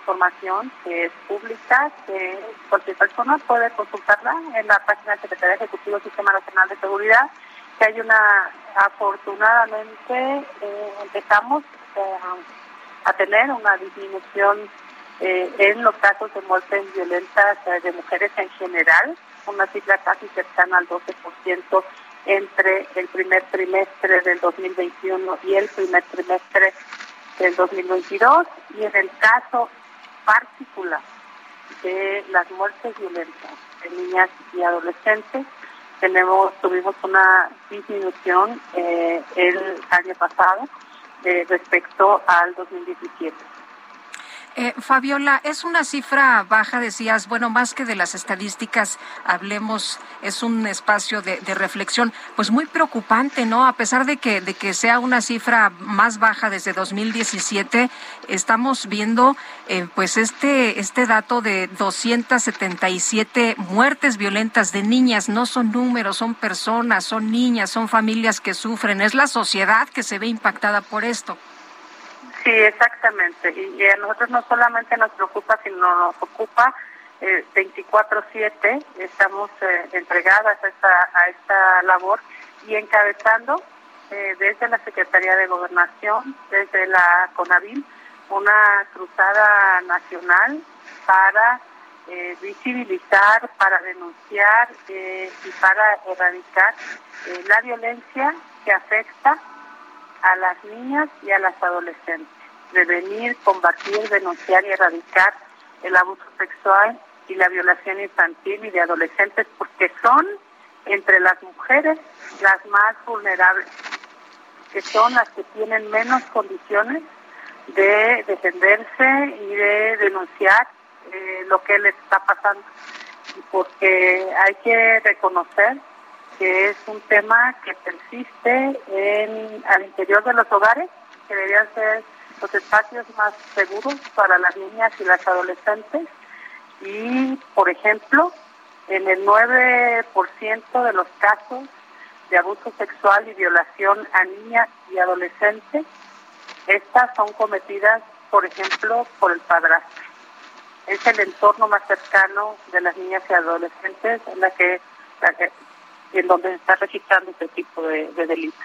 S30: información que es pública, que cualquier persona puede consultarla en la página del Secretaría Ejecutivo del Sistema Nacional de Seguridad, que hay una, afortunadamente, eh, empezamos eh, a tener una disminución eh, en los casos de muertes violentas de mujeres en general, una cifra casi cercana al 12% entre el primer trimestre del 2021 y el primer trimestre del 2022 y en el caso particular de las muertes violentas de niñas y adolescentes. Tenemos, tuvimos una disminución eh, el año pasado eh, respecto al 2017.
S2: Eh, Fabiola, es una cifra baja, decías, bueno, más que de las estadísticas, hablemos, es un espacio de, reflexión, pues muy preocupante, ¿no? A pesar de que, de que sea una cifra más baja desde 2017, estamos viendo eh, pues este, este dato de 277 muertes violentas de niñas, no son números, son personas, son niñas, son familias que sufren, es la sociedad que se ve impactada por esto.
S30: Sí, exactamente. Y, a nosotros no solamente nos preocupa, sino nos ocupa eh, 24/7. Estamos eh, entregadas a esta, a esta labor y encabezando eh, desde la Secretaría de Gobernación, desde la CONAVIL, una cruzada nacional para eh, visibilizar, para denunciar y para erradicar la violencia que afecta a las niñas y a las adolescentes. Prevenir, combatir, denunciar y erradicar el abuso sexual y la violación infantil y de adolescentes porque son entre las mujeres las más vulnerables, que son las que tienen menos condiciones de defenderse y de denunciar eh, lo que les está pasando. Porque hay que reconocer que es un tema que persiste en, al interior de los hogares, que deberían ser los espacios más seguros para las niñas y las adolescentes. Y, por ejemplo, en el 9% de los casos de abuso sexual y violación a niñas y adolescentes, estas son cometidas, por ejemplo, por el padrastro. Es el entorno más cercano de las niñas y adolescentes en la que, la que en donde está registrando este tipo de, delitos.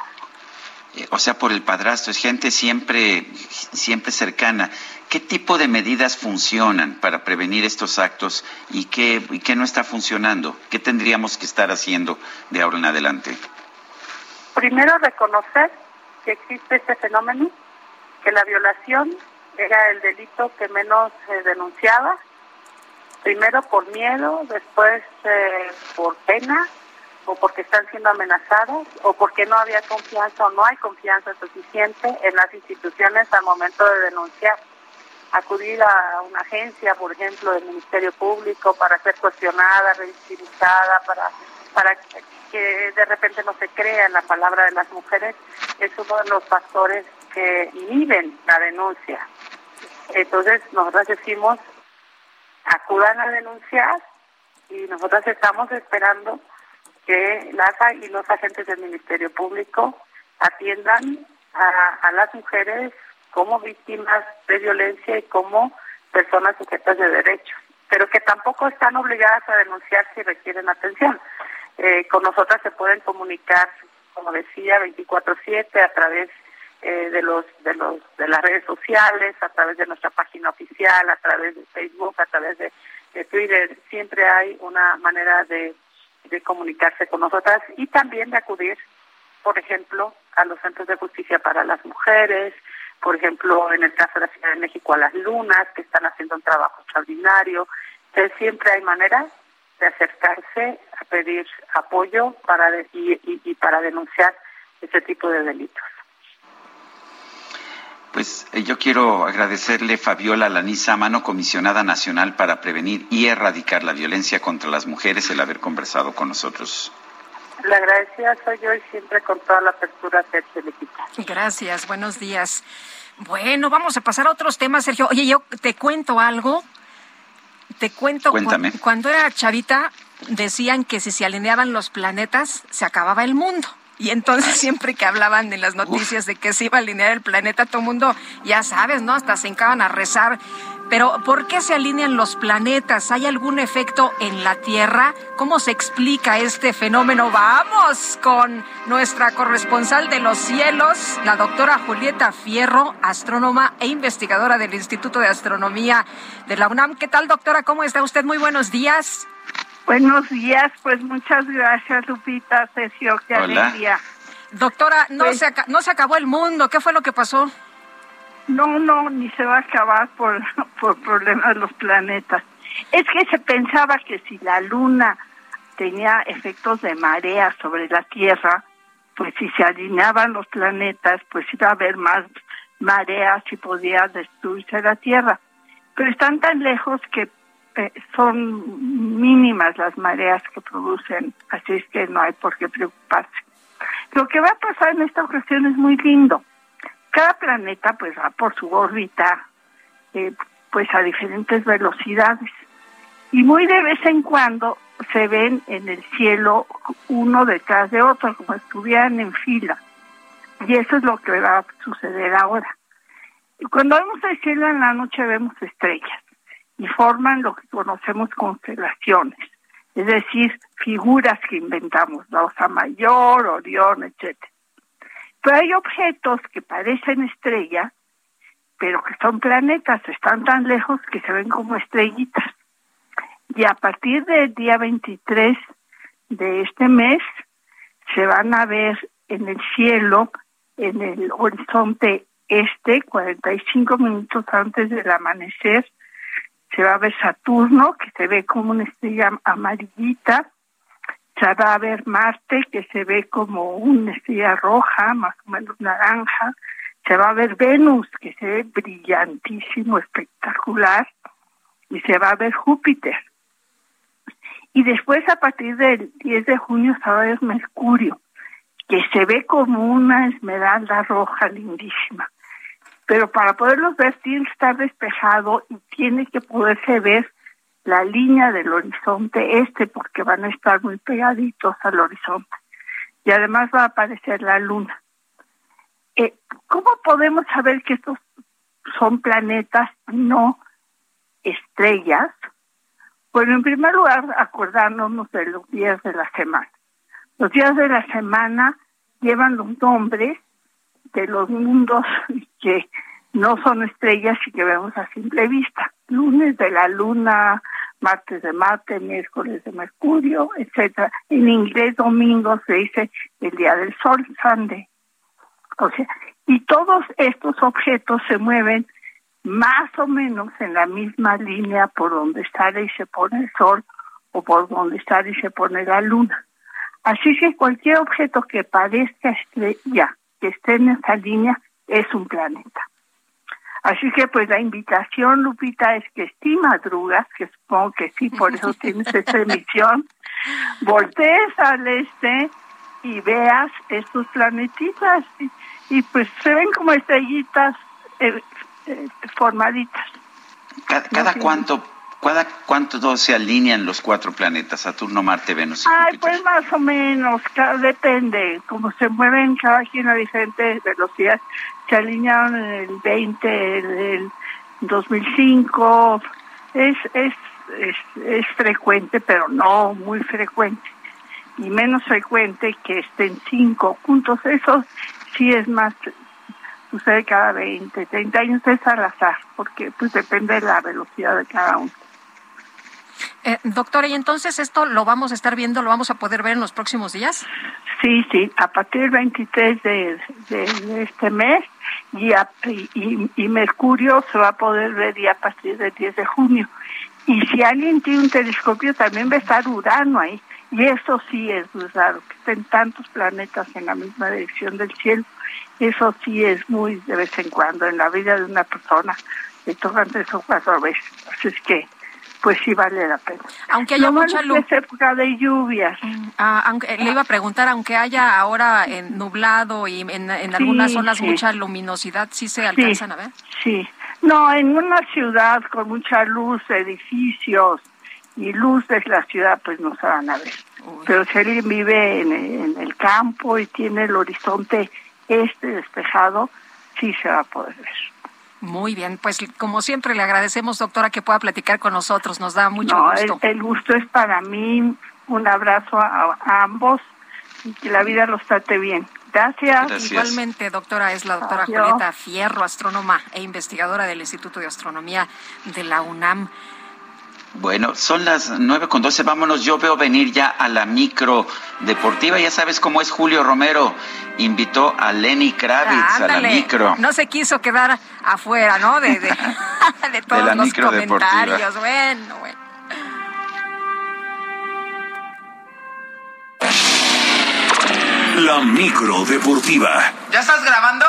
S1: Eh, o sea, por el padrastro, es gente siempre, siempre cercana. ¿Qué tipo de medidas funcionan para prevenir estos actos y qué, y qué no está funcionando? ¿Qué tendríamos que estar haciendo de ahora en adelante?
S30: Primero, reconocer que existe este fenómeno, que la violación era el delito que menos se denunciaba, primero por miedo, después eh, por pena o porque están siendo amenazados o porque no había confianza o no hay confianza suficiente en las instituciones al momento de denunciar. Acudir a una agencia, por ejemplo, del Ministerio Público para ser cuestionada, revictimizada, para, para que de repente no se crea en la palabra de las mujeres, es uno de los factores que inhiben la denuncia. Entonces, nosotros decimos, acudan a denunciar y nosotros estamos esperando que las y los agentes del Ministerio Público atiendan a, las mujeres como víctimas de violencia y como personas sujetas de derechos, pero que tampoco están obligadas a denunciar si requieren atención. Eh, con nosotras se pueden comunicar, como decía, 24/7 a través eh, de los de los de las redes sociales, a través de nuestra página oficial, a través de Facebook, a través de Twitter. Siempre hay una manera de de comunicarse con nosotras y también de acudir
S31: por ejemplo, a los centros de justicia para las mujeres, por ejemplo, en el caso de la Ciudad de México, a las lunas, que están haciendo un trabajo extraordinario. Entonces, siempre hay manera de acercarse a pedir apoyo para y, y para denunciar ese tipo de delitos.
S1: Pues eh, yo quiero agradecerle Fabiola Lanisa Mano, comisionada nacional para prevenir y erradicar la violencia contra las mujeres, el haber conversado con nosotros.
S31: La agradecida soy yo y siempre con toda la apertura Sergio
S2: Gracias, buenos días. Bueno, vamos a pasar a otros temas, Sergio. Oye, yo te cuento algo. Te cuento,
S1: Cuéntame.
S2: cuando era chavita decían que si se alineaban los planetas se acababa el mundo. Y entonces siempre que hablaban en las noticias de que se iba a alinear el planeta, todo el mundo, ya sabes, ¿no? Hasta se encaban a rezar. Pero ¿por qué se alinean los planetas? ¿Hay algún efecto en la Tierra? ¿Cómo se explica este fenómeno? Vamos con nuestra corresponsal de los cielos, la doctora Julieta Fierro, astrónoma e investigadora del Instituto de Astronomía de la UNAM. ¿Qué tal, doctora? ¿Cómo está usted? Muy buenos días.
S32: Buenos días, pues muchas gracias, Lupita, Sergio, qué
S1: Hola.
S32: alegría.
S2: Doctora, no,
S32: Pues-
S2: se aca- no se acabó el mundo. ¿Qué fue lo que pasó?
S32: No, no, ni se va a acabar por, por problemas de los planetas. Es que se pensaba que si la Luna tenía efectos de marea sobre la Tierra, pues si se alineaban los planetas, pues iba a haber más mareas y podía destruirse la Tierra. Pero están tan lejos que eh, son mínimas las mareas que producen, así es que no hay por qué preocuparse. Lo que va a pasar en esta ocasión es muy lindo. Cada planeta pues va por su órbita eh, pues a diferentes velocidades y muy de vez en cuando se ven en el cielo uno detrás de otro como estuvieran en fila y eso es lo que va a suceder ahora. Cuando vemos el cielo en la noche vemos estrellas y forman lo que conocemos constelaciones, es decir, figuras que inventamos, la Osa Mayor, Orión, etcétera. Pero hay objetos que parecen estrellas, pero que son planetas, están tan lejos que se ven como estrellitas. Y a partir del día 23 de este mes se van a ver en el cielo, en el horizonte este, 45 minutos antes del amanecer, se va a ver Saturno, que se ve como una estrella amarillita, se va a ver Marte, que se ve como una estrella roja, más o menos naranja, se va a ver Venus, que se ve brillantísimo, espectacular, y se va a ver Júpiter. Y después, a partir del 10 de junio, se va a ver Mercurio, que se ve como una esmeralda roja lindísima. Pero para poderlos ver tiene que estar despejado y tiene que poderse ver la línea del horizonte este porque van a estar muy pegaditos al horizonte. Y además va a aparecer la luna. Eh, ¿Cómo podemos saber que estos son planetas y no estrellas? Bueno, en primer lugar, acordarnos de los días de la semana. Los días de la semana llevan los nombres de los mundos que no son estrellas y que vemos a simple vista. Lunes de la luna, martes de Marte, miércoles de Mercurio, etcétera. En inglés domingo se dice el día del sol, Sunday. O sea, y todos estos objetos se mueven más o menos en la misma línea por donde sale y se pone el sol o por donde sale y se pone la luna. Así que cualquier objeto que parezca estrella, que esté en esa línea, es un planeta. Así que pues la invitación, Lupita, es que si madrugas, que supongo que sí, por eso tienes esta emisión, voltees al este y veas estos planetitas y, y, pues se ven como estrellitas eh, eh, formaditas.
S1: ¿Cada, cada cuánto, cada cuánto se alinean los cuatro planetas, Saturno, Marte, Venus y
S32: Ay, pues más o menos, ca- depende, como se mueven cada quien a diferentes velocidades, se alinearon en el 20, en el 2005, es, es, es, es frecuente, pero no muy frecuente, y menos frecuente que estén cinco puntos, eso sí es más, sucede cada 20, 30 años, es al azar, porque pues depende de la velocidad de cada uno.
S2: Eh, doctora, ¿y entonces esto lo vamos a estar viendo, lo vamos a poder ver en los próximos días?
S32: Sí, sí, a partir del 23 de, de este mes y, y, Mercurio se va a poder ver ya a partir del 10 de junio. Y si alguien tiene un telescopio también va a estar Urano ahí. Y eso sí es muy raro, que estén tantos planetas en la misma dirección del cielo. Eso sí es muy de vez en cuando en la vida de una persona. Le tocan tres o cuatro veces. Así es que pues sí vale la pena.
S2: Aunque haya mucha luz.
S32: Es época de lluvias.
S2: Ah, aunque, le iba a preguntar, aunque haya ahora en nublado y en, en algunas zonas mucha luminosidad, ¿sí se alcanzan a ver?
S32: Sí. No, en una ciudad con mucha luz, edificios y luces, la ciudad pues no se van a ver. Pero si alguien vive en, en el campo y tiene el horizonte este despejado, sí se va a poder ver.
S2: Muy bien, pues como siempre le agradecemos, doctora, que pueda platicar con nosotros. Nos da mucho gusto.
S32: El, gusto es para mí. Un abrazo a, ambos y que la vida los trate bien. Gracias.
S2: Igualmente, doctora, es la doctora Julieta Fierro, astrónoma e investigadora del Instituto de Astronomía de la UNAM.
S1: Bueno, son las nueve con doce. Vámonos. Yo veo venir ya a la micro deportiva. Ya sabes cómo es Julio Romero. Invitó a Lenny Kravitz a la micro.
S2: No se quiso quedar afuera, ¿no? De, de, de todos los comentarios. Bueno, bueno.
S4: La micro deportiva.
S33: ¿Ya estás grabando?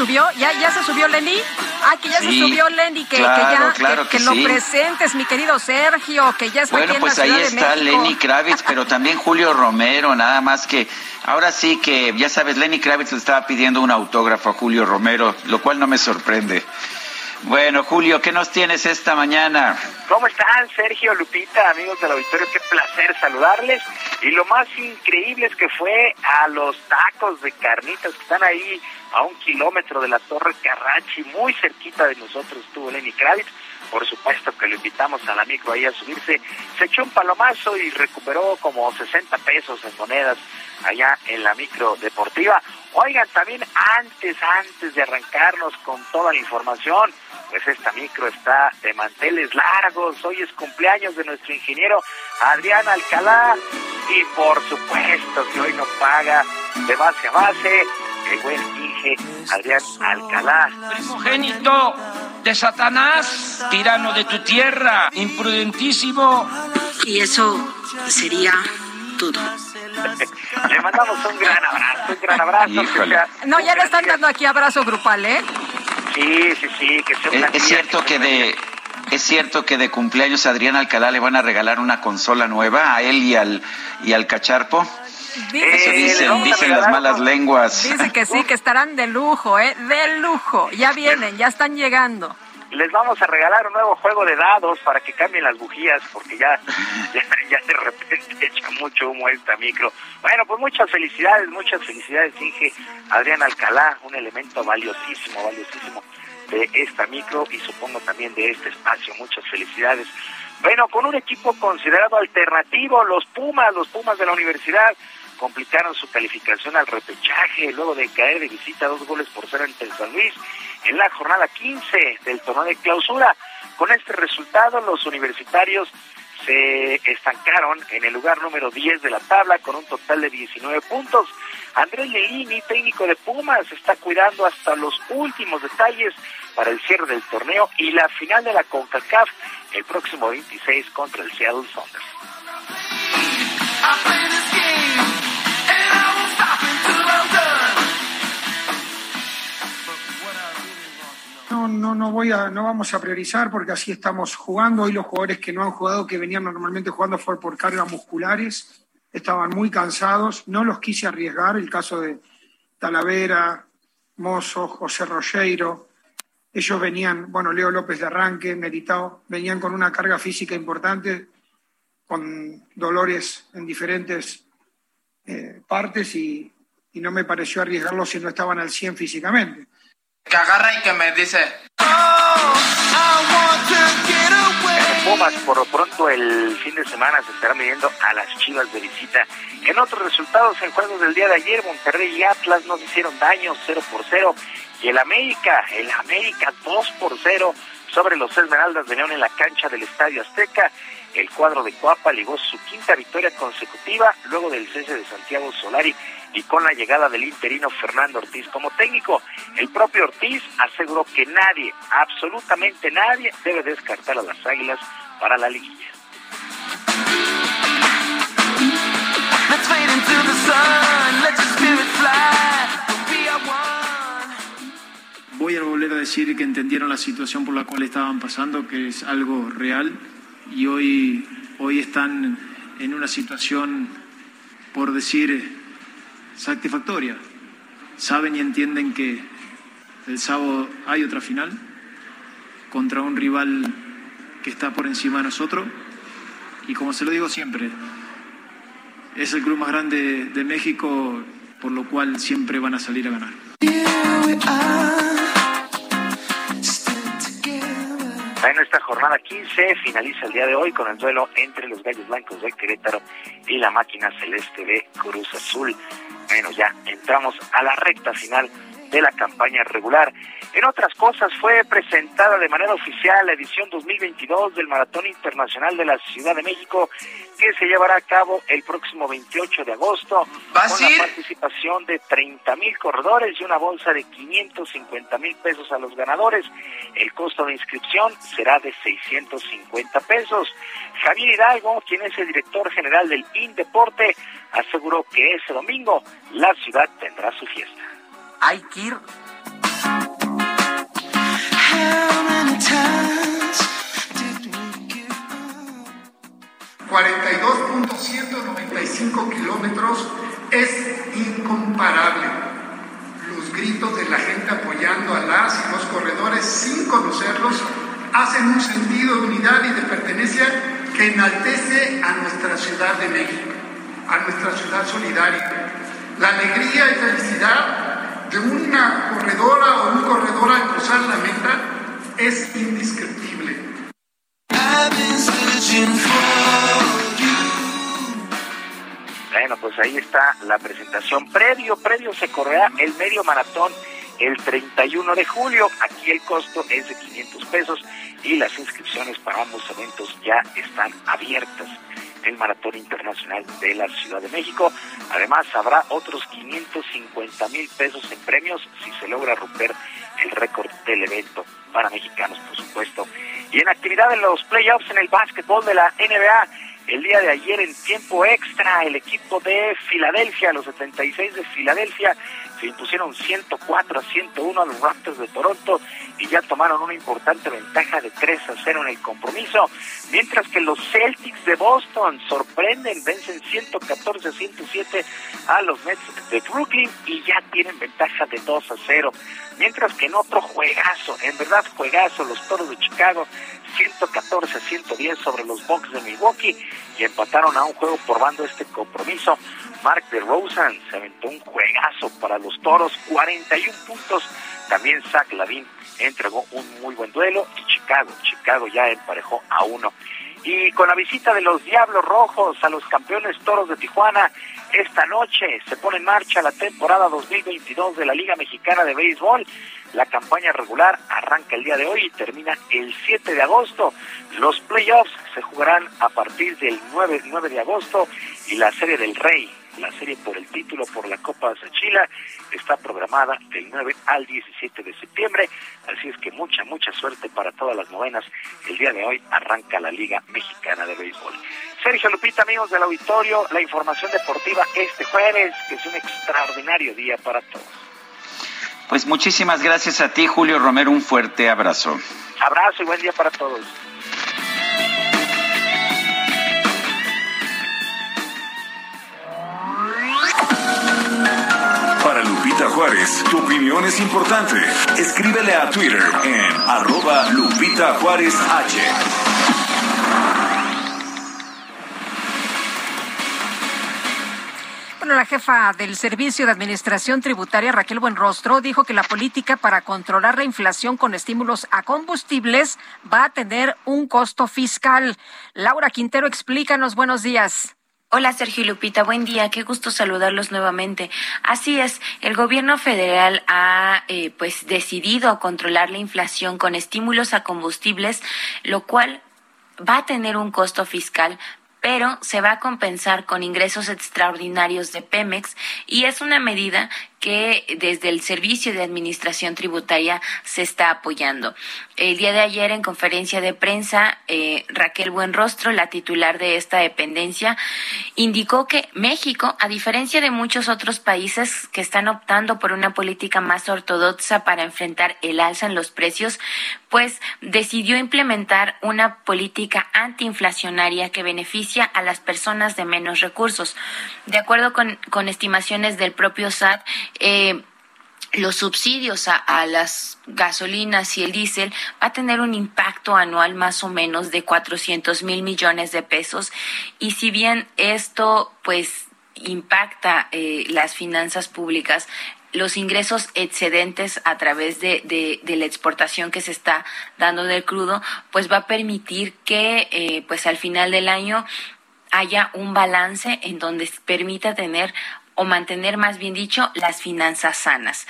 S2: Subió, ya, ya se subió Lenny. Ah, que ya se subió Lenny, que, ya que, lo presentes, mi querido Sergio, que ya está
S1: bueno,
S2: aquí en
S1: pues
S2: la
S1: ahí
S2: Ciudad
S1: está
S2: de.
S1: Lenny Kravitz, pero también Julio Romero, nada más que ahora sí que, ya sabes, Lenny Kravitz le estaba pidiendo un autógrafo a Julio Romero, lo cual no me sorprende. Bueno, Julio, ¿qué nos tienes esta mañana?
S23: ¿Cómo están, Sergio, Lupita, amigos del auditorio? Qué placer saludarles. Y lo más increíble es que fue a los tacos de carnitas que están ahí a un kilómetro de la Torre Carrachi, muy cerquita de nosotros estuvo Lenny Kravitz. Por supuesto que lo invitamos a la micro ahí a subirse. Se echó un palomazo y recuperó como 60 pesos en monedas allá en la micro deportiva. Oigan, también antes, antes de arrancarnos con toda la información, pues esta micro está de manteles largos. Hoy es cumpleaños de nuestro ingeniero Adrián Alcalá y por supuesto que hoy nos paga de base a base el buen Inge Adrián Alcalá.
S34: Primogénito de Satanás, tirano de tu tierra, imprudentísimo.
S35: Y eso sería todo.
S23: Le mandamos un gran abrazo, un gran abrazo. Sea
S2: No, ya le están dando aquí abrazo grupal, ¿eh?
S23: Sí, sí, sí, que sea un
S1: Es, es cierto
S23: que
S1: que de es cierto que de cumpleaños a Adrián Alcalá le van a regalar una consola nueva a él y al y al Cacharpo. Eso
S2: le
S1: dicen, dicen las malas lenguas.
S2: Dice que sí, que estarán de lujo, ¿eh? De lujo. Ya vienen, ya están llegando.
S23: les vamos a regalar un nuevo juego de dados para que cambien las bujías, porque ya, ya, ya de repente echa mucho humo esta micro. Bueno, pues muchas felicidades, muchas felicidades, Inge Adrián Alcalá, un elemento valiosísimo, valiosísimo de esta micro y supongo también de este espacio. Muchas felicidades. Bueno, con un equipo considerado alternativo, los Pumas, los Pumas de la universidad, complicaron su calificación al repechaje luego de caer de visita dos goles por cero ante el San Luis en la jornada 15 del torneo de clausura. Con este resultado, los universitarios se estancaron en el lugar número 10 de la tabla con un total de 19 puntos. Andrés Lelini, técnico de Pumas, está cuidando hasta los últimos detalles para el cierre del torneo y la final de la CONCACAF el próximo 26 contra el Seattle Sounders.
S36: No, no, no voy a, no vamos a priorizar porque así estamos jugando. Hoy los jugadores que no han jugado, que venían normalmente jugando fue por cargas musculares, estaban muy cansados. No los quise arriesgar. El caso de Talavera, Mozo, José Rocheiro, ellos venían, bueno, Leo López de arranque, Meritao, venían con una carga física importante, con dolores en diferentes eh, partes y, y no me pareció arriesgarlos si no estaban al 100 físicamente.
S28: Que agarra y que me dice...
S23: Pumas, por lo pronto el fin de semana se estará midiendo a las Chivas de visita. En otros resultados, en juegos del día de ayer, Monterrey y Atlas no se hicieron daño, 0 por 0. Y el América, el América 2 por 0 sobre los Esmeraldas de León en la cancha del Estadio Azteca. El cuadro de Coapa ligó su quinta victoria consecutiva luego del cese de Santiago Solari y con la llegada del interino Fernando Ortiz como técnico. El propio Ortiz aseguró que nadie, absolutamente nadie, debe descartar a las Águilas para la liguilla.
S37: Voy a volver a decir que entendieron la situación por la cual estaban pasando, que es algo real, y hoy, hoy están en una situación, por decir, satisfactoria. Saben y entienden que el sábado hay otra final contra un rival que está por encima de nosotros, y como se lo digo siempre, es el club más grande de México, por lo cual siempre van a salir a ganar.
S23: En esta jornada 15 finaliza el día de hoy con el duelo entre los Gallos Blancos de Querétaro y la máquina celeste de Cruz Azul. Bueno, ya entramos a la recta final de la campaña regular. En otras cosas, fue presentada de manera oficial la edición 2022 del Maratón Internacional de la Ciudad de México, que se llevará a cabo el próximo 28 de agosto, con la participación de 30 mil corredores y una bolsa de 550 mil pesos a los ganadores. El costo de inscripción será de 650 pesos. Javier Hidalgo, quien es el director general del INDEPORTE, aseguró que ese domingo la ciudad tendrá su fiesta.
S2: Hay que ir
S36: 42.195 kilómetros es incomparable. Los gritos de la gente apoyando a las y los corredores sin conocerlos hacen un sentido de unidad y de pertenencia que enaltece a nuestra Ciudad de México, a nuestra ciudad solidaria. La alegría y felicidad de una corredora o un corredor al cruzar la meta es indescriptible.
S23: Bueno, pues ahí está la presentación. Previo, previo se correrá el medio maratón el 31 de julio. Aquí el costo es de 500 pesos y las inscripciones para ambos eventos ya están abiertas. El Maratón Internacional de la Ciudad de México. Además, habrá otros 550 mil pesos en premios si se logra romper el récord del evento para mexicanos, por supuesto. Y en actividad de los playoffs en el básquetbol de la NBA, el día de ayer en tiempo extra, el equipo de Filadelfia, los 76 de Filadelfia, se impusieron 104 a 101 a los Raptors de Toronto y ya tomaron una importante ventaja de 3 a 0 en el compromiso, mientras que los Celtics de Boston sorprenden, vencen 114 a 107 a los Nets de Brooklyn y ya tienen ventaja de 2 a 0. Mientras que en otro juegazo, en verdad juegazo, los Toros de Chicago 114 a 110 sobre los Bucks de Milwaukee y empataron a un juego por bando este compromiso. Mark DeRozan se aventó un juegazo para los Toros, 41 puntos. También Zach Lavin entregó un muy buen duelo y Chicago, Chicago ya emparejó a uno. Y con la visita de los Diablos Rojos a los campeones Toros de Tijuana, esta noche se pone en marcha la temporada 2022 de la Liga Mexicana de Béisbol. La campaña regular arranca el día de hoy y termina el 7 de agosto. Los playoffs se jugarán a partir del 9, 9 de agosto y la Serie del Rey, la serie por el título por la Copa Sachila, está programada del 9 al 17 de septiembre. Así es que mucha, mucha suerte para todas las novenas. El día de hoy arranca la Liga Mexicana de Béisbol. Sergio Lupita, amigos del auditorio, la información deportiva este jueves, que es un extraordinario día para todos.
S1: Pues muchísimas gracias a ti, Julio Romero. Un fuerte abrazo.
S23: Abrazo y buen día para todos.
S4: Para Lupita Juárez, tu opinión es importante. Escríbele a Twitter en arroba Lupita Juárez H.
S2: Bueno, la jefa del Servicio de Administración Tributaria, Raquel Buenrostro, dijo que la política para controlar la inflación con estímulos a combustibles va a tener un costo fiscal. Laura Quintero, explícanos. Buenos días.
S38: Hola Sergio y Lupita, buen día, qué gusto saludarlos nuevamente. Así es, el gobierno federal ha eh, pues decidido controlar la inflación con estímulos a combustibles, lo cual va a tener un costo fiscal, pero se va a compensar con ingresos extraordinarios de Pemex y es una medida que desde el Servicio de Administración Tributaria se está apoyando. El día de ayer, en conferencia de prensa, eh, Raquel Buenrostro, la titular de esta dependencia, indicó que México, a diferencia de muchos otros países que están optando por una política más ortodoxa para enfrentar el alza en los precios, pues decidió implementar una política antiinflacionaria que beneficia a las personas de menos recursos. De acuerdo con, con estimaciones del propio SAT, eh, los subsidios a, las gasolinas y el diésel va a tener un impacto anual más o menos de 400 mil millones de pesos. Y si bien esto pues impacta eh, las finanzas públicas los ingresos excedentes a través de, de, de, la exportación que se está dando del crudo, pues va a permitir que, eh, pues al final del año haya un balance en donde permita tener o mantener, más bien dicho, las finanzas sanas.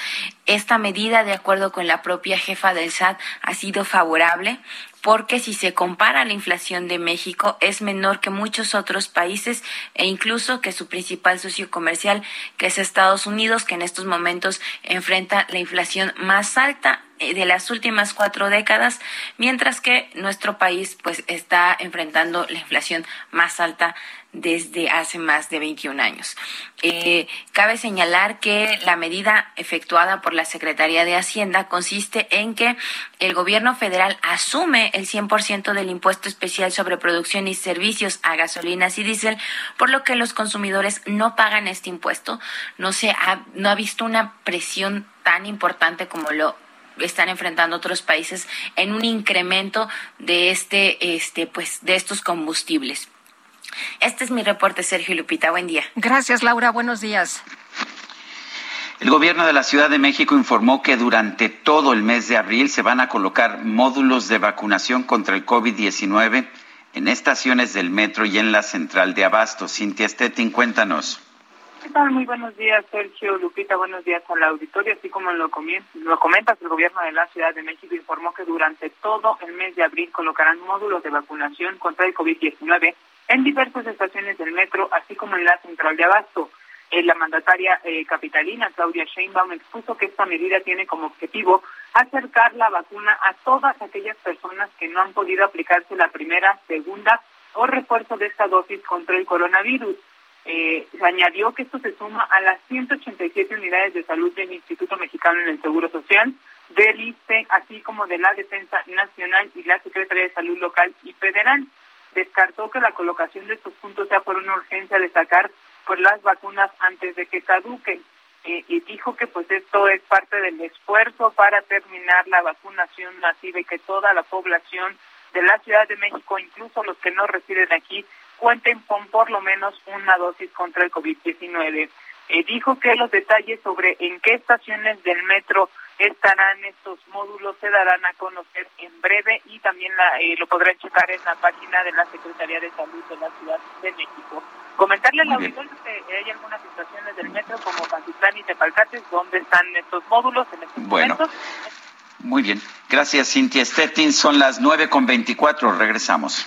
S38: Esta medida, de acuerdo con la propia jefa del SAT, ha sido favorable porque si se compara la inflación de México es menor que muchos otros países e incluso que su principal socio comercial, que es Estados Unidos, que en estos momentos enfrenta la inflación más alta eh, de las últimas cuatro décadas, mientras que nuestro país pues está enfrentando la inflación más alta desde hace más de 21 años. Eh, cabe señalar que la medida efectuada por la Secretaría de Hacienda consiste en que el gobierno federal asume el 100% del impuesto especial sobre producción y servicios a gasolinas y diésel, por lo que los consumidores no pagan este impuesto. No se ha, no ha visto una presión tan importante como lo están enfrentando otros países en un incremento de este, este, pues, de estos combustibles. Este es mi reporte, Sergio Lupita. Buen día.
S2: Gracias, Laura. Buenos días.
S1: El gobierno de la Ciudad de México informó que durante todo el mes de abril se van a colocar módulos de vacunación contra el COVID-19 en estaciones del metro y en la central de Abasto. Cintia Stettin, cuéntanos.
S24: ¿Qué tal? Muy buenos días, Sergio Lupita. Buenos días al auditorio. Así como lo, lo comentas, el gobierno de la Ciudad de México informó que durante todo el mes de abril colocarán módulos de vacunación contra el COVID-19 en diversas estaciones del metro, así como en la central de Abasto. Eh, la mandataria eh, capitalina, Claudia Sheinbaum, expuso que esta medida tiene como objetivo acercar la vacuna a todas aquellas personas que no han podido aplicarse la primera, segunda o refuerzo de esta dosis contra el coronavirus. Eh, añadió que esto se suma a las 187 unidades de salud del Instituto Mexicano en el Seguro Social, del ISPE, así como de la Defensa Nacional y la Secretaría de Salud Local y Federal descartó que la colocación de estos puntos sea por una urgencia de sacar pues las vacunas antes de que caduquen y dijo que pues esto es parte del esfuerzo para terminar la vacunación masiva y que toda la población de la Ciudad de México, incluso los que no residen aquí, cuenten con por lo menos una dosis contra el COVID-19. Eh, dijo que los detalles sobre en qué estaciones del metro estarán estos módulos, se darán a conocer en breve y también la, eh, lo podrán checar en la página de la Secretaría de Salud de la Ciudad de México. Comentarle al auditorio que hay algunas estaciones del metro como Pantitlán y Tepalcates donde están estos módulos en estos
S1: bueno.
S24: momentos.
S1: Muy bien. Gracias, Cintia Stettin. Son las nueve con veinticuatro. Regresamos.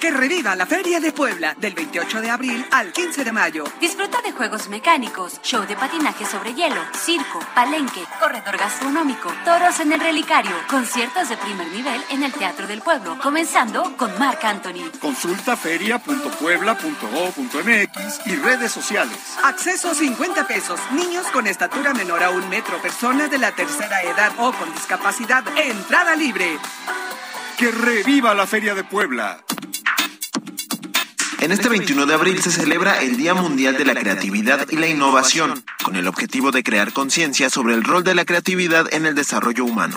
S39: ¿Qué reviva la Feria de Puebla del 28 de abril al 15 de mayo.
S33: Disfruta de juegos mecánicos, show de patinaje sobre hielo, circo, palenque, corredor gastronómico, toros en el relicario, conciertos de primer nivel en el Teatro del Pueblo, comenzando con Marc Anthony.
S40: Consulta feria.puebla.go.mx y redes sociales.
S39: Acceso 50 pesos. Niños con estatura menor a un metro, personas de la tercera edad o con discapacidad. Entrada libre.
S40: Que reviva la Feria de Puebla.
S41: En este 21 de abril se celebra el Día Mundial de la Creatividad y la Innovación, con el objetivo de crear conciencia sobre el rol de la creatividad en el desarrollo humano.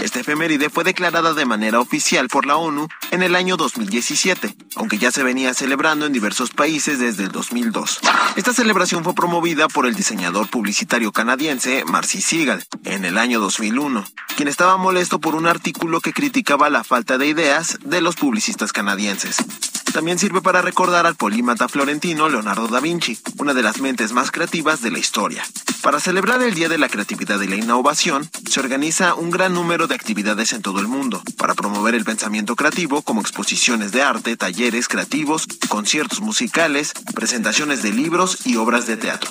S41: Esta efeméride fue declarada de manera oficial por la ONU en el año 2017, aunque ya se venía celebrando en diversos países desde el 2002. Esta celebración fue promovida por el diseñador publicitario canadiense Marcy Siegel en el año 2001, quien estaba molesto por un artículo que criticaba la falta de ideas de los publicistas canadienses. También sirve para al polímata florentino Leonardo da Vinci, una de las mentes más creativas de la historia. Para celebrar el Día de la Creatividad y la Innovación, se organiza un gran número de actividades en todo el mundo, para promover el pensamiento creativo como exposiciones de arte, talleres creativos, conciertos musicales, presentaciones de libros y obras de teatro.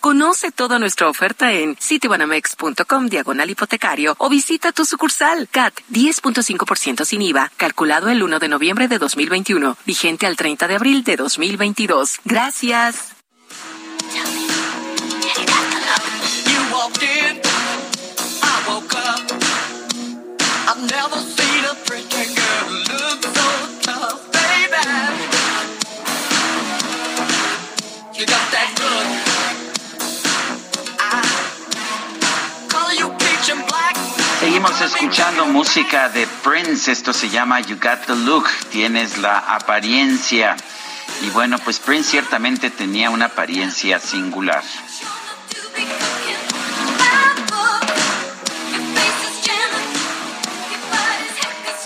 S42: Conoce toda nuestra oferta en citibanamex.com diagonal hipotecario o visita tu sucursal CAT 10.5% sin IVA, calculado el 1 de noviembre de 2021, vigente al 30 de abril de 2022. Gracias.
S1: Seguimos escuchando música de Prince. Esto se llama You Got the Look. Tienes la apariencia. Y bueno, pues Prince ciertamente tenía una apariencia singular.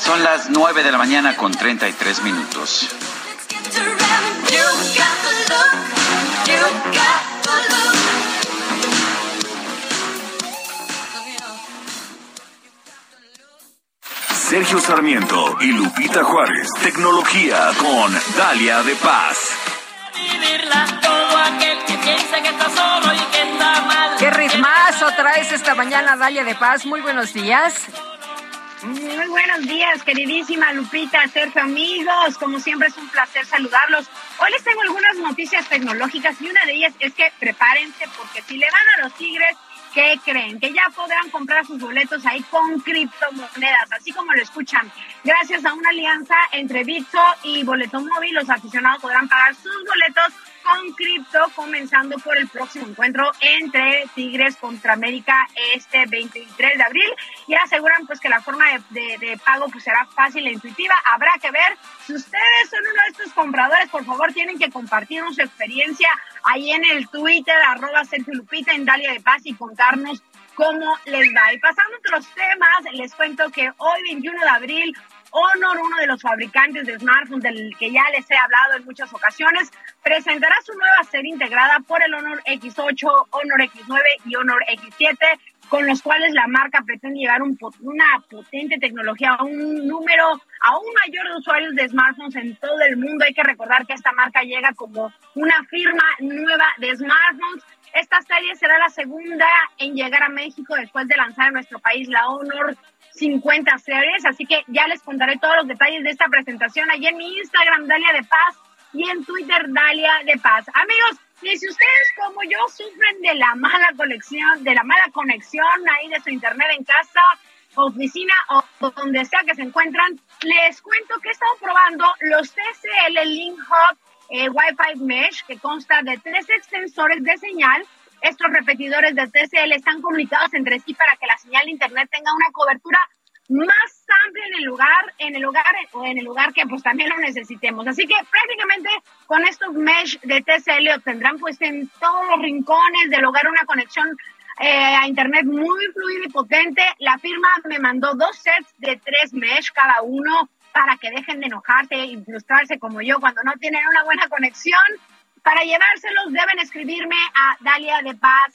S1: Son las 9 de la mañana con 33 minutos.
S4: Sergio Sarmiento y Lupita Juárez. Tecnología con Dalia de Paz.
S2: Qué ritmazo traes esta mañana, Dalia de Paz. Muy buenos días.
S43: Muy buenos días, queridísima Lupita, Sergio, amigos. Como siempre es un placer saludarlos. Hoy les tengo algunas noticias tecnológicas y una de ellas es que prepárense porque si le van a los Tigres, ¿qué creen? Que ya podrán comprar sus boletos ahí con criptomonedas, así como lo escuchan. Gracias a una alianza entre Bitso y Boleto Móvil, los aficionados podrán pagar sus boletos con cripto, comenzando por el próximo encuentro entre Tigres contra América este 23 de abril. Y aseguran pues que la forma de, pago pues será fácil e intuitiva. Habrá que ver si ustedes son uno de estos compradores, por favor tienen que compartirnos su experiencia ahí en el Twitter, arroba Sergio Lupita, en Dalia de Paz y contarnos cómo les va. Y pasando a otros temas, les cuento que hoy 21 de abril Honor, uno de los fabricantes de smartphones del que ya les he hablado en muchas ocasiones, presentará su nueva serie integrada por el Honor X8, Honor X9 y Honor X7, con los cuales la marca pretende llevar un, una potente tecnología a un número aún mayor de usuarios de smartphones en todo el mundo. Hay que recordar que esta marca llega como una firma nueva de smartphones. Esta serie será la segunda en llegar a México después de lanzar en nuestro país la Honor 50 series, así que ya les contaré todos los detalles de esta presentación allí en mi Instagram, Dalia de Paz, y en Twitter, Dalia de Paz. Amigos, y si ustedes como yo sufren de la mala conexión, de la mala conexión ahí de su internet en casa, oficina o donde sea que se encuentran, les cuento que he estado probando los TCL Link Hub eh, Wi-Fi Mesh, que consta de tres extensores de señal estos repetidores de TCL están comunicados entre sí para que la señal de Internet tenga una cobertura más amplio en el lugar, en el lugar o en el lugar que pues también lo necesitemos. Así que prácticamente con estos mesh de TCL obtendrán pues en todos los rincones del hogar una conexión eh, a internet muy fluida y potente. La firma me mandó dos sets de tres mesh cada uno para que dejen de enojarse y frustrarse como yo cuando no tienen una buena conexión. Para llevárselos deben escribirme a dalia de paz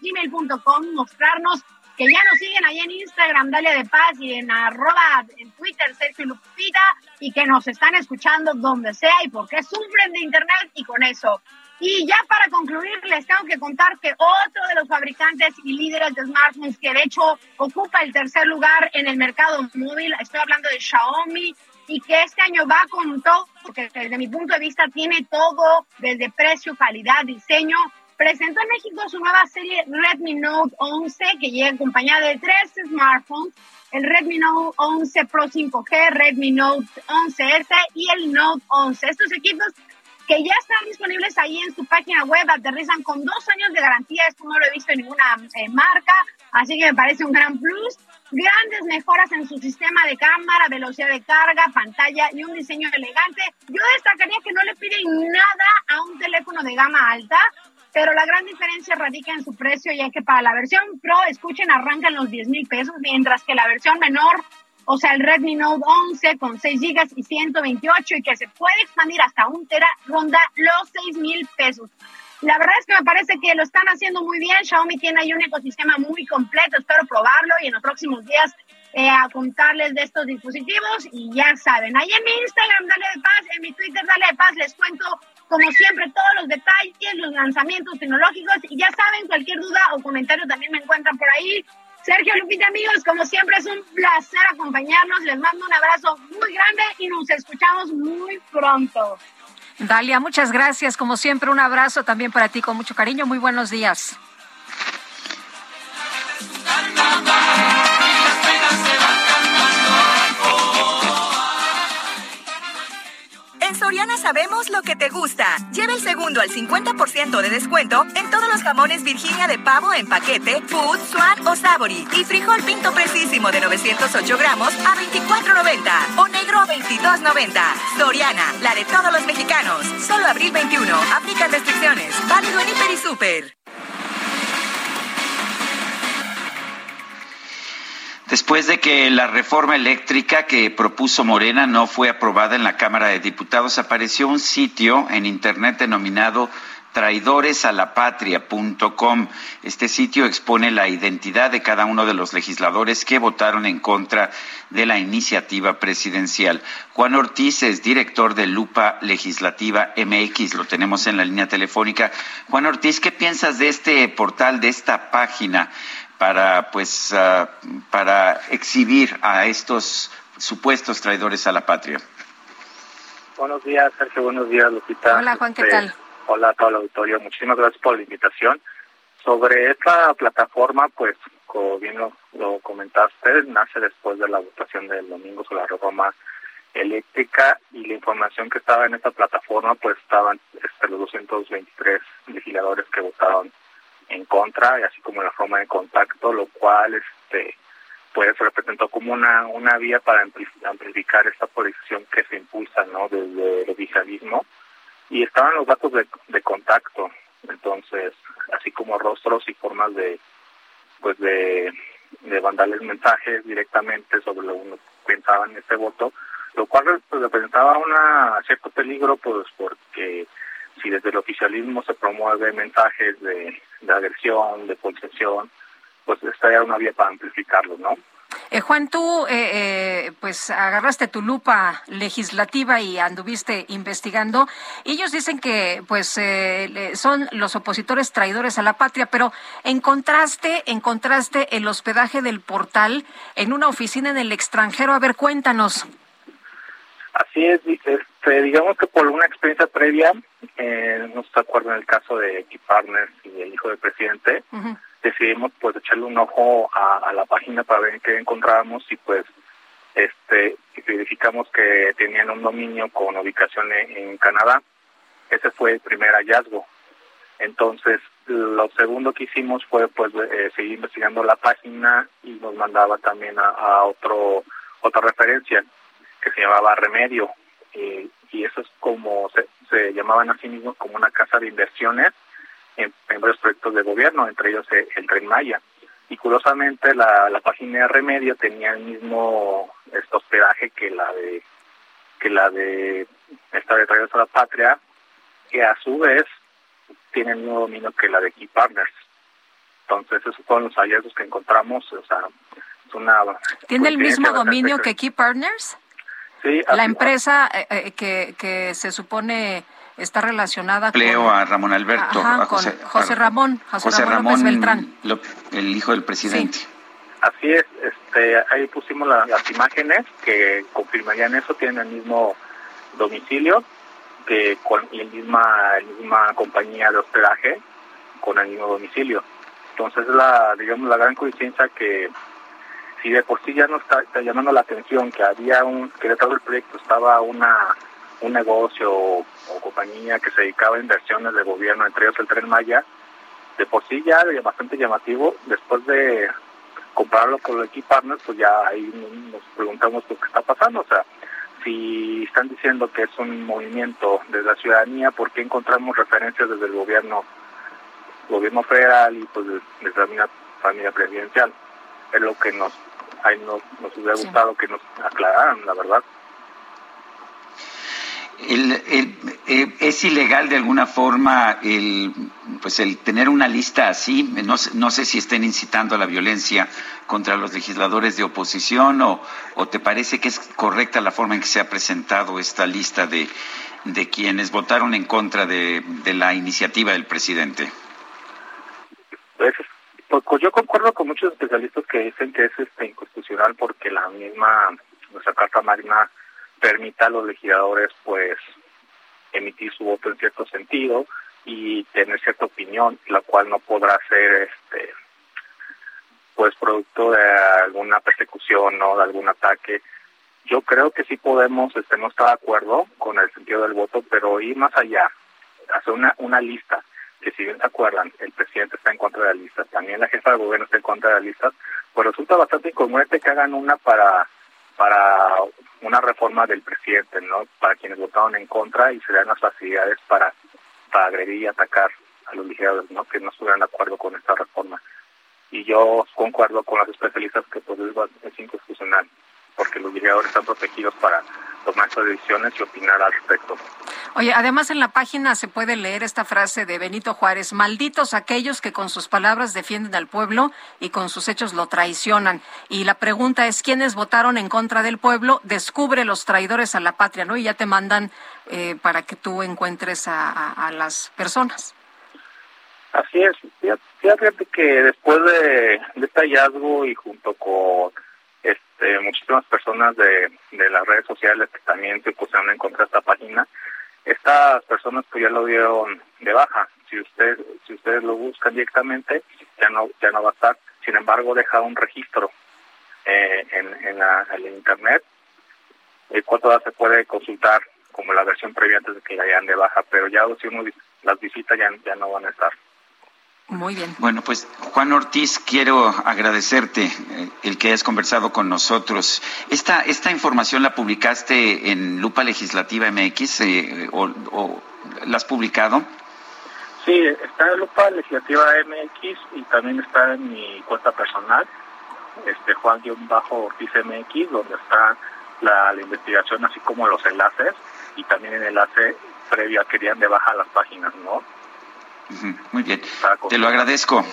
S43: gmail.com, mostrarnos que ya nos siguen ahí en Instagram, Dalia de Paz, y en arroba, en Twitter, Sergio Lupita, y que nos están escuchando donde sea y porque sufren de internet y con eso. Y ya para concluir, les tengo que contar que otro de los fabricantes y líderes de smartphones que de hecho ocupa el tercer lugar en el mercado móvil, estoy hablando de Xiaomi, y que este año va con todo, porque desde mi punto de vista tiene todo, desde precio, calidad, diseño, presentó en México su nueva serie Redmi Note 11, que llega acompañada de tres smartphones, el Redmi Note 11 Pro 5G, Redmi Note 11S y el Note 11. Estos equipos que ya están disponibles ahí en su página web, aterrizan con dos años de garantía, esto no lo he visto en ninguna eh, marca, así que me parece un gran plus. Grandes mejoras en su sistema de cámara, velocidad de carga, pantalla y un diseño elegante. Yo destacaría que no le piden nada a un teléfono de gama alta, pero la gran diferencia radica en su precio, ya que para la versión Pro, escuchen, arrancan los 10 mil pesos, mientras que la versión menor, o sea, el Redmi Note 11 con 6 gigas y 128 y que se puede expandir hasta un tera, ronda los 6 mil pesos. La verdad es que me parece que lo están haciendo muy bien. Xiaomi tiene ahí un ecosistema muy completo. Espero probarlo y en los próximos días eh, a contarles de estos dispositivos. Y ya saben, ahí en mi Instagram, Dale de Paz, en mi Twitter, Dale de Paz, les cuento como siempre todos los detalles, los lanzamientos tecnológicos. Y ya saben, cualquier duda o comentario también me encuentran por ahí. Sergio Lupita, amigos, como siempre es un placer acompañarnos. Les mando un abrazo muy grande y nos escuchamos muy pronto.
S2: Dalia, muchas gracias. Como siempre, un abrazo también para ti con mucho cariño. Muy buenos días.
S44: Soriana sabemos lo que te gusta. Lleva el segundo al 50% de descuento en todos los jamones Virginia de pavo en paquete, Food, Swan o Savory. Y frijol pinto precisísimo de 908 gramos a 24.90 o negro a 22.90. Soriana, la de todos los mexicanos. Solo abril 21. Aplican restricciones. Válido en Hiper y Super.
S1: Después de que la reforma eléctrica que propuso Morena no fue aprobada en la Cámara de Diputados, apareció un sitio en Internet denominado traidoresalapatria.com. Este sitio expone la identidad de cada uno de los legisladores que votaron en contra de la iniciativa presidencial. Juan Ortiz es director de Lupa Legislativa MX, lo tenemos en la línea telefónica. Juan Ortiz, ¿qué piensas de este portal, de esta página? Para pues uh, para exhibir a estos supuestos traidores a la patria.
S45: Buenos días, Sergio. Buenos días, Lupita.
S2: Hola, Juan, ¿qué
S45: Este,
S2: tal?
S45: Hola a todo el auditorio. Muchísimas gracias por la invitación. Sobre esta plataforma, pues, como bien lo, lo comentaste, nace después de la votación del domingo sobre la reforma eléctrica y la información que estaba en esta plataforma, pues, estaban este, los 223 legisladores que votaron en contra, y así como la forma de contacto, lo cual este pues representó como una una vía para ampli- amplificar esta polarización que se impulsa no desde el oficialismo. Y estaban los datos de, de contacto. Entonces así como rostros y formas de pues de, de mandarles mensajes directamente sobre lo que uno pensaba en este voto lo cual pues, representaba una cierto peligro pues porque si desde el oficialismo se promueve mensajes de, de agresión, de polarización, pues esta era una vía para amplificarlo, ¿no?
S2: Eh, Juan, tú eh, eh, pues agarraste tu lupa legislativa y anduviste investigando. Ellos dicen que pues eh, son los opositores traidores a la patria, pero encontraste encontraste el hospedaje del portal en una oficina en el extranjero. A ver, cuéntanos.
S45: Así es, este, digamos que por una experiencia previa, eh, no se acuerdo en el caso de Key Partners y el hijo del presidente, decidimos pues echarle un ojo a, a la página para ver qué encontrábamos y pues este verificamos que tenían un dominio con ubicación en, en Canadá. Ese fue el primer hallazgo. Entonces, lo segundo que hicimos fue pues eh, seguir investigando la página y nos mandaba también a, otro otra referencia que se llamaba Remedio y eso es como se, se llamaban a sí mismos como una casa de inversiones en, varios proyectos de gobierno, entre ellos el, el Tren Maya. Y curiosamente la, la página de Remedio tenía el mismo este hospedaje que la de que la de esta de Traídos a la Patria, que a su vez tiene el mismo dominio que la de Key Partners. Entonces, esos fueron los hallazgos que encontramos. O sea, es una.
S2: ¿Tiene el mismo dominio que Key Partners?
S45: Sí.
S2: La empresa eh, eh, que, que se supone está relacionada
S1: con... a Ramón Alberto.
S2: José, José, Ramón. José, Ramón, Beltrán.
S1: el hijo del presidente.
S45: Así es. Este, ahí pusimos las imágenes que confirmarían eso. Tienen el mismo domicilio que con la misma, misma compañía de hospedaje con el mismo domicilio. Entonces la, digamos, la gran coincidencia que si de por sí ya no está, llamando la atención que había un, que detrás del proyecto estaba una un negocio o, compañía que se dedicaba a inversiones de gobierno, entre ellos el Tren Maya, de por sí ya bastante llamativo, después de compararlo con Key Partners, pues ya ahí nos preguntamos qué está pasando, o sea, si están diciendo que es un movimiento de la ciudadanía, ¿por qué encontramos referencias desde el gobierno gobierno federal y pues desde la familia presidencial? Es lo que nos, ahí nos, nos hubiera gustado que nos aclararan, la verdad.
S1: El, eh, es ilegal de alguna forma el pues el tener una lista así no, no sé si estén incitando a la violencia contra los legisladores de oposición o, o te parece que es correcta la forma en que se ha presentado esta lista de, de quienes votaron en contra de, de la iniciativa del presidente
S45: pues, pues, yo concuerdo con muchos especialistas que dicen que es este, inconstitucional porque la misma nuestra carta magna permite a los legisladores pues emitir su voto en cierto sentido y tener cierta opinión, la cual no podrá ser este pues producto de alguna persecución o de algún ataque. Yo creo que sí podemos, este, no estar de acuerdo con el sentido del voto, pero ir más allá, hacer una, una lista, que si bien se acuerdan, el presidente está en contra de la lista, también la jefa de gobierno está en contra de la lista, pues resulta bastante incongruente que hagan una para para una reforma del presidente, ¿no? Para quienes votaron en contra y se dan las facilidades para, para agredir y atacar a los legisladores, ¿no? Que no estuvieran de acuerdo con esta reforma. Y yo concuerdo con los especialistas que pues es inconstitucional, porque los legisladores están protegidos para tomar estas decisiones y opinar al respecto.
S2: Oye, además en la página se puede leer esta frase de Benito Juárez, malditos aquellos que con sus palabras defienden al pueblo y con sus hechos lo traicionan. Y la pregunta es, ¿quiénes votaron en contra del pueblo? Descubre los traidores a la patria, ¿no? Y ya te mandan eh, para que tú encuentres a, las personas.
S45: Así es. Fíjate que después de, de este hallazgo y junto con este, muchísimas personas de, de las redes sociales que también se pusieron en contra de esta página. Estas personas pues ya lo dieron de baja. Si usted si ustedes lo buscan directamente ya no ya no va a estar. Sin embargo deja un registro eh, en, en, la, en internet el cual todavía se puede consultar como la versión previa antes de que la hayan de baja, pero ya si uno las visita ya, ya no van a estar.
S2: Muy bien.
S1: Bueno, pues Juan Ortiz, quiero agradecerte eh, el que hayas conversado con nosotros. Esta, esta información la publicaste en Lupa Legislativa MX eh, o, la has publicado?
S45: Sí, está en Lupa Legislativa MX y también está en mi cuenta personal, este Juan-Ortiz MX, donde está la, la investigación así como los enlaces y también el enlace previo a que de baja las páginas, ¿no?
S1: Muy bien. Te lo agradezco.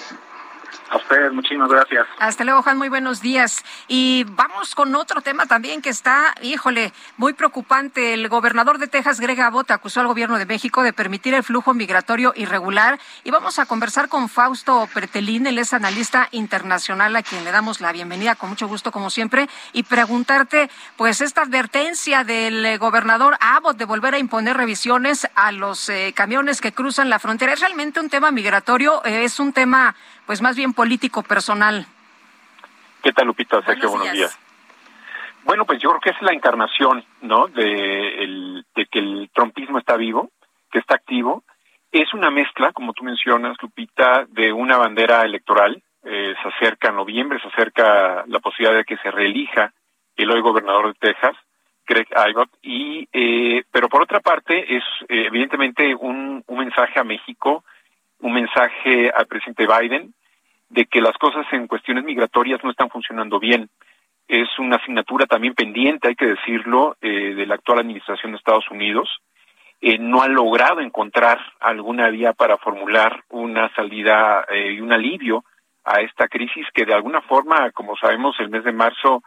S45: A ustedes, muchísimas gracias.
S2: Hasta luego, Juan, muy buenos días. Y vamos con otro tema también que está, híjole, muy preocupante. El gobernador de Texas, Greg Abbott, acusó al gobierno de México de permitir el flujo migratorio irregular. Y vamos a conversar con Fausto Pretelín, él es analista internacional, a quien le damos la bienvenida con mucho gusto, como siempre, y preguntarte, pues, esta advertencia del gobernador Abbott de volver a imponer revisiones a los eh, camiones que cruzan la frontera. ¿Es realmente un tema migratorio? Eh, ¿Es un tema pues más bien político personal.
S46: ¿Qué tal, Lupita? Sergio, buenos, días. Bueno, pues yo creo que es la encarnación, ¿no? De, el, de que el trompismo está vivo, que está activo Es una mezcla, como tú mencionas, Lupita, de una bandera electoral. Eh, se acerca noviembre, se acerca la posibilidad de que se reelija el hoy gobernador de Texas, Greg Abbott, y, eh, pero por otra parte es eh, evidentemente un, un mensaje a México, un mensaje al presidente Biden de que las cosas en cuestiones migratorias no están funcionando bien. Es una asignatura también pendiente, hay que decirlo, eh, de la actual administración de Estados Unidos. Eh, no ha logrado encontrar alguna vía para formular una salida eh, y un alivio a esta crisis que de alguna forma, como sabemos, el mes de marzo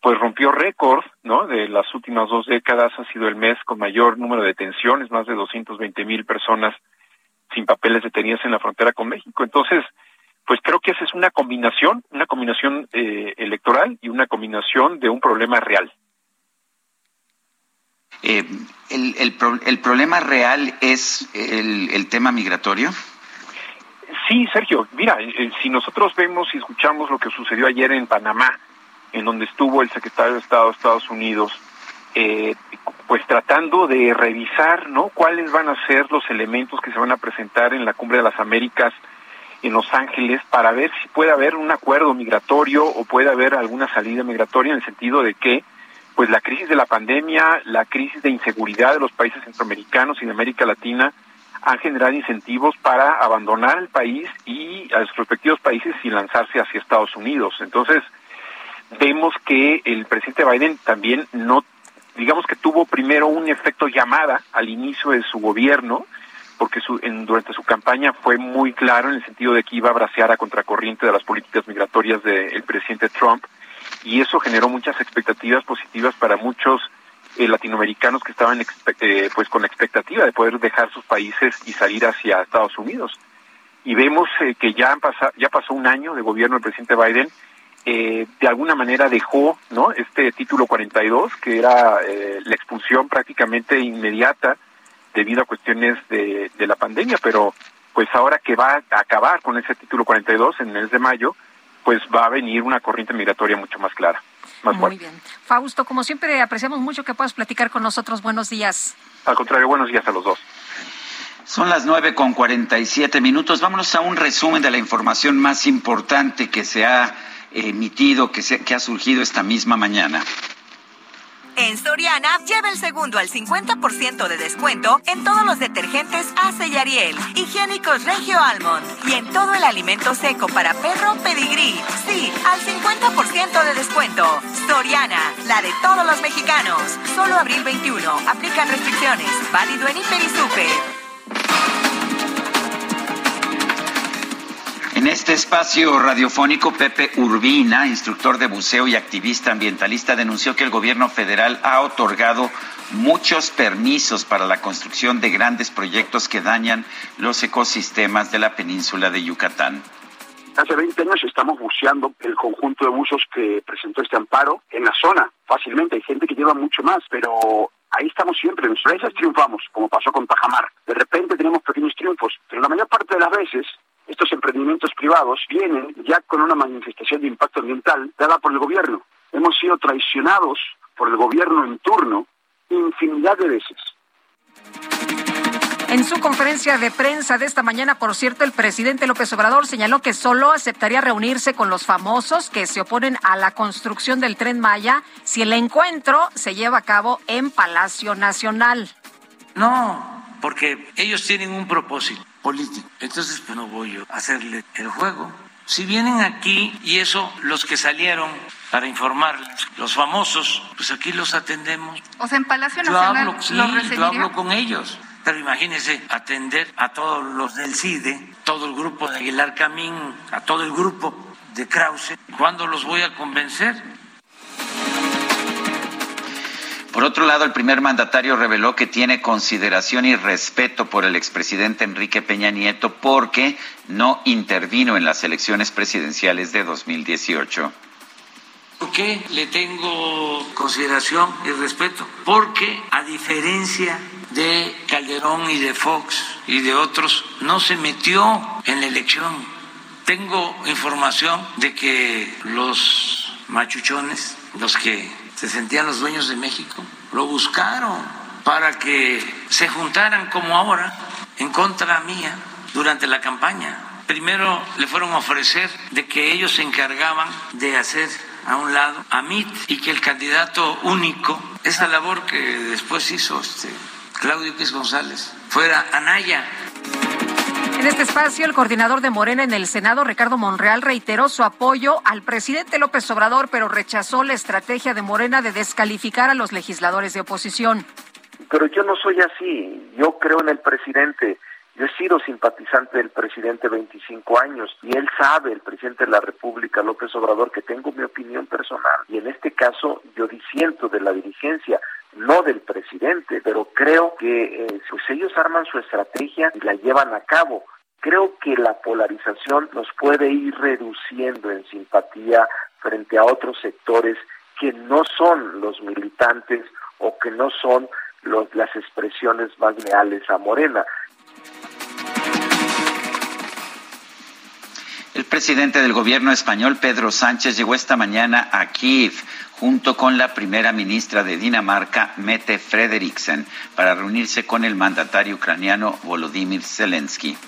S46: pues rompió récord, ¿no? De las últimas dos décadas ha sido el mes con mayor número de detenciones, más de 220 mil personas sin papeles detenidas en la frontera con México. Entonces, pues creo que esa es una combinación, una combinación eh, electoral y una combinación de un problema real.
S1: Eh, el, el, el, problema real es el, el, tema migratorio?
S46: Sí, Sergio. Mira, eh, si nosotros vemos y escuchamos lo que sucedió ayer en Panamá, en donde estuvo el secretario de Estado de Estados Unidos, eh, pues tratando de revisar, ¿no? Cuáles van a ser los elementos que se van a presentar en la Cumbre de las Américas en Los Ángeles para ver si puede haber un acuerdo migratorio o puede haber alguna salida migratoria en el sentido de que pues la crisis de la pandemia, la crisis de inseguridad de los países centroamericanos y de América Latina han generado incentivos para abandonar el país y a sus respectivos países y lanzarse hacia Estados Unidos. Entonces, vemos que el presidente Biden también no, digamos que tuvo primero un efecto llamada al inicio de su gobierno, porque su, en, durante su campaña fue muy claro en el sentido de que iba a bracear a contracorriente de las políticas migratorias del presidente Trump, y eso generó muchas expectativas positivas para muchos eh, latinoamericanos que estaban eh, pues con la expectativa de poder dejar sus países y salir hacia Estados Unidos. Y vemos eh, que ya, han pasado, ya pasó un año de gobierno del presidente Biden, eh, de alguna manera dejó no este título 42 que era eh, la expulsión prácticamente inmediata debido a cuestiones de, de, la pandemia pero pues ahora que va a acabar con ese título 42 en el mes de mayo pues va a venir una corriente migratoria mucho más clara más
S2: muy bien. Fausto como siempre apreciamos mucho que puedas platicar con nosotros. Buenos días.
S46: Al contrario buenos días a los dos.
S1: Son las nueve con cuarenta y siete minutos. Vámonos a un resumen de la información más importante que se ha emitido, que, se, que ha surgido esta misma mañana.
S11: En Soriana, lleva el segundo al 50% de descuento en todos los detergentes Ace y Ariel, higiénicos Regio Almond y en todo el alimento seco para perro Pedigrí. Sí, al 50% de descuento. Soriana, la de todos los mexicanos. Solo abril 21. Aplican restricciones. Válido en Hiper y Super.
S1: En este espacio radiofónico, Pepe Urbina, instructor de buceo y activista ambientalista, denunció que el gobierno federal ha otorgado muchos permisos para la construcción de grandes proyectos que dañan los ecosistemas de la península de Yucatán.
S18: Hace 20 años estamos buceando el conjunto de buzos que presentó este amparo en la zona. Fácilmente, hay gente que lleva mucho más, pero ahí estamos siempre. En nuestras veces triunfamos, como pasó con Tajamar. De repente tenemos pequeños triunfos, pero la mayor parte de las veces estos emprendimientos privados vienen ya con una manifestación de impacto ambiental dada por el gobierno. Hemos sido traicionados por el gobierno en turno infinidad de veces.
S2: En su conferencia de prensa de esta mañana, por cierto, el presidente López Obrador señaló que solo aceptaría reunirse con los famosos que se oponen a la construcción del tren Maya si el encuentro se lleva a cabo en Palacio Nacional.
S27: No, porque ellos tienen un propósito político. Entonces, pues no voy a hacerle el juego. Si vienen aquí y eso, los que salieron para informarles, los famosos, pues aquí los atendemos.
S34: O sea, en Palacio Nacional.
S27: Yo hablo, sí, yo hablo con ellos. Pero imagínense atender a todos los del CIDE, todo el grupo de Aguilar Camín, a todo el grupo de Krause. ¿Cuándo los voy a convencer?
S1: Por otro lado, el primer mandatario reveló que tiene consideración y respeto por el expresidente Enrique Peña Nieto porque no intervino en las elecciones presidenciales de 2018.
S27: ¿Por qué le tengo consideración y respeto? Porque a diferencia de Calderón y de Fox y de otros, no se metió en la elección. Tengo información de que los machuchones, los que se sentían los dueños de México, lo buscaron para que se juntaran como ahora en contra mía durante la campaña. Primero le fueron a ofrecer de que ellos se encargaban de hacer a un lado a MIT y que el candidato único, esa labor que después hizo este Claudio X González, fuera Anaya.
S2: En este espacio, el coordinador de Morena en el Senado, Ricardo Monreal, reiteró su apoyo al presidente López Obrador, pero rechazó la estrategia de Morena de descalificar a los legisladores de oposición.
S26: Pero yo no soy así. Yo creo en el presidente. Yo he sido simpatizante del presidente 25 años y él sabe, el presidente de la República, López Obrador, que tengo mi opinión personal. Y en este caso yo disiento de la dirigencia no del presidente, pero creo que eh, pues arman su estrategia y la llevan a cabo. Creo que la polarización nos puede ir reduciendo en simpatía frente a otros sectores que no son los militantes o que no son las expresiones más leales a Morena.
S1: El presidente del gobierno español, Pedro Sánchez, llegó esta mañana a Kiev junto con la primera ministra de Dinamarca, Mette Frederiksen, para reunirse con el mandatario ucraniano Volodymyr Zelensky.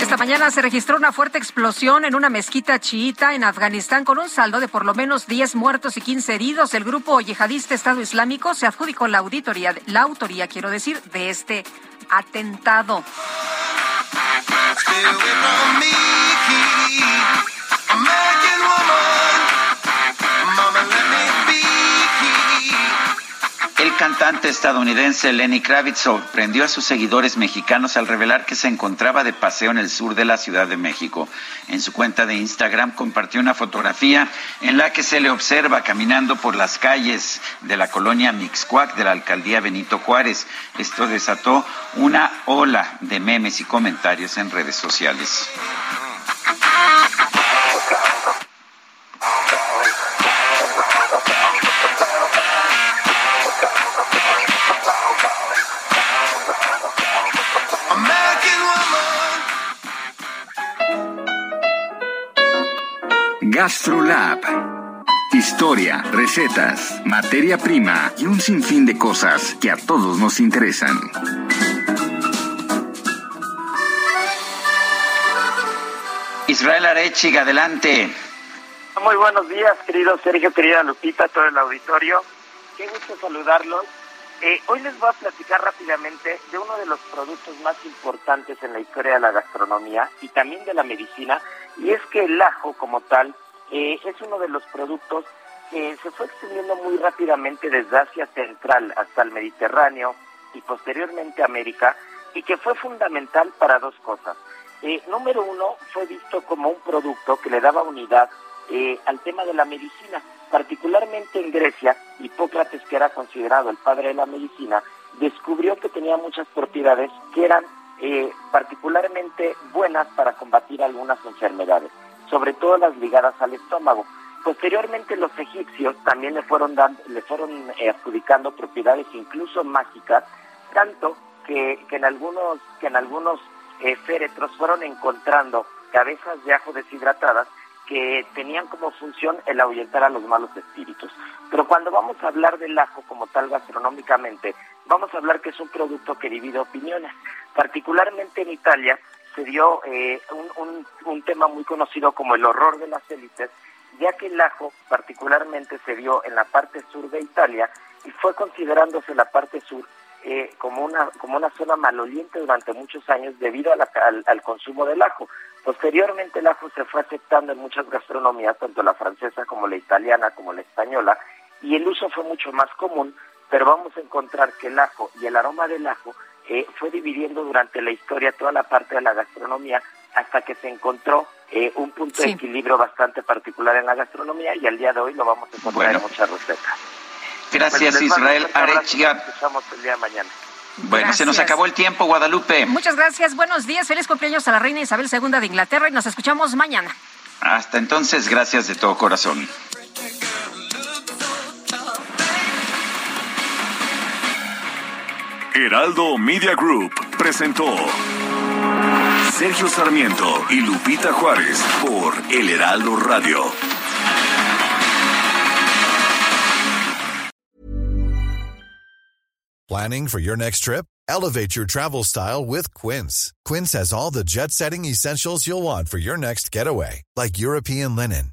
S2: Esta mañana se registró una fuerte explosión en una mezquita chiita en Afganistán con un saldo de por lo menos 10 muertos y 15 heridos. El grupo yihadista Estado Islámico se adjudicó la auditoría, la autoría, quiero decir, de este atentado.
S1: El cantante estadounidense Lenny Kravitz sorprendió a sus seguidores mexicanos al revelar que se encontraba de paseo en el sur de la Ciudad de México. En su cuenta de Instagram compartió una fotografía en la que se le observa caminando por las calles de la colonia Mixcuac de la alcaldía Benito Juárez. Esto desató una ola de memes y comentarios en redes sociales.
S47: GastroLab. Historia, recetas, materia prima y un sinfín de cosas que a todos nos interesan.
S1: Israel Arechig, adelante.
S23: Muy buenos días, querido Sergio, querida Lupita, todo el auditorio. Qué gusto saludarlos. Eh, hoy les voy a platicar rápidamente de uno de los productos más importantes en la historia de la gastronomía y también de la medicina, y es que el ajo como tal eh, es uno de los productos que se fue extendiendo muy rápidamente desde Asia Central hasta el Mediterráneo y posteriormente América, y que fue fundamental para dos cosas. Eh, número uno, fue visto como un producto que le daba unidad eh, al tema de la medicina, particularmente en Grecia, Hipócrates, que era considerado el padre de la medicina, descubrió que tenía muchas propiedades que eran particularmente buenas para combatir algunas enfermedades sobre todo las ligadas al estómago. Posteriormente los egipcios también le fueron dando, le fueron eh, adjudicando propiedades incluso mágicas, tanto que, en algunos que en algunos eh, féretros fueron encontrando cabezas de ajo deshidratadas que tenían como función el ahuyentar a los malos espíritus. Pero cuando vamos a hablar del ajo como tal gastronómicamente, vamos a hablar que es un producto que divide opiniones. Particularmente en Italia, se dio eh, un, un, tema muy conocido como el horror de las élites, ya que el ajo particularmente se dio en la parte sur de Italia y fue considerándose la parte sur eh, como una como una zona maloliente durante muchos años debido al, al, consumo del ajo. Posteriormente el ajo se fue aceptando en muchas gastronomías, tanto la francesa como la italiana como la española, y el uso fue mucho más común, pero vamos a encontrar que el ajo y el aroma del ajo eh, fue dividiendo durante la historia toda la parte de la gastronomía hasta que se encontró eh, un punto de equilibrio bastante particular en la gastronomía y al día de hoy lo vamos a encontrar en muchas recetas.
S1: Gracias Israel Arechiga.
S23: el día de mañana.
S1: Bueno, se nos acabó el tiempo, Guadalupe.
S2: Muchas gracias, buenos días, feliz cumpleaños a la reina Isabel II de Inglaterra y nos escuchamos mañana.
S1: Hasta entonces, gracias de todo corazón.
S4: Heraldo Media Group presentó Sergio Sarmiento y Lupita Juárez por El Heraldo Radio.
S48: Planning for your next trip? Elevate your travel style with Quince. Quince has all the jet setting essentials you'll want for your next getaway, like European linen,